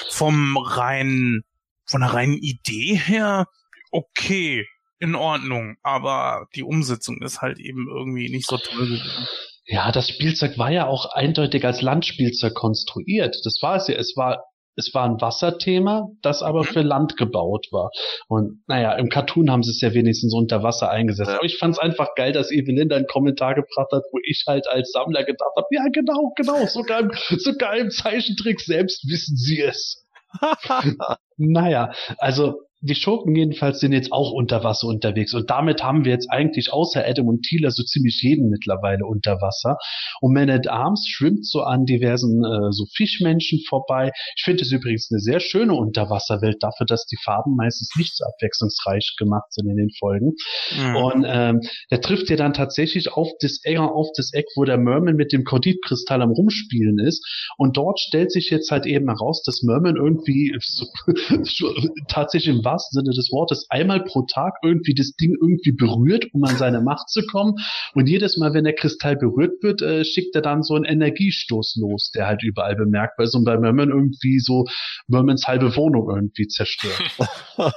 Vom reinen, von der reinen Idee her, okay, in Ordnung, aber die Umsetzung ist halt eben irgendwie nicht so toll gewesen. Ja, das Spielzeug war ja auch eindeutig als Landspielzeug konstruiert. Das war es ja. Es war, es war ein Wasserthema, das aber für Land gebaut war. Und naja, im Cartoon haben sie es ja wenigstens unter Wasser eingesetzt. Aber ich fand es einfach geil, dass Evelyn da einen Kommentar gebracht hat, wo ich halt als Sammler gedacht habe, ja genau, genau, sogar im, [LAUGHS] sogar im Zeichentrick selbst wissen sie es. [LAUGHS] Naja, also die Schurken jedenfalls sind jetzt auch unter Wasser unterwegs und damit haben wir jetzt eigentlich außer Adam und Thieler so ziemlich jeden mittlerweile unter Wasser. Und Man at Arms schwimmt so an diversen äh, so Fischmenschen vorbei. Ich finde es übrigens eine sehr schöne Unterwasserwelt dafür, dass die Farben meistens nicht so abwechslungsreich gemacht sind in den Folgen. Mhm. Und ähm, der trifft ja dann tatsächlich auf das Eck, auf das Eck, wo der Merman mit dem Korditkristall am Rumspielen ist. Und dort stellt sich jetzt halt eben heraus, dass Merman irgendwie [LAUGHS] so, [LAUGHS] tatsächlich im wahrsten Sinne des Wortes einmal pro Tag irgendwie das Ding irgendwie berührt, um an seine Macht zu kommen. Und jedes Mal, wenn der Kristall berührt wird, äh, schickt er dann so einen Energiestoß los, der halt überall bemerkbar ist und bei Merman irgendwie so Mermans halbe Wohnung irgendwie zerstört. [LAUGHS]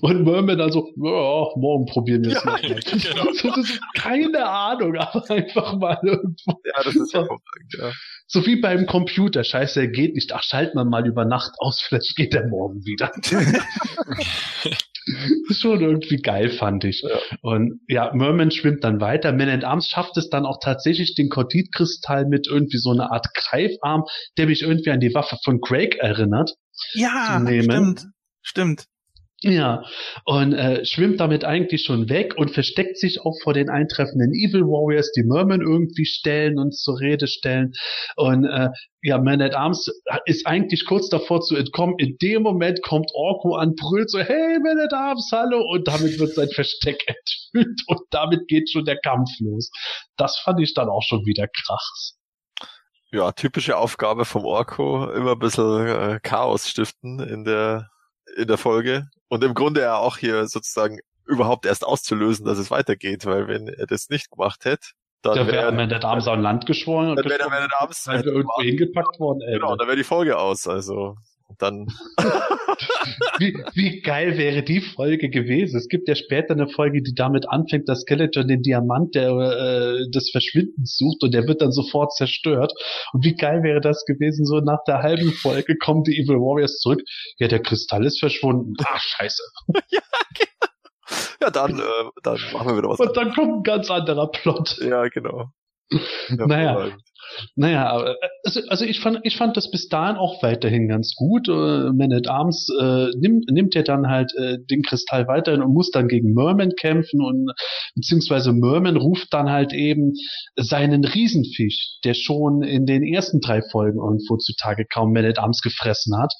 Und Merman dann so, ja, morgen probieren wir es Ja, mal. [LAUGHS] genau. So, keine Ahnung, aber einfach mal irgendwo. Ja, das ist ja ja. So wie beim Computer. Scheiße, er geht nicht. Ach, schalten wir mal über Nacht aus. [LAUGHS] Vielleicht geht er morgen wieder. [LAUGHS] schon irgendwie geil, fand ich. Ja. Und ja, Merman schwimmt dann weiter. Man at Arms schafft es dann auch tatsächlich, den Korditkristall mit irgendwie so einer Art Greifarm, der mich irgendwie an die Waffe von Craig erinnert. ja, zu nehmen. stimmt, stimmt. Ja, und äh, schwimmt damit eigentlich schon weg und versteckt sich auch vor den eintreffenden Evil Warriors, die Merman irgendwie stellen und zur Rede stellen. Und äh, ja, Man at Arms ist eigentlich kurz davor zu entkommen. In dem Moment kommt Orko an, brüllt so, hey Man at Arms, hallo! Und damit wird sein Versteck [LAUGHS] enthüllt und damit geht schon der Kampf los. Das fand ich dann auch schon wieder krass. ja, typische Aufgabe vom Orko, immer ein bisschen äh, Chaos stiften in der, in der Folge. Und im Grunde ja auch hier sozusagen überhaupt erst auszulösen, dass es weitergeht, weil wenn er das nicht gemacht hätte, dann Da wäre Man at Arms an Land geschwollen und dann wäre der halt irgendwo hingepackt worden. Ey. genau, dann wäre die Folge aus, also dann [LAUGHS] Wie, wie geil wäre die Folge gewesen? Es gibt ja später eine Folge, die damit anfängt, dass Skeleton den Diamant der, äh, des Verschwindens sucht und der wird dann sofort zerstört. Und wie geil wäre das gewesen? So nach der halben Folge kommen die Evil Warriors zurück. Ja, der Kristall ist verschwunden. Ach, scheiße. [LAUGHS] ja dann äh, dann machen wir wieder was Und dann kommt ein ganz anderer Plot. Ja, genau. [LAUGHS] Naja. Naja, also, also ich fand, ich fand das bis dahin auch weiterhin ganz gut. Äh, Man at Arms äh, nimmt, nimmt ja dann halt äh, den Kristall weiterhin und muss dann gegen Merman kämpfen und beziehungsweise Merman ruft dann halt eben seinen Riesenfisch, der schon in den ersten drei Folgen irgendwo zutage kaum Man at Arms gefressen hat.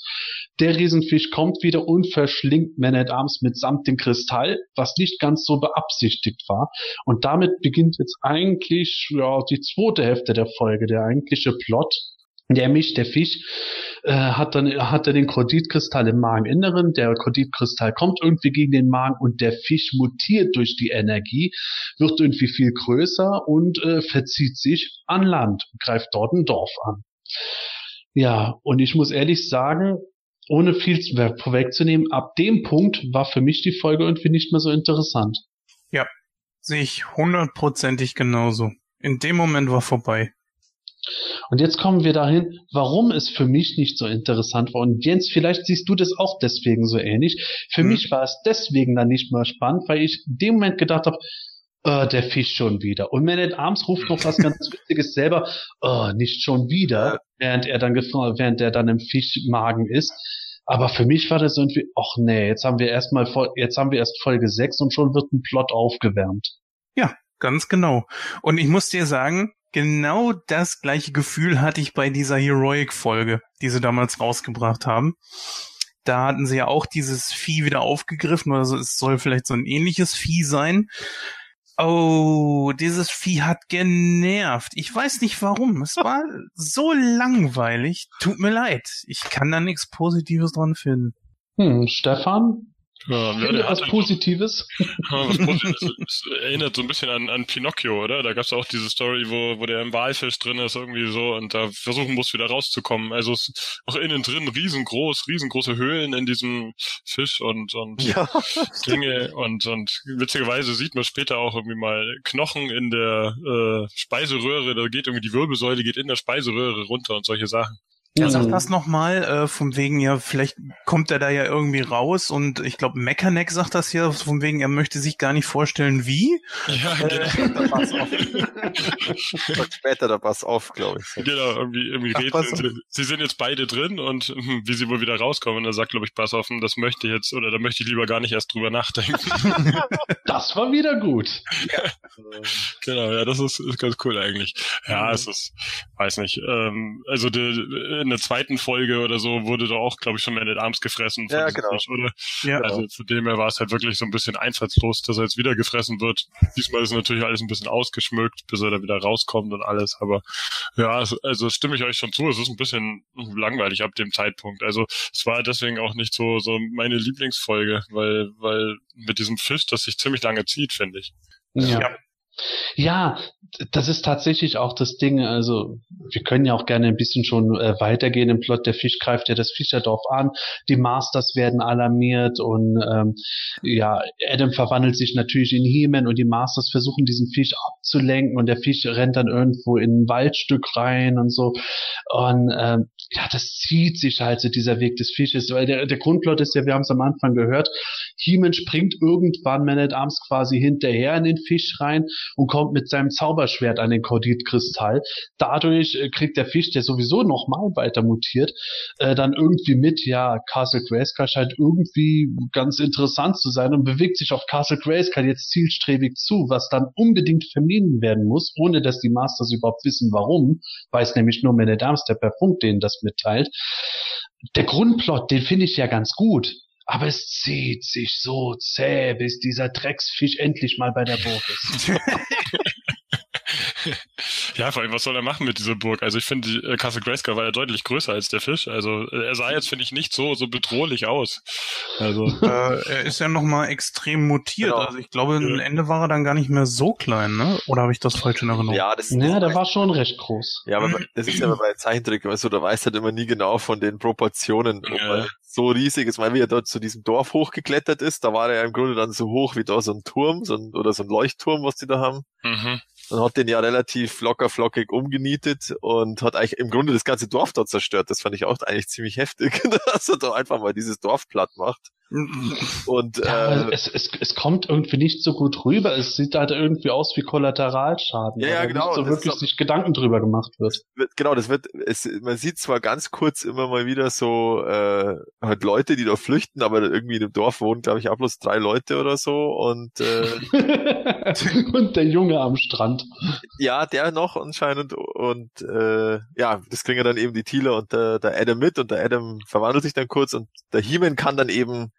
Der Riesenfisch kommt wieder und verschlingt Man at Arms mitsamt dem Kristall, was nicht ganz so beabsichtigt war. Und damit beginnt jetzt eigentlich ja, die zweite Hälfte der Folge, der eigentliche Plot. Der Misch, der Fisch, äh, hat dann hat er den Korditkristall im Mageninneren. Der Korditkristall kommt irgendwie gegen den Magen und der Fisch mutiert durch die Energie, wird irgendwie viel größer und äh, verzieht sich an Land greift dort ein Dorf an. Ja, und ich muss ehrlich sagen, ohne viel vorwegzunehmen, ab dem Punkt war für mich die Folge irgendwie nicht mehr so interessant. Ja, sehe ich hundertprozentig genauso. In dem Moment war vorbei. Und jetzt kommen wir dahin, warum es für mich nicht so interessant war. Und Jens, vielleicht siehst du das auch deswegen so ähnlich. Für mhm. mich war es deswegen dann nicht mehr spannend, weil ich in dem Moment gedacht habe, äh, der Fisch schon wieder. Und Man at Arms ruft noch was ganz [LAUGHS] Witziges selber, äh, nicht schon wieder, während er dann während er dann im Fischmagen ist. Aber für mich war das irgendwie, ach nee, jetzt haben wir erstmal, jetzt haben wir erst Folge 6 und schon wird ein Plot aufgewärmt. Ja, ganz genau. Und ich muss dir sagen, genau das gleiche Gefühl hatte ich bei dieser Heroic-Folge, die sie damals rausgebracht haben. Da hatten sie ja auch dieses Vieh wieder aufgegriffen, also es soll vielleicht so ein ähnliches Vieh sein. Oh, dieses Vieh hat genervt. Ich weiß nicht warum. Es [LAUGHS] war so langweilig. Tut mir leid. Ich kann da nichts Positives dran finden. Hm, Stefan? Ja, Finde was Positives. was [LAUGHS] Positives. Es erinnert so ein bisschen an, an Pinocchio, oder? Da gab es auch diese Story, wo, wo der im Walfisch drin ist, irgendwie so, und da versuchen muss, wieder rauszukommen. Also es ist auch innen drin riesengroß, riesengroße Höhlen in diesem Fisch und, und ja. [LAUGHS] Dinge. Und, und witzigerweise sieht man später auch irgendwie mal Knochen in der äh, Speiseröhre, da geht irgendwie die Wirbelsäule, geht in der Speiseröhre runter und solche Sachen. Ja, sag das nochmal, äh, von wegen, ja, vielleicht kommt er da ja irgendwie raus und ich glaube, Mechaneck sagt das ja, von wegen, er möchte sich gar nicht vorstellen, wie. Ja, äh, genau. [LAUGHS] pass auf. später, da pass auf, glaube ich. Genau, irgendwie, irgendwie Ach, reden, sie, sie sind jetzt beide drin und hm, wie sie wohl wieder rauskommen, und er sagt, glaube ich, pass auf, das möchte ich jetzt, oder da möchte ich lieber gar nicht erst drüber nachdenken. [LAUGHS] das war wieder gut. Ja. genau, ja, das ist, ist ganz cool eigentlich. Ja, mhm. es ist, weiß nicht, ähm, also die, in der zweiten Folge oder so wurde da auch, glaube ich, schon Man at Arms gefressen. Ja, genau. Fisch, oder? Ja, also von dem her war es halt wirklich so ein bisschen einfallslos, dass er jetzt wieder gefressen wird. Diesmal ist natürlich alles ein bisschen ausgeschmückt, bis er da wieder rauskommt und alles. Aber ja, also stimme ich euch schon zu, es ist ein bisschen langweilig ab dem Zeitpunkt. Also es war deswegen auch nicht so, so meine Lieblingsfolge, weil, weil mit diesem Fisch, das sich ziemlich lange zieht, finde ich. Ja. ja. Ja, das ist tatsächlich auch das Ding. Also wir können ja auch gerne ein bisschen schon äh, weitergehen im Plot. Der Fisch greift ja das Fischerdorf an. Die Masters werden alarmiert und ähm, ja, Adam verwandelt sich natürlich in He-Man und die Masters versuchen diesen Fisch abzulenken und der Fisch rennt dann irgendwo in ein Waldstück rein und so. Und ähm, ja, das zieht sich halt so dieser Weg des Fisches, weil der, der Grundplot ist ja, wir haben es am Anfang gehört, He-Man springt irgendwann Man at Arms quasi hinterher in den Fisch rein und kommt mit seinem Zauberschwert an den Korditkristall. Dadurch äh, kriegt der Fisch, der sowieso nochmal weiter mutiert, äh, dann irgendwie mit, ja, Castle Grayskull scheint irgendwie ganz interessant zu sein und bewegt sich auf Castle Grayskull jetzt zielstrebig zu, was dann unbedingt vermieden werden muss, ohne dass die Masters überhaupt wissen, warum, weiß nämlich nur Man at Arms, der per Funk denen das mitteilt. Der Grundplot, den finde ich ja ganz gut. Aber es zieht sich so zäh, bis dieser Drecksfisch endlich mal bei der Burg ist. [LAUGHS] ja, vor allem, was soll er machen mit dieser Burg? Also ich finde, äh, Castle Grayskull war ja deutlich größer als der Fisch. Also äh, er sah jetzt, finde ich, nicht so, so bedrohlich aus. Also [LAUGHS] äh, er ist ja nochmal extrem mutiert. Genau. Also ich glaube, am Ende war er dann gar nicht mehr so klein, ne? Oder habe ich das falsch in Erinnerung? Ja, das ja, der war schon recht groß. Ja, aber [CLEARS THROAT] das ist ja bei Zeichentrick, weißt du, da weiß halt immer nie genau von den Proportionen, ob ja. er so riesig ist, weil wie er dort zu diesem Dorf hochgeklettert ist, da war er ja im Grunde dann so hoch wie da so ein Turm so ein, oder so ein Leuchtturm, was die da haben. Mhm und hat den ja relativ locker flockig umgenietet und hat eigentlich im Grunde das ganze Dorf dort zerstört. Das fand ich auch eigentlich ziemlich heftig, [LAUGHS] dass er da einfach mal dieses Dorf platt macht. Und Ja, äh, es, es, es kommt irgendwie nicht so gut rüber. Es sieht halt irgendwie aus wie Kollateralschaden. Ja, ja, genau, so wirklich auch- sich Gedanken drüber gemacht wird. wird, genau, das wird, es, man sieht zwar ganz kurz immer mal wieder so äh, halt Leute, die da flüchten, aber irgendwie in dem Dorf wohnen, glaube ich, auch bloß drei Leute oder so. Und äh, [LAUGHS] Und der Junge am Strand. ja, der noch anscheinend. Und äh, ja, das kriegen ja dann eben die Thieler und der, der Adam mit und der Adam verwandelt sich dann kurz und der He-Man kann dann eben,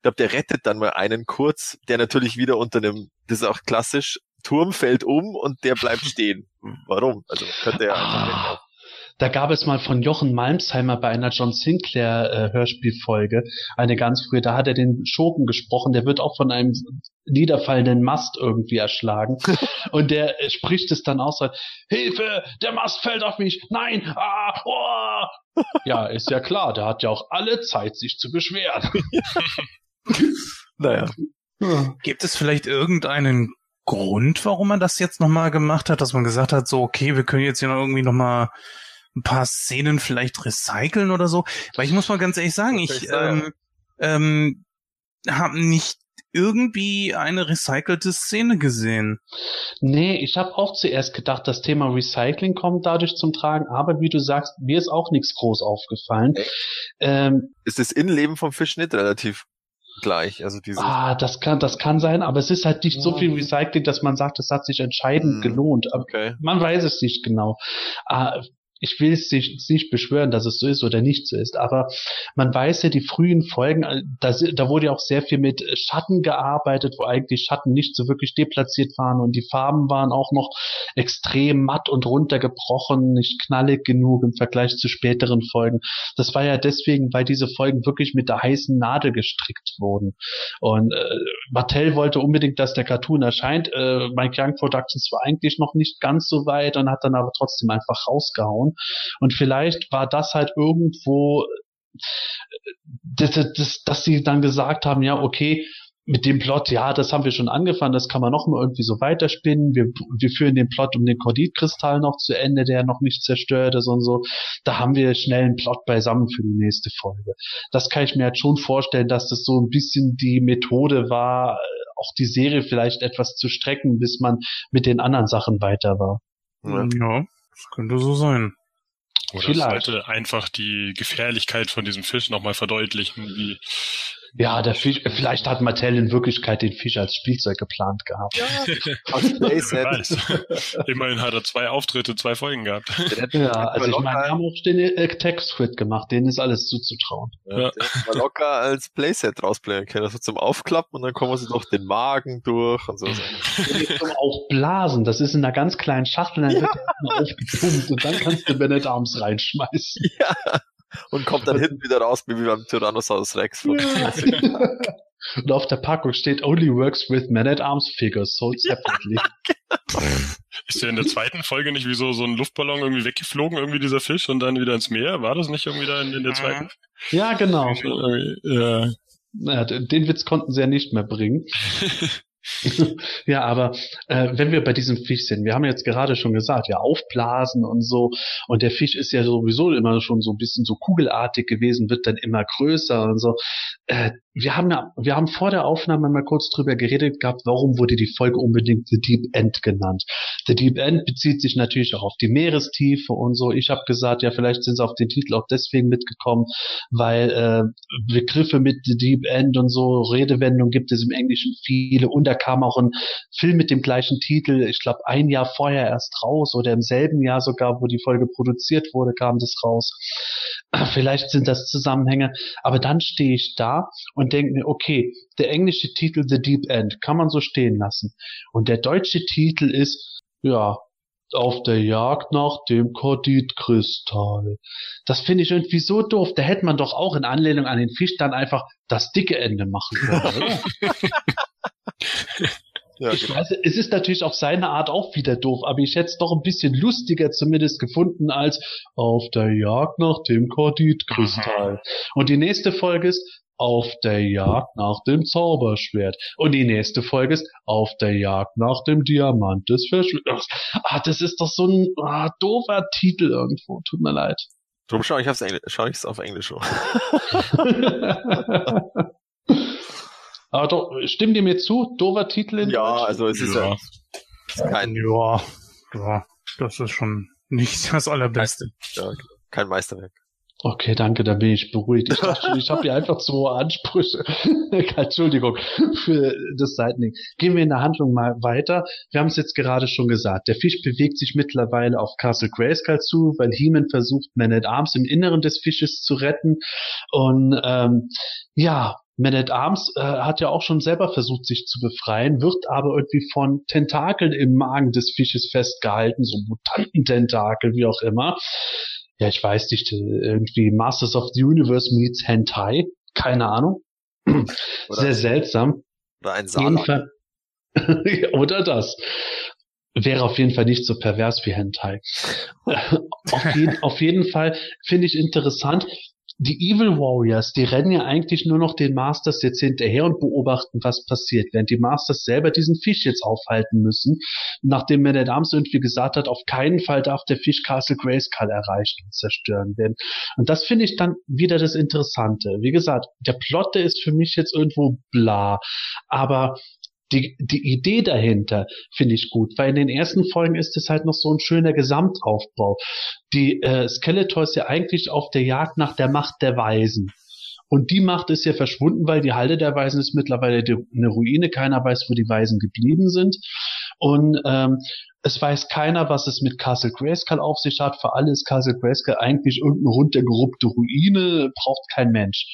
ich glaube, der rettet dann mal einen kurz, der natürlich wieder unter einem, das ist auch klassisch, Turm fällt um und der bleibt [LAUGHS] stehen. Warum? Also könnte er einfach Ah, weglaufen. da gab es mal von Jochen Malmsheimer bei einer John Sinclair äh, Hörspielfolge eine ganz frühe, da hat er den Schurken gesprochen, der wird auch von einem niederfallenden Mast irgendwie erschlagen [LAUGHS] und der spricht es dann aus, so, Hilfe, der Mast fällt auf mich, nein, ah, oh. [LAUGHS] Ja, ist ja klar, der hat ja auch alle Zeit, sich zu beschweren. Naja. Gibt es vielleicht irgendeinen Grund, warum man das jetzt nochmal gemacht hat, dass man gesagt hat, so, okay, wir können jetzt hier noch irgendwie nochmal ein paar Szenen vielleicht recyceln oder so? Weil ich muss mal ganz ehrlich sagen, ich ähm, ähm, habe nicht irgendwie eine recycelte Szene gesehen. Nee, ich habe auch zuerst gedacht, das Thema Recycling kommt dadurch zum Tragen, aber wie du sagst, mir ist auch nichts groß aufgefallen. Ähm, Ist das Innenleben vom Fisch nicht relativ gleich? Also diese ah, das kann, das kann sein, aber es ist halt nicht so viel Recycling, dass man sagt, es hat sich entscheidend Hm. gelohnt. Aber Okay. man weiß es nicht genau. Ah, ich will es nicht, nicht beschwören, dass es so ist oder nicht so ist, aber man weiß ja, die frühen Folgen, äh, da, da wurde ja auch sehr viel mit Schatten gearbeitet, wo eigentlich Schatten nicht so wirklich deplatziert waren und die Farben waren auch noch extrem matt und runtergebrochen, nicht knallig genug im Vergleich zu späteren Folgen. Das war ja deswegen, weil diese Folgen wirklich mit der heißen Nadel gestrickt wurden. Und äh, Mattel wollte unbedingt, dass der Cartoon erscheint. Äh, Mike Young Productions war eigentlich noch nicht ganz so weit und hat dann aber trotzdem einfach rausgehauen. Und vielleicht war das halt irgendwo, dass, dass, dass sie dann gesagt haben, ja, okay, mit dem Plot, ja, das haben wir schon angefangen, das kann man noch mal irgendwie so weiterspinnen. Wir, wir führen den Plot um den Korditkristall noch zu Ende, der noch nicht zerstört ist und so. Da haben wir schnell einen Plot beisammen für die nächste Folge. Das kann ich mir jetzt schon vorstellen, dass das so ein bisschen die Methode war, auch die Serie vielleicht etwas zu strecken, bis man mit den anderen Sachen weiter war. Ja. Könnte so sein. Oder Vielleicht. sollte einfach die Gefährlichkeit von diesem Fisch nochmal verdeutlichen, wie Ja, der Fisch, vielleicht hat Mattel in Wirklichkeit den Fisch als Spielzeug geplant gehabt. [LAUGHS] Weiß. Immerhin hat er zwei Auftritte, zwei Folgen gehabt. Ja, also [LAUGHS] ich meine, wir haben auch den äh, Text-Quit gemacht, denen ist alles zuzutrauen. Ja, Ja. man locker als Playset rausplayen können. Also zum Aufklappen und dann kommen sie durch den Magen durch und so. [LAUGHS] Zum Aufblasen, das ist in einer ganz kleinen Schachtel, dann wird der erstmal aufgepumpt und dann kannst du at Arms reinschmeißen. ja. Und kommt dann hinten wieder raus, wie beim Tyrannosaurus Rex. Von [LAUGHS] Und auf der Packung steht Only works with Man at Arms figures, sold separately. Ist der in der zweiten Folge nicht wie so, so ein Luftballon irgendwie weggeflogen, irgendwie dieser Fisch und dann wieder ins Meer? War das nicht irgendwie da in, in der zweiten? Ja, genau. Ja. Ja, den Witz konnten sie ja nicht mehr bringen. [LAUGHS] [LAUGHS] ja, aber äh, wenn wir bei diesem Fisch sind, wir haben jetzt gerade schon gesagt, ja, aufblasen und so, und der Fisch ist ja sowieso immer schon so ein bisschen so kugelartig gewesen, wird dann immer größer und so. Äh, wir haben ja, wir haben vor der Aufnahme mal kurz drüber geredet gehabt, warum wurde die Folge unbedingt The Deep End genannt. The Deep End bezieht sich natürlich auch auf die Meerestiefe und so. Ich habe gesagt, ja, vielleicht sind sie auf den Titel auch deswegen mitgekommen, weil äh, Begriffe mit The Deep End und so Redewendungen gibt es im Englischen viele und da kam auch ein Film mit dem gleichen Titel, ich glaube ein Jahr vorher erst raus oder im selben Jahr sogar, wo die Folge produziert wurde, kam das raus. [CLEARS THROAT] Vielleicht sind das Zusammenhänge, aber dann stehe ich da und denke mir, okay, der englische Titel The Deep End kann man so stehen lassen und der deutsche Titel ist, ja, auf der Jagd nach dem Korditkristall. Das finde ich irgendwie so doof. Da hätte man doch auch in Anlehnung an den Fisch dann einfach das dicke Ende machen können. [LAUGHS] Ja, Ich genau. weiß, es ist natürlich auf seine Art auch wieder doof, aber ich hätte es doch ein bisschen lustiger zumindest gefunden als auf der Jagd nach dem Korditkristall. Und die nächste Folge ist auf der Jagd nach dem Zauberschwert. Und die nächste Folge ist auf der Jagd nach dem Diamant des Verschwörers. Ah, das ist doch so ein ah, doofer Titel irgendwo. Tut mir leid. Drum schaue ich aufs Englisch, schaue ich es auf Englisch. [LAUGHS] [LAUGHS] Aber doch, stimmt ihr mir zu? Dover Titel in Ja, Deutsch? also es ist Ja. ja kein, Ja, ja, das ist schon nicht das Allerbeste. ja, kein Meisterwerk. Okay, danke, da bin ich beruhigt. Ich dachte ich habe hier einfach zu hohe Ansprüche. [LAUGHS] Entschuldigung für das Seitending. Gehen wir in der Handlung mal weiter. Wir haben es jetzt gerade schon gesagt. Der Fisch bewegt sich mittlerweile auf Castle Grayskull zu, weil Heeman versucht, Man at Arms im Inneren des Fisches zu retten. Und ähm, ja, Man at Arms äh, hat ja auch schon selber versucht, sich zu befreien, wird aber irgendwie von Tentakeln im Magen des Fisches festgehalten, so Mutantententakel, wie auch immer ja, ich weiß nicht, äh, irgendwie Masters of the Universe meets Hentai, keine Ahnung. Oder, Sehr seltsam. oder ein Saarland. [LAUGHS] Oder das. Wäre auf jeden Fall nicht so pervers wie Hentai. [LAUGHS] auf, jeden, auf jeden Fall finde ich interessant, die Evil Warriors, die rennen ja eigentlich nur noch den Masters jetzt hinterher und beobachten, was passiert, während die Masters selber diesen Fisch jetzt aufhalten müssen, nachdem Man at Arms irgendwie gesagt hat, auf keinen Fall darf der Fisch Castle Grayskull erreichen und zerstören werden. Und das finde ich dann wieder das Interessante. Wie gesagt, der Plot, der ist für mich jetzt irgendwo bla, aber die, die Idee dahinter finde ich gut, weil in den ersten Folgen ist es halt noch so ein schöner Gesamtaufbau. Die äh, Skeletor ist ja eigentlich auf der Jagd nach der Macht der Weisen. Und die Macht ist ja verschwunden, weil die Halde der Weisen ist mittlerweile die, eine Ruine. Keiner weiß, wo die Weisen geblieben sind. Und ähm, es weiß keiner, was es mit Castle Grayskull auf sich hat. Für alle ist Castle Grayskull eigentlich irgendeine runtergeruppte Ruine, braucht kein Mensch.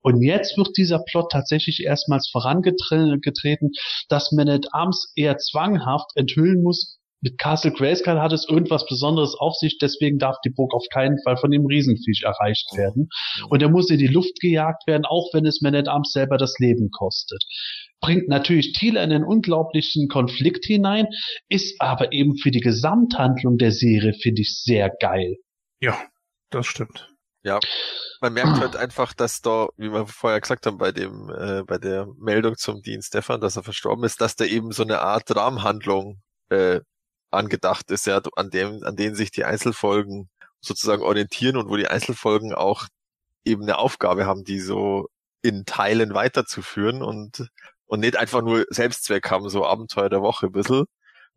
Und jetzt wird dieser Plot tatsächlich erstmals vorangetreten, dass Man at Arms eher zwanghaft enthüllen muss, mit Castle Grayskull hat es irgendwas Besonderes auf sich, deswegen darf die Burg auf keinen Fall von dem Riesenfisch erreicht werden. Und er muss in die Luft gejagt werden, auch wenn es Man at Arms selber das Leben kostet. Bringt natürlich Thiele in einen unglaublichen Konflikt hinein, ist aber eben für die Gesamthandlung der Serie, finde ich, sehr geil. Ja, das stimmt. Man merkt halt einfach, dass da, wie wir vorher gesagt haben, bei dem, äh, bei der Meldung zum Dean Stefan, dass er verstorben ist, dass da eben so eine Art Rahmenhandlung äh, angedacht ist, ja, an dem, an denen sich die Einzelfolgen sozusagen orientieren und wo die Einzelfolgen auch eben eine Aufgabe haben, die so in Teilen weiterzuführen und und nicht einfach nur Selbstzweck haben, so Abenteuer der Woche ein bisschen.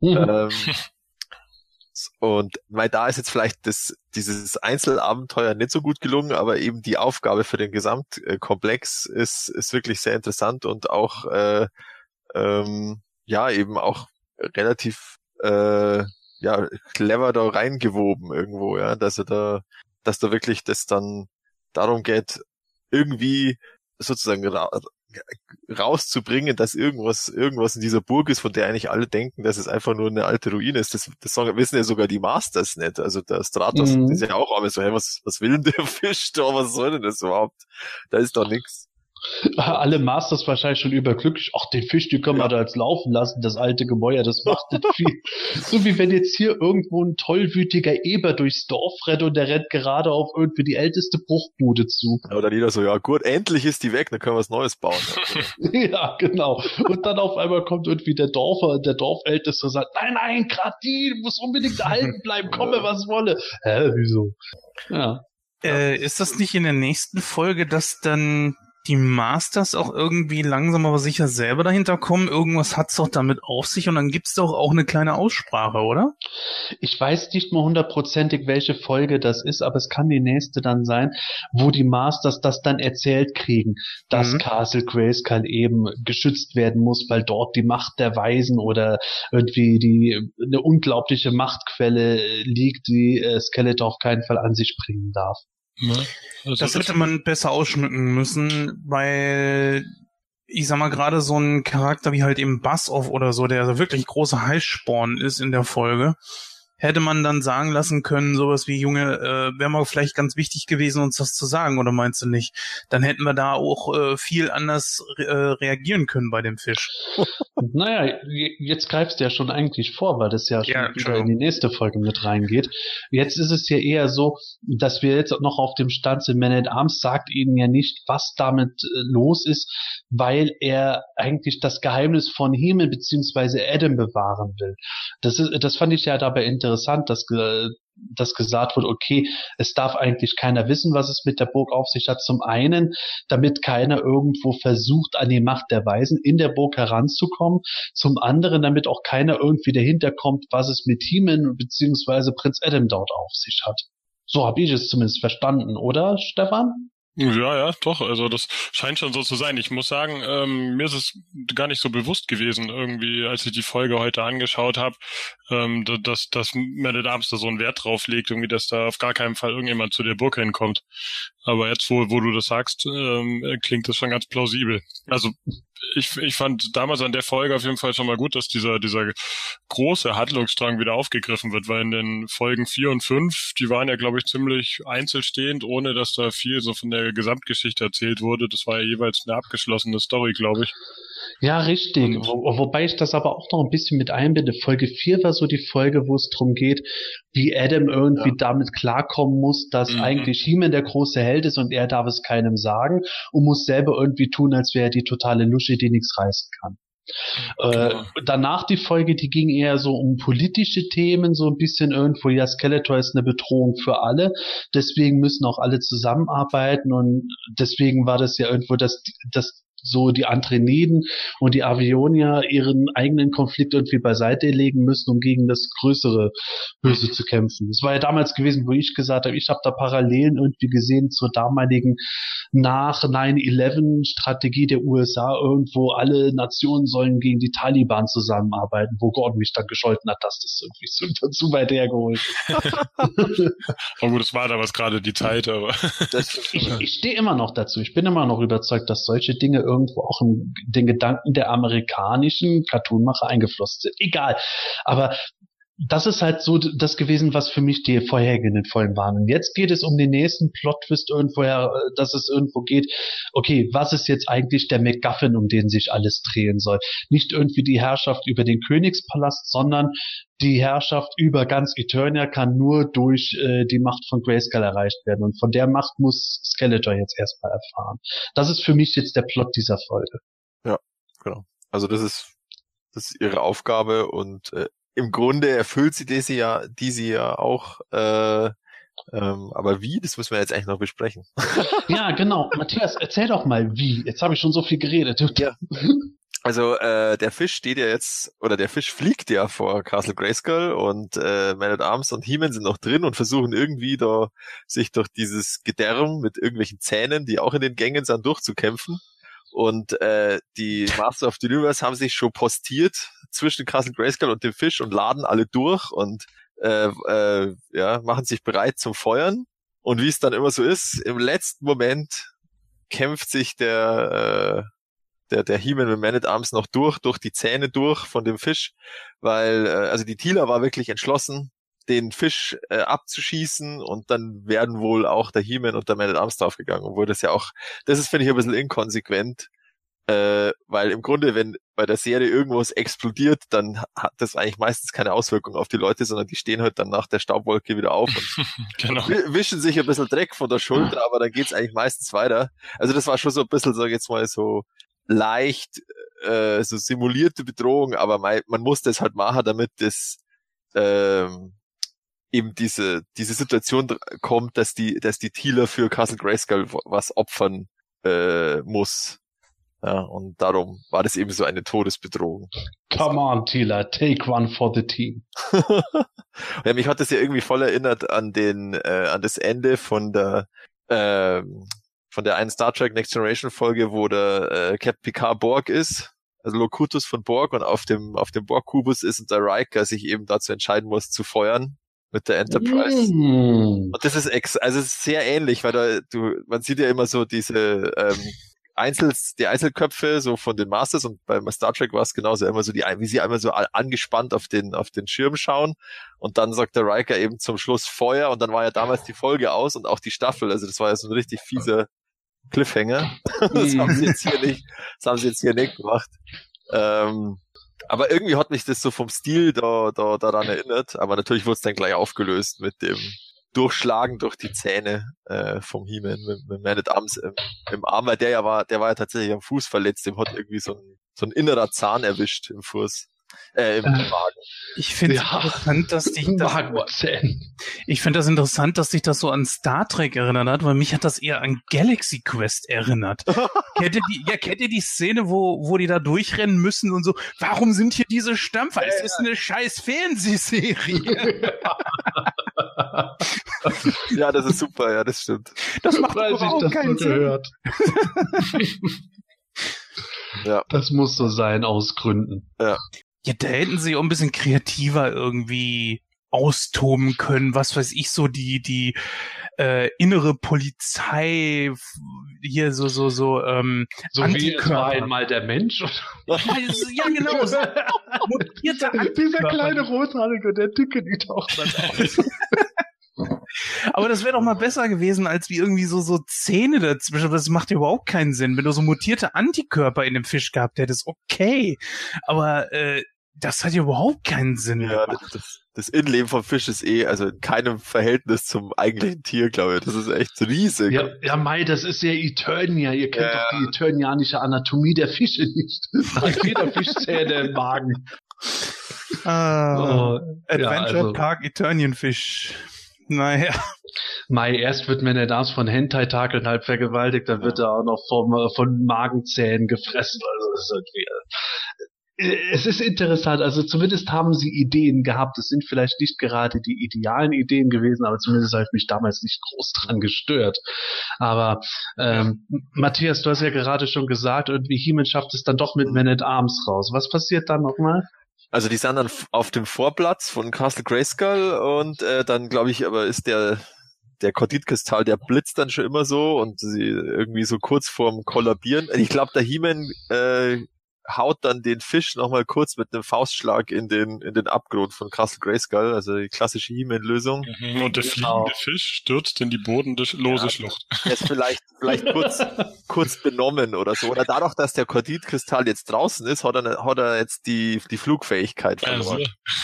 ähm, [LAUGHS] und weil da ist jetzt vielleicht das, dieses Einzelabenteuer nicht so gut gelungen, aber eben die Aufgabe für den Gesamtkomplex ist, ist wirklich sehr interessant und auch, äh, ähm, ja, eben auch relativ, äh, ja, clever da reingewoben irgendwo, ja, dass er da, dass da wirklich das dann darum geht, irgendwie sozusagen ra rauszubringen, dass irgendwas, irgendwas in dieser Burg ist, von der eigentlich alle denken, dass es einfach nur eine alte Ruine ist. Das, das sagen, wissen ja sogar die Masters nicht. Also der Stratos Mhm. ist ja auch einmal so, hey, was, was will denn der [LAUGHS] Fisch da? Was soll denn das überhaupt? Da ist doch nix. [LAUGHS] Alle Masters wahrscheinlich schon überglücklich. Ach, den Fisch, den können wir Ja. da jetzt laufen lassen, das alte Gemäuer, das macht nicht viel. [LAUGHS] so wie wenn jetzt hier irgendwo ein tollwütiger Eber durchs Dorf rennt und der rennt gerade auf irgendwie die älteste Bruchbude zu. Oder jeder so, ja gut, endlich ist die weg, dann können wir was Neues bauen. [LAUGHS] ja, genau. Und dann auf einmal kommt irgendwie der Dorfer, der Dorfälteste und sagt, nein, nein, grad die muss unbedingt erhalten bleiben, komme was wolle. Hä, wieso? Ja. Äh, ist das nicht in der nächsten Folge, dass dann die Masters auch irgendwie langsam aber sicher selber dahinter kommen? Irgendwas hat's doch damit auf sich und dann gibt's doch auch eine kleine Aussprache, oder? Ich weiß nicht mal hundertprozentig, welche Folge das ist, aber es kann die nächste dann sein, wo die Masters das dann erzählt kriegen, dass Mhm. Castle Grayskull eben geschützt werden muss, weil dort die Macht der Weisen oder irgendwie die eine unglaubliche Machtquelle liegt, die äh, Skeletor auf keinen Fall an sich bringen darf. Ne? Also Das hätte man besser ausschmücken müssen, weil ich sag mal gerade so ein Charakter wie halt eben Bassoff oder so, der wirklich großer Heißsporn ist in der Folge, hätte man dann sagen lassen können, sowas wie Junge, äh, wäre mal vielleicht ganz wichtig gewesen, uns das zu sagen, oder meinst du nicht? Dann hätten wir da auch äh, viel anders re äh, reagieren können bei dem Fisch. [LAUGHS] Naja, jetzt greifst du ja schon eigentlich vor, weil das ja schon Ja, wieder in die nächste Folge mit reingeht. Jetzt ist es ja eher so, dass wir jetzt noch auf dem Stand sind. Man at Arms sagt ihnen ja nicht, was damit äh, los ist, weil er eigentlich das Geheimnis von Himmel beziehungsweise Adam bewahren will. Das ist, das fand ich ja dabei interessant interessant, dass, dass gesagt wird, okay, es darf eigentlich keiner wissen, was es mit der Burg auf sich hat. Zum einen, damit keiner irgendwo versucht, an die Macht der Weisen in der Burg heranzukommen. Zum anderen, damit auch keiner irgendwie dahinter kommt, was es mit Heeman bzw. Prinz Adam dort auf sich hat. So habe ich es zumindest verstanden, oder, Stefan? Ja, ja, doch. Also das scheint schon so zu sein. Ich muss sagen, ähm, mir ist es gar nicht so bewusst gewesen, irgendwie, als ich die Folge heute angeschaut habe, ähm, dass, dass Mette Dams da so einen Wert drauf legt, irgendwie, dass da auf gar keinen Fall irgendjemand zu der Burg hinkommt. Aber jetzt, wo, wo du das sagst, ähm, klingt das schon ganz plausibel. Also ich, ich fand damals an der Folge auf jeden Fall schon mal gut, dass dieser, dieser große Handlungsstrang wieder aufgegriffen wird, weil in den Folgen vier und fünf, die waren ja, glaube ich, ziemlich einzelstehend, ohne dass da viel so von der Gesamtgeschichte erzählt wurde. Das war ja jeweils eine abgeschlossene Story, glaube ich. Ja, richtig. Wo, wobei ich das aber auch noch ein bisschen mit einbinde. Folge 4 war so die Folge, wo es darum geht, wie Adam irgendwie ja. damit klarkommen muss, dass mhm. eigentlich He-Man der große Held ist und er darf es keinem sagen und muss selber irgendwie tun, als wäre er die totale Lusche, die nichts reißen kann. Äh, genau. danach die Folge, die ging eher so um politische Themen, so ein bisschen irgendwo, ja, Skeletor ist eine Bedrohung für alle, deswegen müssen auch alle zusammenarbeiten und deswegen war das ja irgendwo das, das so die Antreniden und die Avionier ihren eigenen Konflikt irgendwie beiseite legen müssen, um gegen das größere Böse zu kämpfen. Das war ja damals gewesen, wo ich gesagt habe, ich habe da Parallelen irgendwie gesehen zur damaligen nach 9-11 Strategie der USA irgendwo alle Nationen sollen gegen die Taliban zusammenarbeiten, wo Gordon mich dann gescholten hat, dass das irgendwie so [LAUGHS] zu weit hergeholt ist. oh gut, das war damals gerade die Zeit, aber ich, ich stehe immer noch dazu. Ich bin immer noch überzeugt, dass solche Dinge irgendwo auch in den Gedanken der amerikanischen Cartoonmacher eingeflossen sind. Egal. Aber das ist halt so das gewesen, was für mich die vorhergehenden Folgen waren. Und jetzt geht es um den nächsten Plot-Twist irgendwo, her, dass es irgendwo geht, okay, was ist jetzt eigentlich der MacGuffin, um den sich alles drehen soll? Nicht irgendwie die Herrschaft über den Königspalast, sondern die Herrschaft über ganz Eternia kann nur durch äh, die Macht von Grayskull erreicht werden. Und von der Macht muss Skeletor jetzt erstmal erfahren. Das ist für mich jetzt der Plot dieser Folge. Ja, genau. Also das ist das ist ihre Aufgabe und äh, im Grunde erfüllt sie diese ja, diese ja auch, äh, ähm, aber wie, das müssen wir jetzt eigentlich noch besprechen. [LAUGHS] ja, genau. Matthias, erzähl doch mal wie. Jetzt habe ich schon so viel geredet. Ja. Also äh, der Fisch steht ja jetzt, oder der Fisch fliegt ja vor Castle Grayskull und äh, Man at Arms und He-Man sind noch drin und versuchen irgendwie da sich durch dieses Gedärm mit irgendwelchen Zähnen, die auch in den Gängen sind, durchzukämpfen. Und äh, die Master of the Universe haben sich schon postiert zwischen Castle Grayskull und dem Fisch und laden alle durch und äh, äh, ja, machen sich bereit zum Feuern. Und wie es dann immer so ist, im letzten Moment kämpft sich der äh, der, der He-Man mit Man at Arms noch durch, durch die Zähne durch von dem Fisch, weil, äh, also die Tila war wirklich entschlossen, den Fisch äh, abzuschießen und dann werden wohl auch der He-Man und der Man at Arms draufgegangen, obwohl das ja auch, das ist, finde ich, ein bisschen inkonsequent, äh, weil im Grunde, wenn bei der Serie irgendwas explodiert, dann hat das eigentlich meistens keine Auswirkung auf die Leute, sondern die stehen halt dann nach der Staubwolke wieder auf und, [LAUGHS] genau. wischen sich ein bisschen Dreck von der Schulter, aber dann geht's eigentlich meistens weiter. Also das war schon so ein bisschen, sag ich jetzt mal, so leicht äh, so simulierte Bedrohung, aber man, man muss das halt machen, damit das ähm, eben diese, diese Situation kommt, dass die, dass die Thieler für Castle Grayskull was opfern äh, muss. Ja, und darum war das eben so eine Todesbedrohung. Come on, Tila, take one for the team. [LAUGHS] ja, mich hat das ja irgendwie voll erinnert an den, äh, an das Ende von der, äh, von der einen Star Trek Next Generation Folge, wo der äh, Captain Picard Borg ist, also Locutus von Borg und auf dem, auf dem Borg-Kubus ist der Riker sich eben dazu entscheiden muss zu feuern mit der Enterprise. Mm. Und das ist ex, also es ist sehr ähnlich, weil da, du, man sieht ja immer so diese ähm, Einzel, die Einzelköpfe so von den Masters und beim Star Trek war es genauso immer so die, wie sie einmal so angespannt auf den, auf den Schirm schauen und dann sagt der Riker eben zum Schluss Feuer und dann war ja damals die Folge aus und auch die Staffel, also das war ja so ein richtig fieser Cliffhanger. [LAUGHS] das haben sie jetzt hier nicht, das haben sie jetzt hier nicht gemacht. Ähm, aber irgendwie hat mich das so vom Stil da, da daran erinnert. Aber natürlich wurde es dann gleich aufgelöst mit dem Durchschlagen durch die Zähne äh, vom He-Man mit, mit Man at Arms im, im Arm, weil der ja war, der war ja tatsächlich am Fuß verletzt, dem hat irgendwie so ein, so ein innerer Zahn erwischt im Fuß. Äh, im Äh, Magen. Ich finde Ja. interessant, dass dich das, ich finde das interessant, dass sich das so an Star Trek erinnert hat, weil mich hat das eher an Galaxy Quest erinnert. [LAUGHS] kennt ihr die, ja, kennt ihr die Szene, wo, wo die da durchrennen müssen und so, warum sind hier diese Stampfer? Es ist eine scheiß Fernsehserie. [LAUGHS] Ja, das ist super, ja, das stimmt. Das macht sich überhaupt das keinen Sinn. gehört. [LAUGHS] Ja. Das muss so sein aus Gründen. Ja, da hätten sie auch ein bisschen kreativer irgendwie austoben können, was weiß ich, so die, die äh, innere Polizei hier so, so, so, ähm, So wie Antikörper. war einmal der Mensch. ja, es- ja genau, so mutierte [LAUGHS] Dieser kleine Rothaarige der Dicke, die taucht dann auf. [LAUGHS] Aber das wäre doch mal besser gewesen, als wie irgendwie so, so Zähne dazwischen. Das macht ja überhaupt keinen Sinn. Wenn du so mutierte Antikörper in dem Fisch gehabt hättest, okay. Aber äh, das hat ja überhaupt keinen Sinn. Ja, das, das, das Innenleben vom Fisch ist eh, also in keinem Verhältnis zum eigentlichen Tier, glaube ich. Das ist echt riesig. Ja, ja, Mai, das ist ja Eternia. Ihr kennt Ja. doch die eternianische Anatomie der Fische nicht. [LAUGHS] Hat jeder Fischzähne im Magen. Ah, Oh, Adventure also- Park Eternian Fisch. Naja. Mai, erst wird man Darms von Hentai-Takeln halb vergewaltigt, dann wird er auch noch vom, äh, von Magenzähnen gefressen. Also das ist irgendwie, äh, es ist interessant, also zumindest haben sie Ideen gehabt. Es sind vielleicht nicht gerade die idealen Ideen gewesen, aber zumindest habe ich mich damals nicht groß dran gestört. Aber ähm, Matthias, du hast ja gerade schon gesagt, irgendwie He-Man schafft es dann doch mit Man at Arms raus. Was passiert dann nochmal? Also die sind dann auf dem Vorplatz von Castle Grayskull und äh, dann glaube ich, aber ist der der Korditkristall, der blitzt dann schon immer so und sie irgendwie so kurz vorm Kollabieren. Ich glaube, der He-Man äh, haut dann den Fisch nochmal kurz mit einem Faustschlag in den in den Abgrund von Castle Grayskull, also die klassische He-Man-Lösung. Mhm, Und der Genau. fliegende Fisch stürzt in die bodenlose Ja. Schlucht. Der ist vielleicht vielleicht kurz [LAUGHS] kurz benommen oder so. Oder dadurch, dass der Korditkristall jetzt draußen ist, hat er, hat er jetzt die die Flugfähigkeit verloren.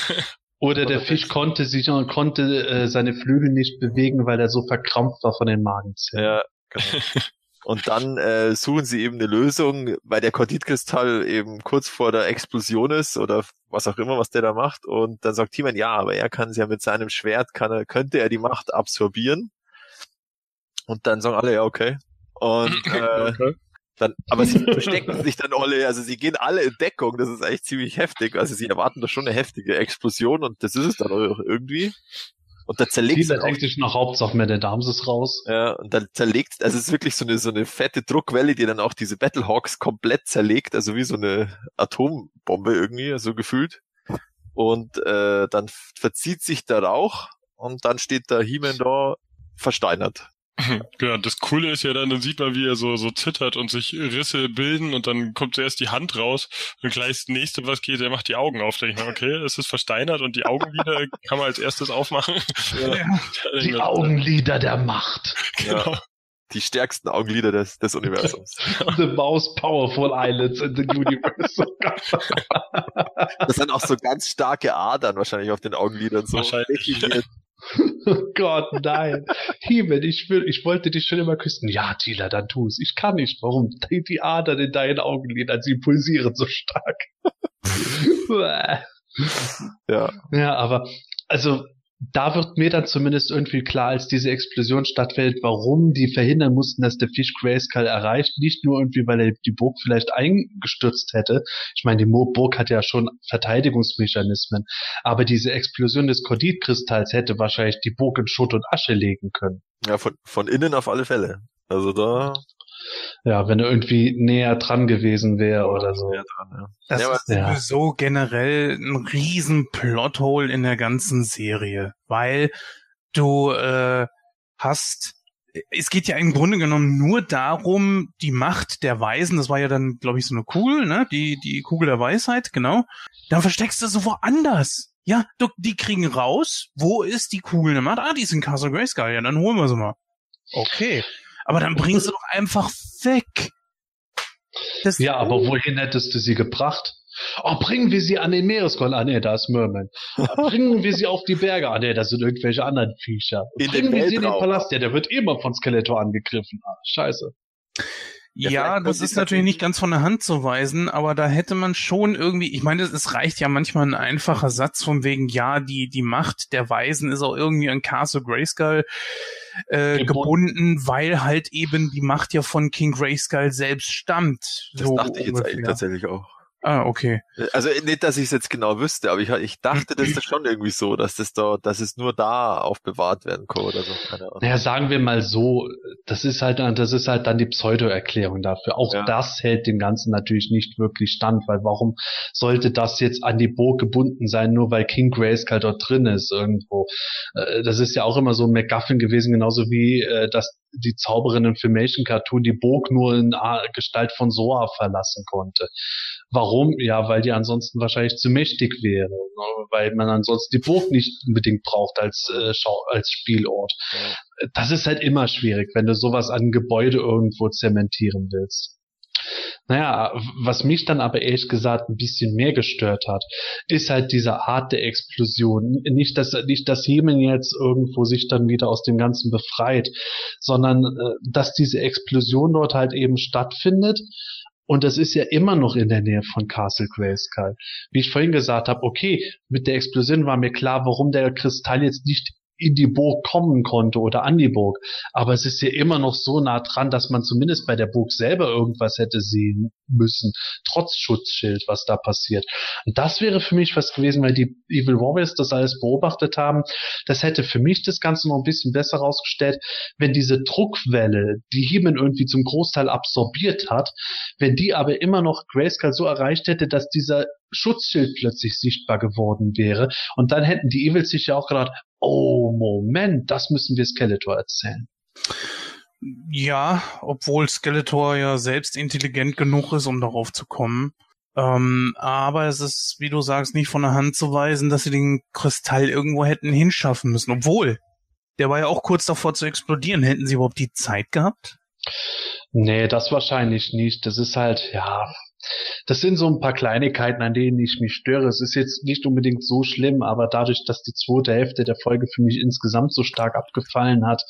Also, Oder der Fisch konnte sich und konnte äh, seine Flügel nicht bewegen, weil er so verkrampft war von den Magenzähnen. Ja, genau. [LAUGHS] Und dann äh, suchen sie eben eine Lösung, weil der Korditkristall eben kurz vor der Explosion ist oder was auch immer, was der da macht. Und dann sagt He-Man, ja, aber er kann es ja mit seinem Schwert, kann er, könnte er die Macht absorbieren. Und dann sagen alle, ja, okay. Und [LAUGHS] äh, okay. dann, aber sie verstecken sich dann alle, also sie gehen alle in Deckung, das ist echt ziemlich heftig. Also sie erwarten da schon eine heftige Explosion und das ist es dann auch irgendwie. Und da zerlegt denkt sich noch Hauptsache mehr der Darms ist raus. ja, und dann zerlegt, also es ist wirklich so eine, so eine fette Druckwelle, die dann auch diese Battlehawks komplett zerlegt, also wie so eine Atombombe irgendwie, so gefühlt. Und äh, dann verzieht sich der Rauch und dann steht der He-Man da versteinert. [LAUGHS] Genau, das Coole ist ja dann, dann sieht man, wie er so, so zittert und sich Risse bilden und dann kommt zuerst die Hand raus und gleich das nächste, was geht, er macht die Augen auf. Da denk ich mir, okay, es ist versteinert und die Augenlider [LAUGHS] kann man als erstes aufmachen. Ja. [LAUGHS] Die Augenlider der Macht. Genau. Die stärksten Augenlider des, des Universums. The most powerful eyelids in the universe. Das sind auch so ganz starke Adern wahrscheinlich auf den Augenlidern so. Wahrscheinlich. definiert. Oh Gott, nein. Himmel, ich will, ich wollte dich schon immer küssen. Ja, Tila, dann tu es. Ich kann nicht. Warum? Die, die Adern in deinen Augenlidern, sie pulsieren so stark. [LAUGHS] Ja. Ja, aber also da wird mir dann zumindest irgendwie klar, als diese Explosion stattfindet, warum die verhindern mussten, dass der Fisch Grayskull erreicht. Nicht nur irgendwie, weil er die Burg vielleicht eingestürzt hätte. Ich meine, die Burg hat ja schon Verteidigungsmechanismen. Aber diese Explosion des Korditkristalls hätte wahrscheinlich die Burg in Schutt und Asche legen können. Ja, von, von innen auf alle Fälle. Also da Ja, wenn er irgendwie näher dran gewesen wäre oder so. ja, dran, ja. Das Ja, ist Ja. sowieso generell ein riesen Plothole in der ganzen Serie, weil du äh, hast, es geht ja im Grunde genommen nur darum, die Macht der Weisen, das war ja dann, glaube ich, so eine Kugel, ne, die die Kugel der Weisheit, genau. Dann versteckst du sie woanders. Ja, du, die kriegen raus, wo ist die Kugel der Macht? Ah, die ist in Castle Grayskull, ja, dann holen wir sie mal. Okay. Aber dann bringen sie doch einfach weg. Das, Ja, aber wohin hättest du sie gebracht? Oh, bringen wir sie an den Meeresgrund. Ah, nee, da ist Merman. [LAUGHS] bringen wir sie auf die Berge. Ah, nee, das sind irgendwelche anderen Viecher. In bringen wir sie in den. Palast. Ja, der wird immer von Skeletor angegriffen. Ah, scheiße. Ja, Ja, das ist ich natürlich nicht ganz von der Hand zu weisen, aber da hätte man schon irgendwie, ich meine, es- reicht ja manchmal ein einfacher Satz von wegen, ja, die, die Macht der Weisen ist auch irgendwie an Castle Grayskull äh, Gebunden. weil halt eben die Macht ja von King Grayskull selbst stammt. Das so dachte ich jetzt eigentlich tatsächlich auch. Ah, okay. Also nicht, dass ich es jetzt genau wüsste, aber ich, ich dachte, das ist schon irgendwie so, dass das da, dass es nur da aufbewahrt werden kann oder so. Keine Ahnung. Naja, sagen wir mal so, das ist halt, das ist halt dann die Pseudo-Erklärung dafür. Auch Ja. das hält dem Ganzen natürlich nicht wirklich stand, weil warum sollte das jetzt an die Burg gebunden sein, nur weil King Grayskull dort drin ist irgendwo? Äh, Das ist ja auch immer so ein MacGuffin gewesen, genauso wie, äh, dass die Zauberin im Filmation Cartoon die Burg nur in Gestalt von Soa verlassen konnte. Warum? Ja, weil die ansonsten wahrscheinlich zu mächtig wäre, ne? weil man ansonsten die Burg nicht unbedingt braucht als, äh, Schau als Spielort. Das ist halt immer schwierig, wenn du sowas an Gebäude irgendwo zementieren willst. Naja, was mich dann aber ehrlich gesagt ein bisschen mehr gestört hat, ist halt diese Art der Explosion. Nicht, dass, nicht, dass Hemen jetzt irgendwo sich dann wieder aus dem Ganzen befreit, sondern äh, dass diese Explosion dort halt eben stattfindet. Und das ist ja immer noch in der Nähe von Castle Grayskull. Wie ich vorhin gesagt habe, okay, mit der Explosion war mir klar, warum der Kristall jetzt nicht in die Burg kommen konnte oder an die Burg. Aber es ist ja immer noch so nah dran, dass man zumindest bei der Burg selber irgendwas hätte sehen müssen, trotz Schutzschild, was da passiert. Und das wäre für mich was gewesen, weil die Evil Warriors das alles beobachtet haben. Das hätte für mich das Ganze noch ein bisschen besser rausgestellt, wenn diese Druckwelle, die Heeman irgendwie zum Großteil absorbiert hat, wenn die aber immer noch Grayskull so erreicht hätte, dass dieser Schutzschild plötzlich sichtbar geworden wäre. Und dann hätten die Evils sich ja auch gedacht, oh Moment, das müssen wir Skeletor erzählen. Ja, obwohl Skeletor ja selbst intelligent genug ist, um darauf zu kommen. Ähm, aber es ist, wie du sagst, nicht von der Hand zu weisen, dass sie den Kristall irgendwo hätten hinschaffen müssen. Obwohl, der war ja auch kurz davor zu explodieren. Hätten sie überhaupt die Zeit gehabt? Nee, das wahrscheinlich nicht. Das ist halt, ja, das sind so ein paar Kleinigkeiten, an denen ich mich störe. Es ist jetzt nicht unbedingt so schlimm, aber dadurch, dass die zweite Hälfte der Folge für mich insgesamt so stark abgefallen hat,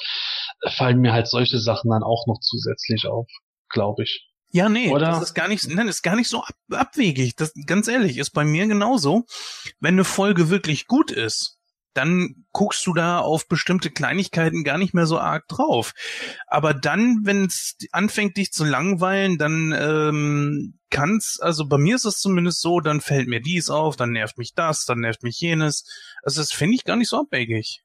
fallen mir halt solche Sachen dann auch noch zusätzlich auf, glaube ich. Ja, nee, Oder? das ist gar nicht, nein, ist gar nicht so ab, abwegig. Das, ganz ehrlich, ist bei mir genauso. Wenn eine Folge wirklich gut ist, dann guckst du da auf bestimmte Kleinigkeiten gar nicht mehr so arg drauf. Aber dann, wenn es anfängt, dich zu langweilen, dann ähm, kann's, also bei mir ist es zumindest so, dann fällt mir dies auf, dann nervt mich das, dann nervt mich jenes. Also das finde ich gar nicht so abwegig.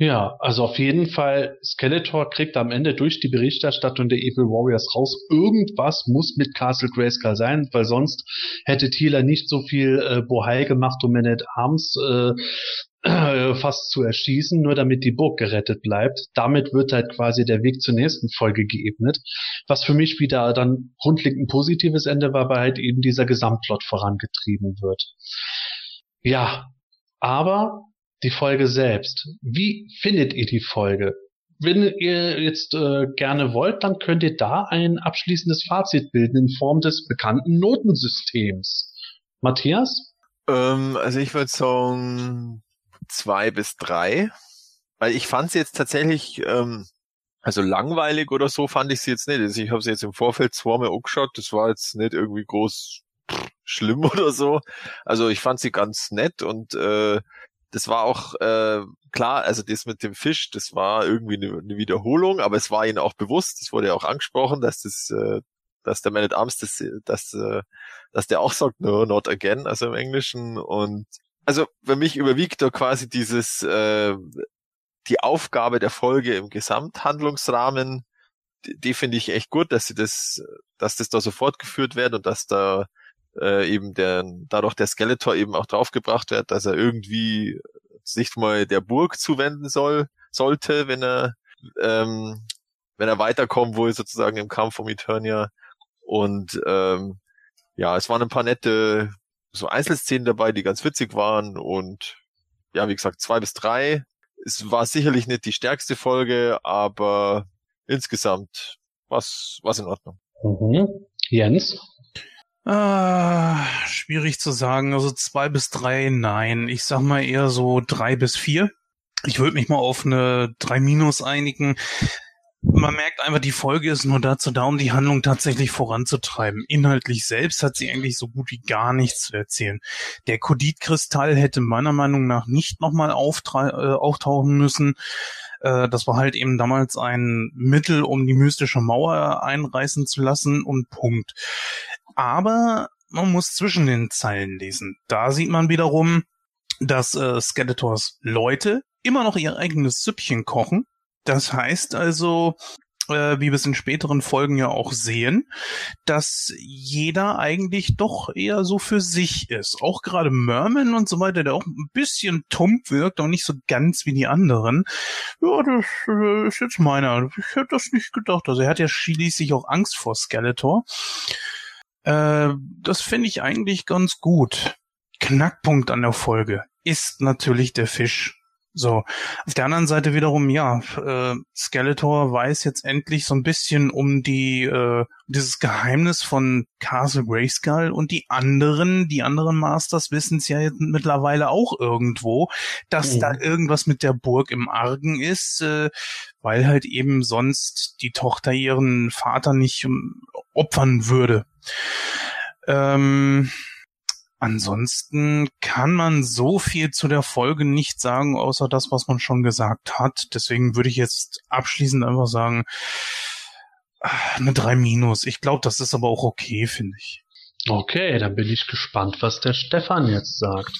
Ja, also auf jeden Fall, Skeletor kriegt am Ende durch die Berichterstattung der Evil Warriors raus, irgendwas muss mit Castle Grayskull sein, weil sonst hätte Thieler nicht so viel äh, Bohai gemacht, um Man at Arms äh, äh, fast zu erschießen, nur damit die Burg gerettet bleibt. Damit wird halt quasi der Weg zur nächsten Folge geebnet, was für mich wieder dann grundlegend ein positives Ende war, weil halt eben dieser Gesamtplot vorangetrieben wird. Ja, aber die Folge selbst. Wie findet ihr die Folge? Wenn ihr jetzt äh, gerne wollt, dann könnt ihr da ein abschließendes Fazit bilden in Form des bekannten Notensystems. Matthias? Ähm, also ich würde sagen zwei bis drei, weil ich fand sie jetzt tatsächlich, ähm, also langweilig oder so fand ich sie jetzt nicht. Also ich habe sie jetzt im Vorfeld zweimal angeschaut, das war jetzt nicht irgendwie groß schlimm [LAUGHS] oder so. Also ich fand sie ganz nett und äh, das war auch äh, klar, also das mit dem Fisch, das war irgendwie eine, eine Wiederholung, aber es war ihnen auch bewusst, das wurde ja auch angesprochen, dass das, äh, dass der Man at Arms, das, dass, äh, dass der auch sagt, no, not again, also im Englischen. Und also für mich überwiegt da quasi dieses äh, die Aufgabe der Folge im Gesamthandlungsrahmen, die, die finde ich echt gut, dass sie das, dass das da so fortgeführt wird und dass da äh, eben der dadurch der Skeletor eben auch draufgebracht wird, dass er irgendwie sich mal der Burg zuwenden soll, sollte, wenn er ähm, wenn er weiterkommen will, sozusagen im Kampf um Eternia. Und ähm, ja, es waren ein paar nette so Einzelszenen dabei, die ganz witzig waren und ja, wie gesagt, zwei bis drei. Es war sicherlich nicht die stärkste Folge, aber insgesamt was was in Ordnung. Mhm. Jens? Ah, schwierig zu sagen. Also zwei bis drei, nein. Ich sag mal eher so drei bis vier. Ich würde mich mal auf eine drei minus einigen. Man merkt einfach, die Folge ist nur dazu da, um die Handlung tatsächlich voranzutreiben. Inhaltlich selbst hat sie eigentlich so gut wie gar nichts zu erzählen. Der Koditkristall hätte meiner Meinung nach nicht nochmal äh, auftauchen müssen. Äh, das war halt eben damals ein Mittel, um die mystische Mauer einreißen zu lassen und Punkt. Aber man muss zwischen den Zeilen lesen. Da sieht man wiederum, dass äh, Skeletors Leute immer noch ihr eigenes Süppchen kochen das heißt also, äh, wie wir es in späteren Folgen ja auch sehen, dass jeder eigentlich doch eher so für sich ist. Auch gerade Merman und so weiter, der auch ein bisschen tump wirkt, und nicht so ganz wie die anderen. Ja, das äh, ist jetzt meiner. Ich hätte das nicht gedacht. Also er hat ja schließlich auch Angst vor Skeletor. Äh, das finde ich eigentlich ganz gut. Knackpunkt an der Folge ist natürlich der Fisch. So, auf der anderen Seite wiederum, ja, äh, Skeletor weiß jetzt endlich so ein bisschen um die äh, dieses Geheimnis von Castle Grayskull und die anderen, die anderen Masters wissen es ja jetzt mittlerweile auch irgendwo, dass mhm. da irgendwas mit der Burg im Argen ist, äh, weil halt eben sonst die Tochter ihren Vater nicht um, opfern würde. Ähm, Ansonsten kann man so viel zu der Folge nicht sagen, außer das, was man schon gesagt hat. Deswegen würde ich jetzt abschließend einfach sagen, ah, eine 3 minus. Ich glaube, das ist aber auch okay, finde ich. Okay, dann bin ich gespannt, was der Stefan jetzt sagt.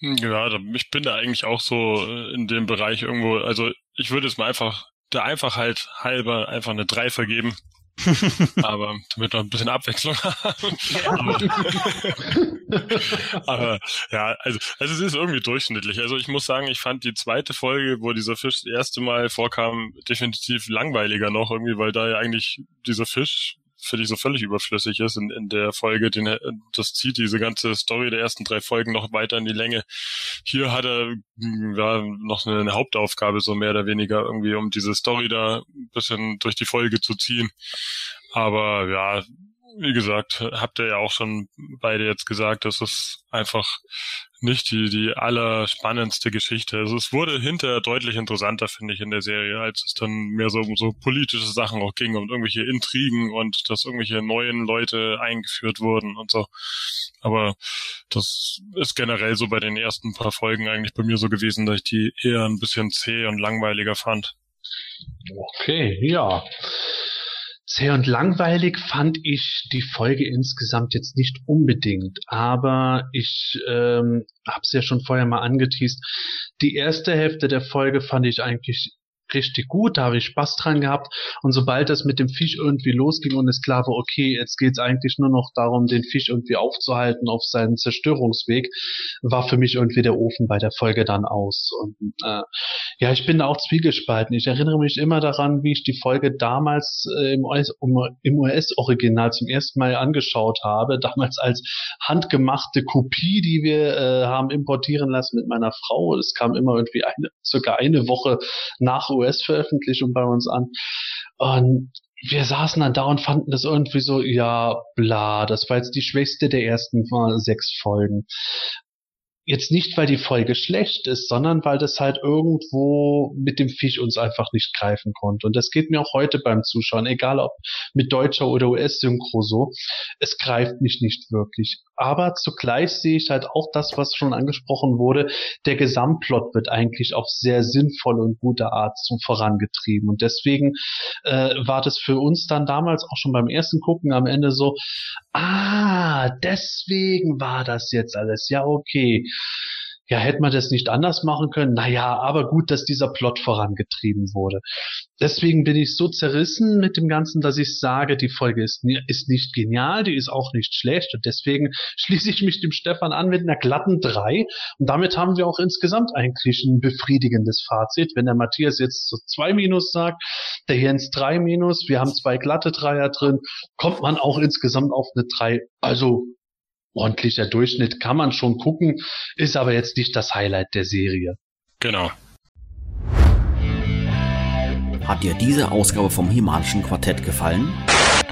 Ja, ich bin da eigentlich auch so äh, in dem Bereich irgendwo, also ich würde es mal einfach, der Einfachheit halber einfach eine 3 vergeben. Aber damit wir ein bisschen Abwechslung haben. aber, aber, ja, also, also es ist irgendwie durchschnittlich. Also ich muss sagen, ich fand die zweite Folge, wo dieser Fisch das erste Mal vorkam, definitiv langweiliger noch irgendwie, weil da ja eigentlich dieser Fisch finde ich, so völlig überflüssig ist in, in der Folge. Den, das zieht diese ganze Story der ersten drei Folgen noch weiter in die Länge. Hier hat er hm, ja, noch eine, eine Hauptaufgabe, so mehr oder weniger irgendwie, um diese Story da ein bisschen durch die Folge zu ziehen. Aber ja, wie gesagt, habt ihr ja auch schon beide jetzt gesagt, dass es einfach nicht die, die allerspannendste Geschichte. Also es wurde hinterher deutlich interessanter, finde ich, in der Serie, als es dann mehr so um so politische Sachen auch ging und irgendwelche Intrigen und dass irgendwelche neuen Leute eingeführt wurden und so. Aber das ist generell so bei den ersten paar Folgen eigentlich bei mir so gewesen, dass ich die eher ein bisschen zäh und langweiliger fand. Okay, ja. Zäh und langweilig fand ich die Folge insgesamt jetzt nicht unbedingt, aber ich ähm, habe es ja schon vorher mal angeteased. Die erste Hälfte der Folge fand ich eigentlich richtig gut, da habe ich Spaß dran gehabt. Und sobald das mit dem Fisch irgendwie losging und es klar war, okay, jetzt geht es eigentlich nur noch darum, den Fisch irgendwie aufzuhalten auf seinen Zerstörungsweg, war für mich irgendwie der Ofen bei der Folge dann aus. Und äh, ja, ich bin da auch zwiegespalten. Ich erinnere mich immer daran, wie ich die Folge damals äh, im US-Original zum ersten Mal angeschaut habe, damals als handgemachte Kopie, die wir äh, haben importieren lassen mit meiner Frau. Es kam immer irgendwie eine, circa eine Woche nach US-Veröffentlichung bei uns an. Und wir saßen dann da und fanden das irgendwie so, ja, bla, das war jetzt die schwächste der ersten sechs Folgen jetzt nicht, weil die Folge schlecht ist, sondern weil das halt irgendwo mit dem Fisch uns einfach nicht greifen konnte. Und das geht mir auch heute beim Zuschauen, egal ob mit deutscher oder US-Synchro so. Es greift mich nicht wirklich. Aber zugleich sehe ich halt auch das, was schon angesprochen wurde. Der Gesamtplot wird eigentlich auf sehr sinnvolle und gute Art zum vorangetrieben. Und deswegen äh, war das für uns dann damals auch schon beim ersten Gucken am Ende so, ah, deswegen war das jetzt alles. Ja, okay ja, hätte man das nicht anders machen können? Naja, aber gut, dass dieser Plot vorangetrieben wurde. Deswegen bin ich so zerrissen mit dem Ganzen, dass ich sage, die Folge ist, ist nicht genial, die ist auch nicht schlecht und deswegen [LAUGHS] schließe ich mich dem Stefan an mit einer glatten 3 und damit haben wir auch insgesamt eigentlich ein befriedigendes Fazit. Wenn der Matthias jetzt so 2 Minus sagt, der Jens 3 Minus, wir haben zwei glatte Dreier drin, kommt man auch insgesamt auf eine 3. Also ordentlicher Durchschnitt, kann man schon gucken, ist aber jetzt nicht das Highlight der Serie. Genau. Hat dir diese Ausgabe vom Himalischen Quartett gefallen?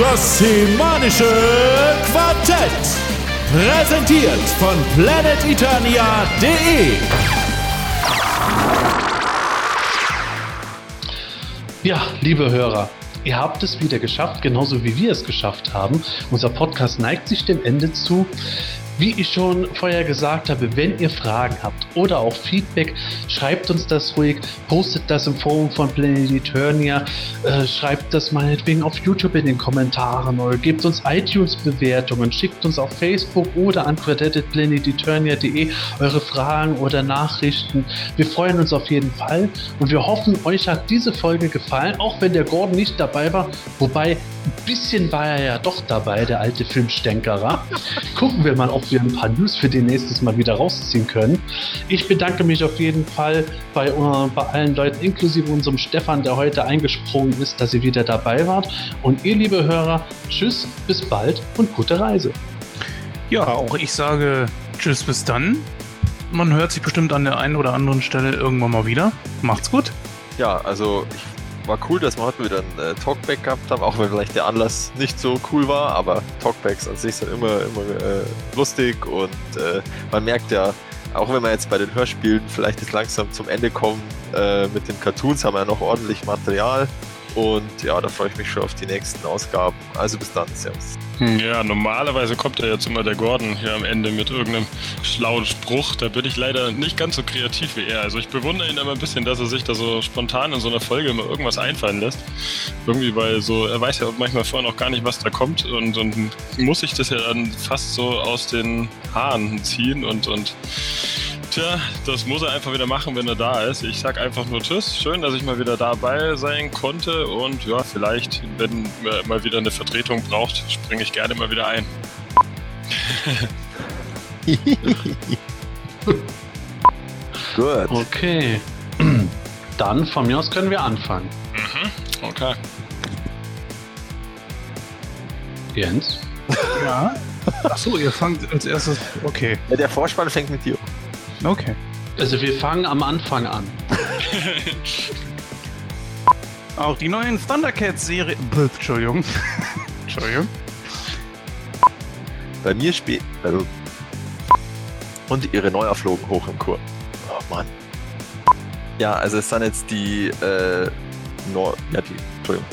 Das Semanische Quartett. Präsentiert von planeteternia.de. Ja, liebe Hörer, ihr habt es wieder geschafft, genauso wie wir es geschafft haben. Unser Podcast neigt sich dem Ende zu. Wie ich schon vorher gesagt habe, wenn ihr Fragen habt oder auch Feedback, schreibt uns das ruhig, postet das im Forum von Planet Eternia, äh, schreibt das meinetwegen auf YouTube in den Kommentaren oder gebt uns iTunes-Bewertungen, schickt uns auf Facebook oder an creditplaneteternia.de eure Fragen oder Nachrichten. Wir freuen uns auf jeden Fall und wir hoffen, euch hat diese Folge gefallen, auch wenn der Gordon nicht dabei war, wobei ein bisschen war er ja doch dabei, der alte Filmstänkerer. Gucken wir mal, ob wir ein paar News für den nächstes Mal wieder rausziehen können. Ich bedanke mich auf jeden Fall bei, äh, bei allen Leuten, inklusive unserem Stefan, der heute eingesprungen ist, dass ihr wieder dabei wart. Und ihr, liebe Hörer, tschüss, bis bald und gute Reise. Ja, auch ich sage Tschüss, bis dann. Man hört sich bestimmt an der einen oder anderen Stelle irgendwann mal wieder. Macht's gut. Ja, also ich war cool, dass wir heute wieder ein äh, Talkback gehabt haben, auch wenn vielleicht der Anlass nicht so cool war, aber Talkbacks an sich sind immer, immer äh, lustig und äh, man merkt ja, auch wenn wir jetzt bei den Hörspielen vielleicht jetzt langsam zum Ende kommen, äh, mit den Cartoons haben wir ja noch ordentlich Material und ja, da freue ich mich schon auf die nächsten Ausgaben. Also bis dann, Servus. Hm, Ja, normalerweise kommt ja jetzt immer der Gordon hier am Ende mit irgendeinem schlauen Spruch. Da bin ich leider nicht ganz so kreativ wie er. Also ich bewundere ihn immer ein bisschen, dass er sich da so spontan in so einer Folge immer irgendwas einfallen lässt. Irgendwie, weil so, er weiß ja manchmal vorher noch gar nicht, was da kommt und, und muss sich das ja dann fast so aus den Haaren ziehen und, und Tja, das muss er einfach wieder machen, wenn er da ist. Ich sag einfach nur Tschüss. Schön, dass ich mal wieder dabei sein konnte. Und ja, vielleicht, wenn er mal wieder eine Vertretung braucht, springe ich gerne mal wieder ein. [LAUGHS] Gut. Okay. Dann von mir aus können wir anfangen. Okay. Jens? Ja. Achso, ihr fangt als erstes. Okay. Ja, der Vorspann fängt mit dir. an. Okay. Also wir fangen am Anfang an. [LAUGHS] Auch die neuen Thundercats-Serie. Entschuldigung. [LAUGHS] Entschuldigung. Bei mir spielt. Also und ihre Neuauflogen hoch im Chor. Oh Mann. Ja, also es sind jetzt die, äh, Nord. Ja, die. Entschuldigung.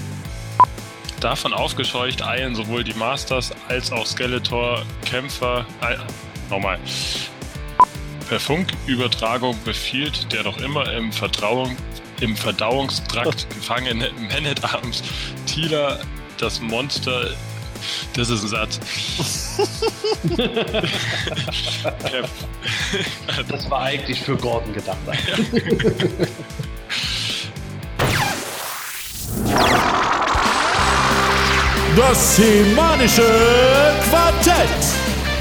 Davon aufgescheucht eilen sowohl die Masters als auch Skeletor Kämpfer. Äh, nochmal. Per Funkübertragung befiehlt der noch immer im, Vertrauung, im Verdauungstrakt [LAUGHS] gefangene Man-at-Arms Tila das Monster. Das ist ein Satz. [LAUGHS] Das war eigentlich für Gordon gedacht. [LAUGHS] Das Semanische Quartett.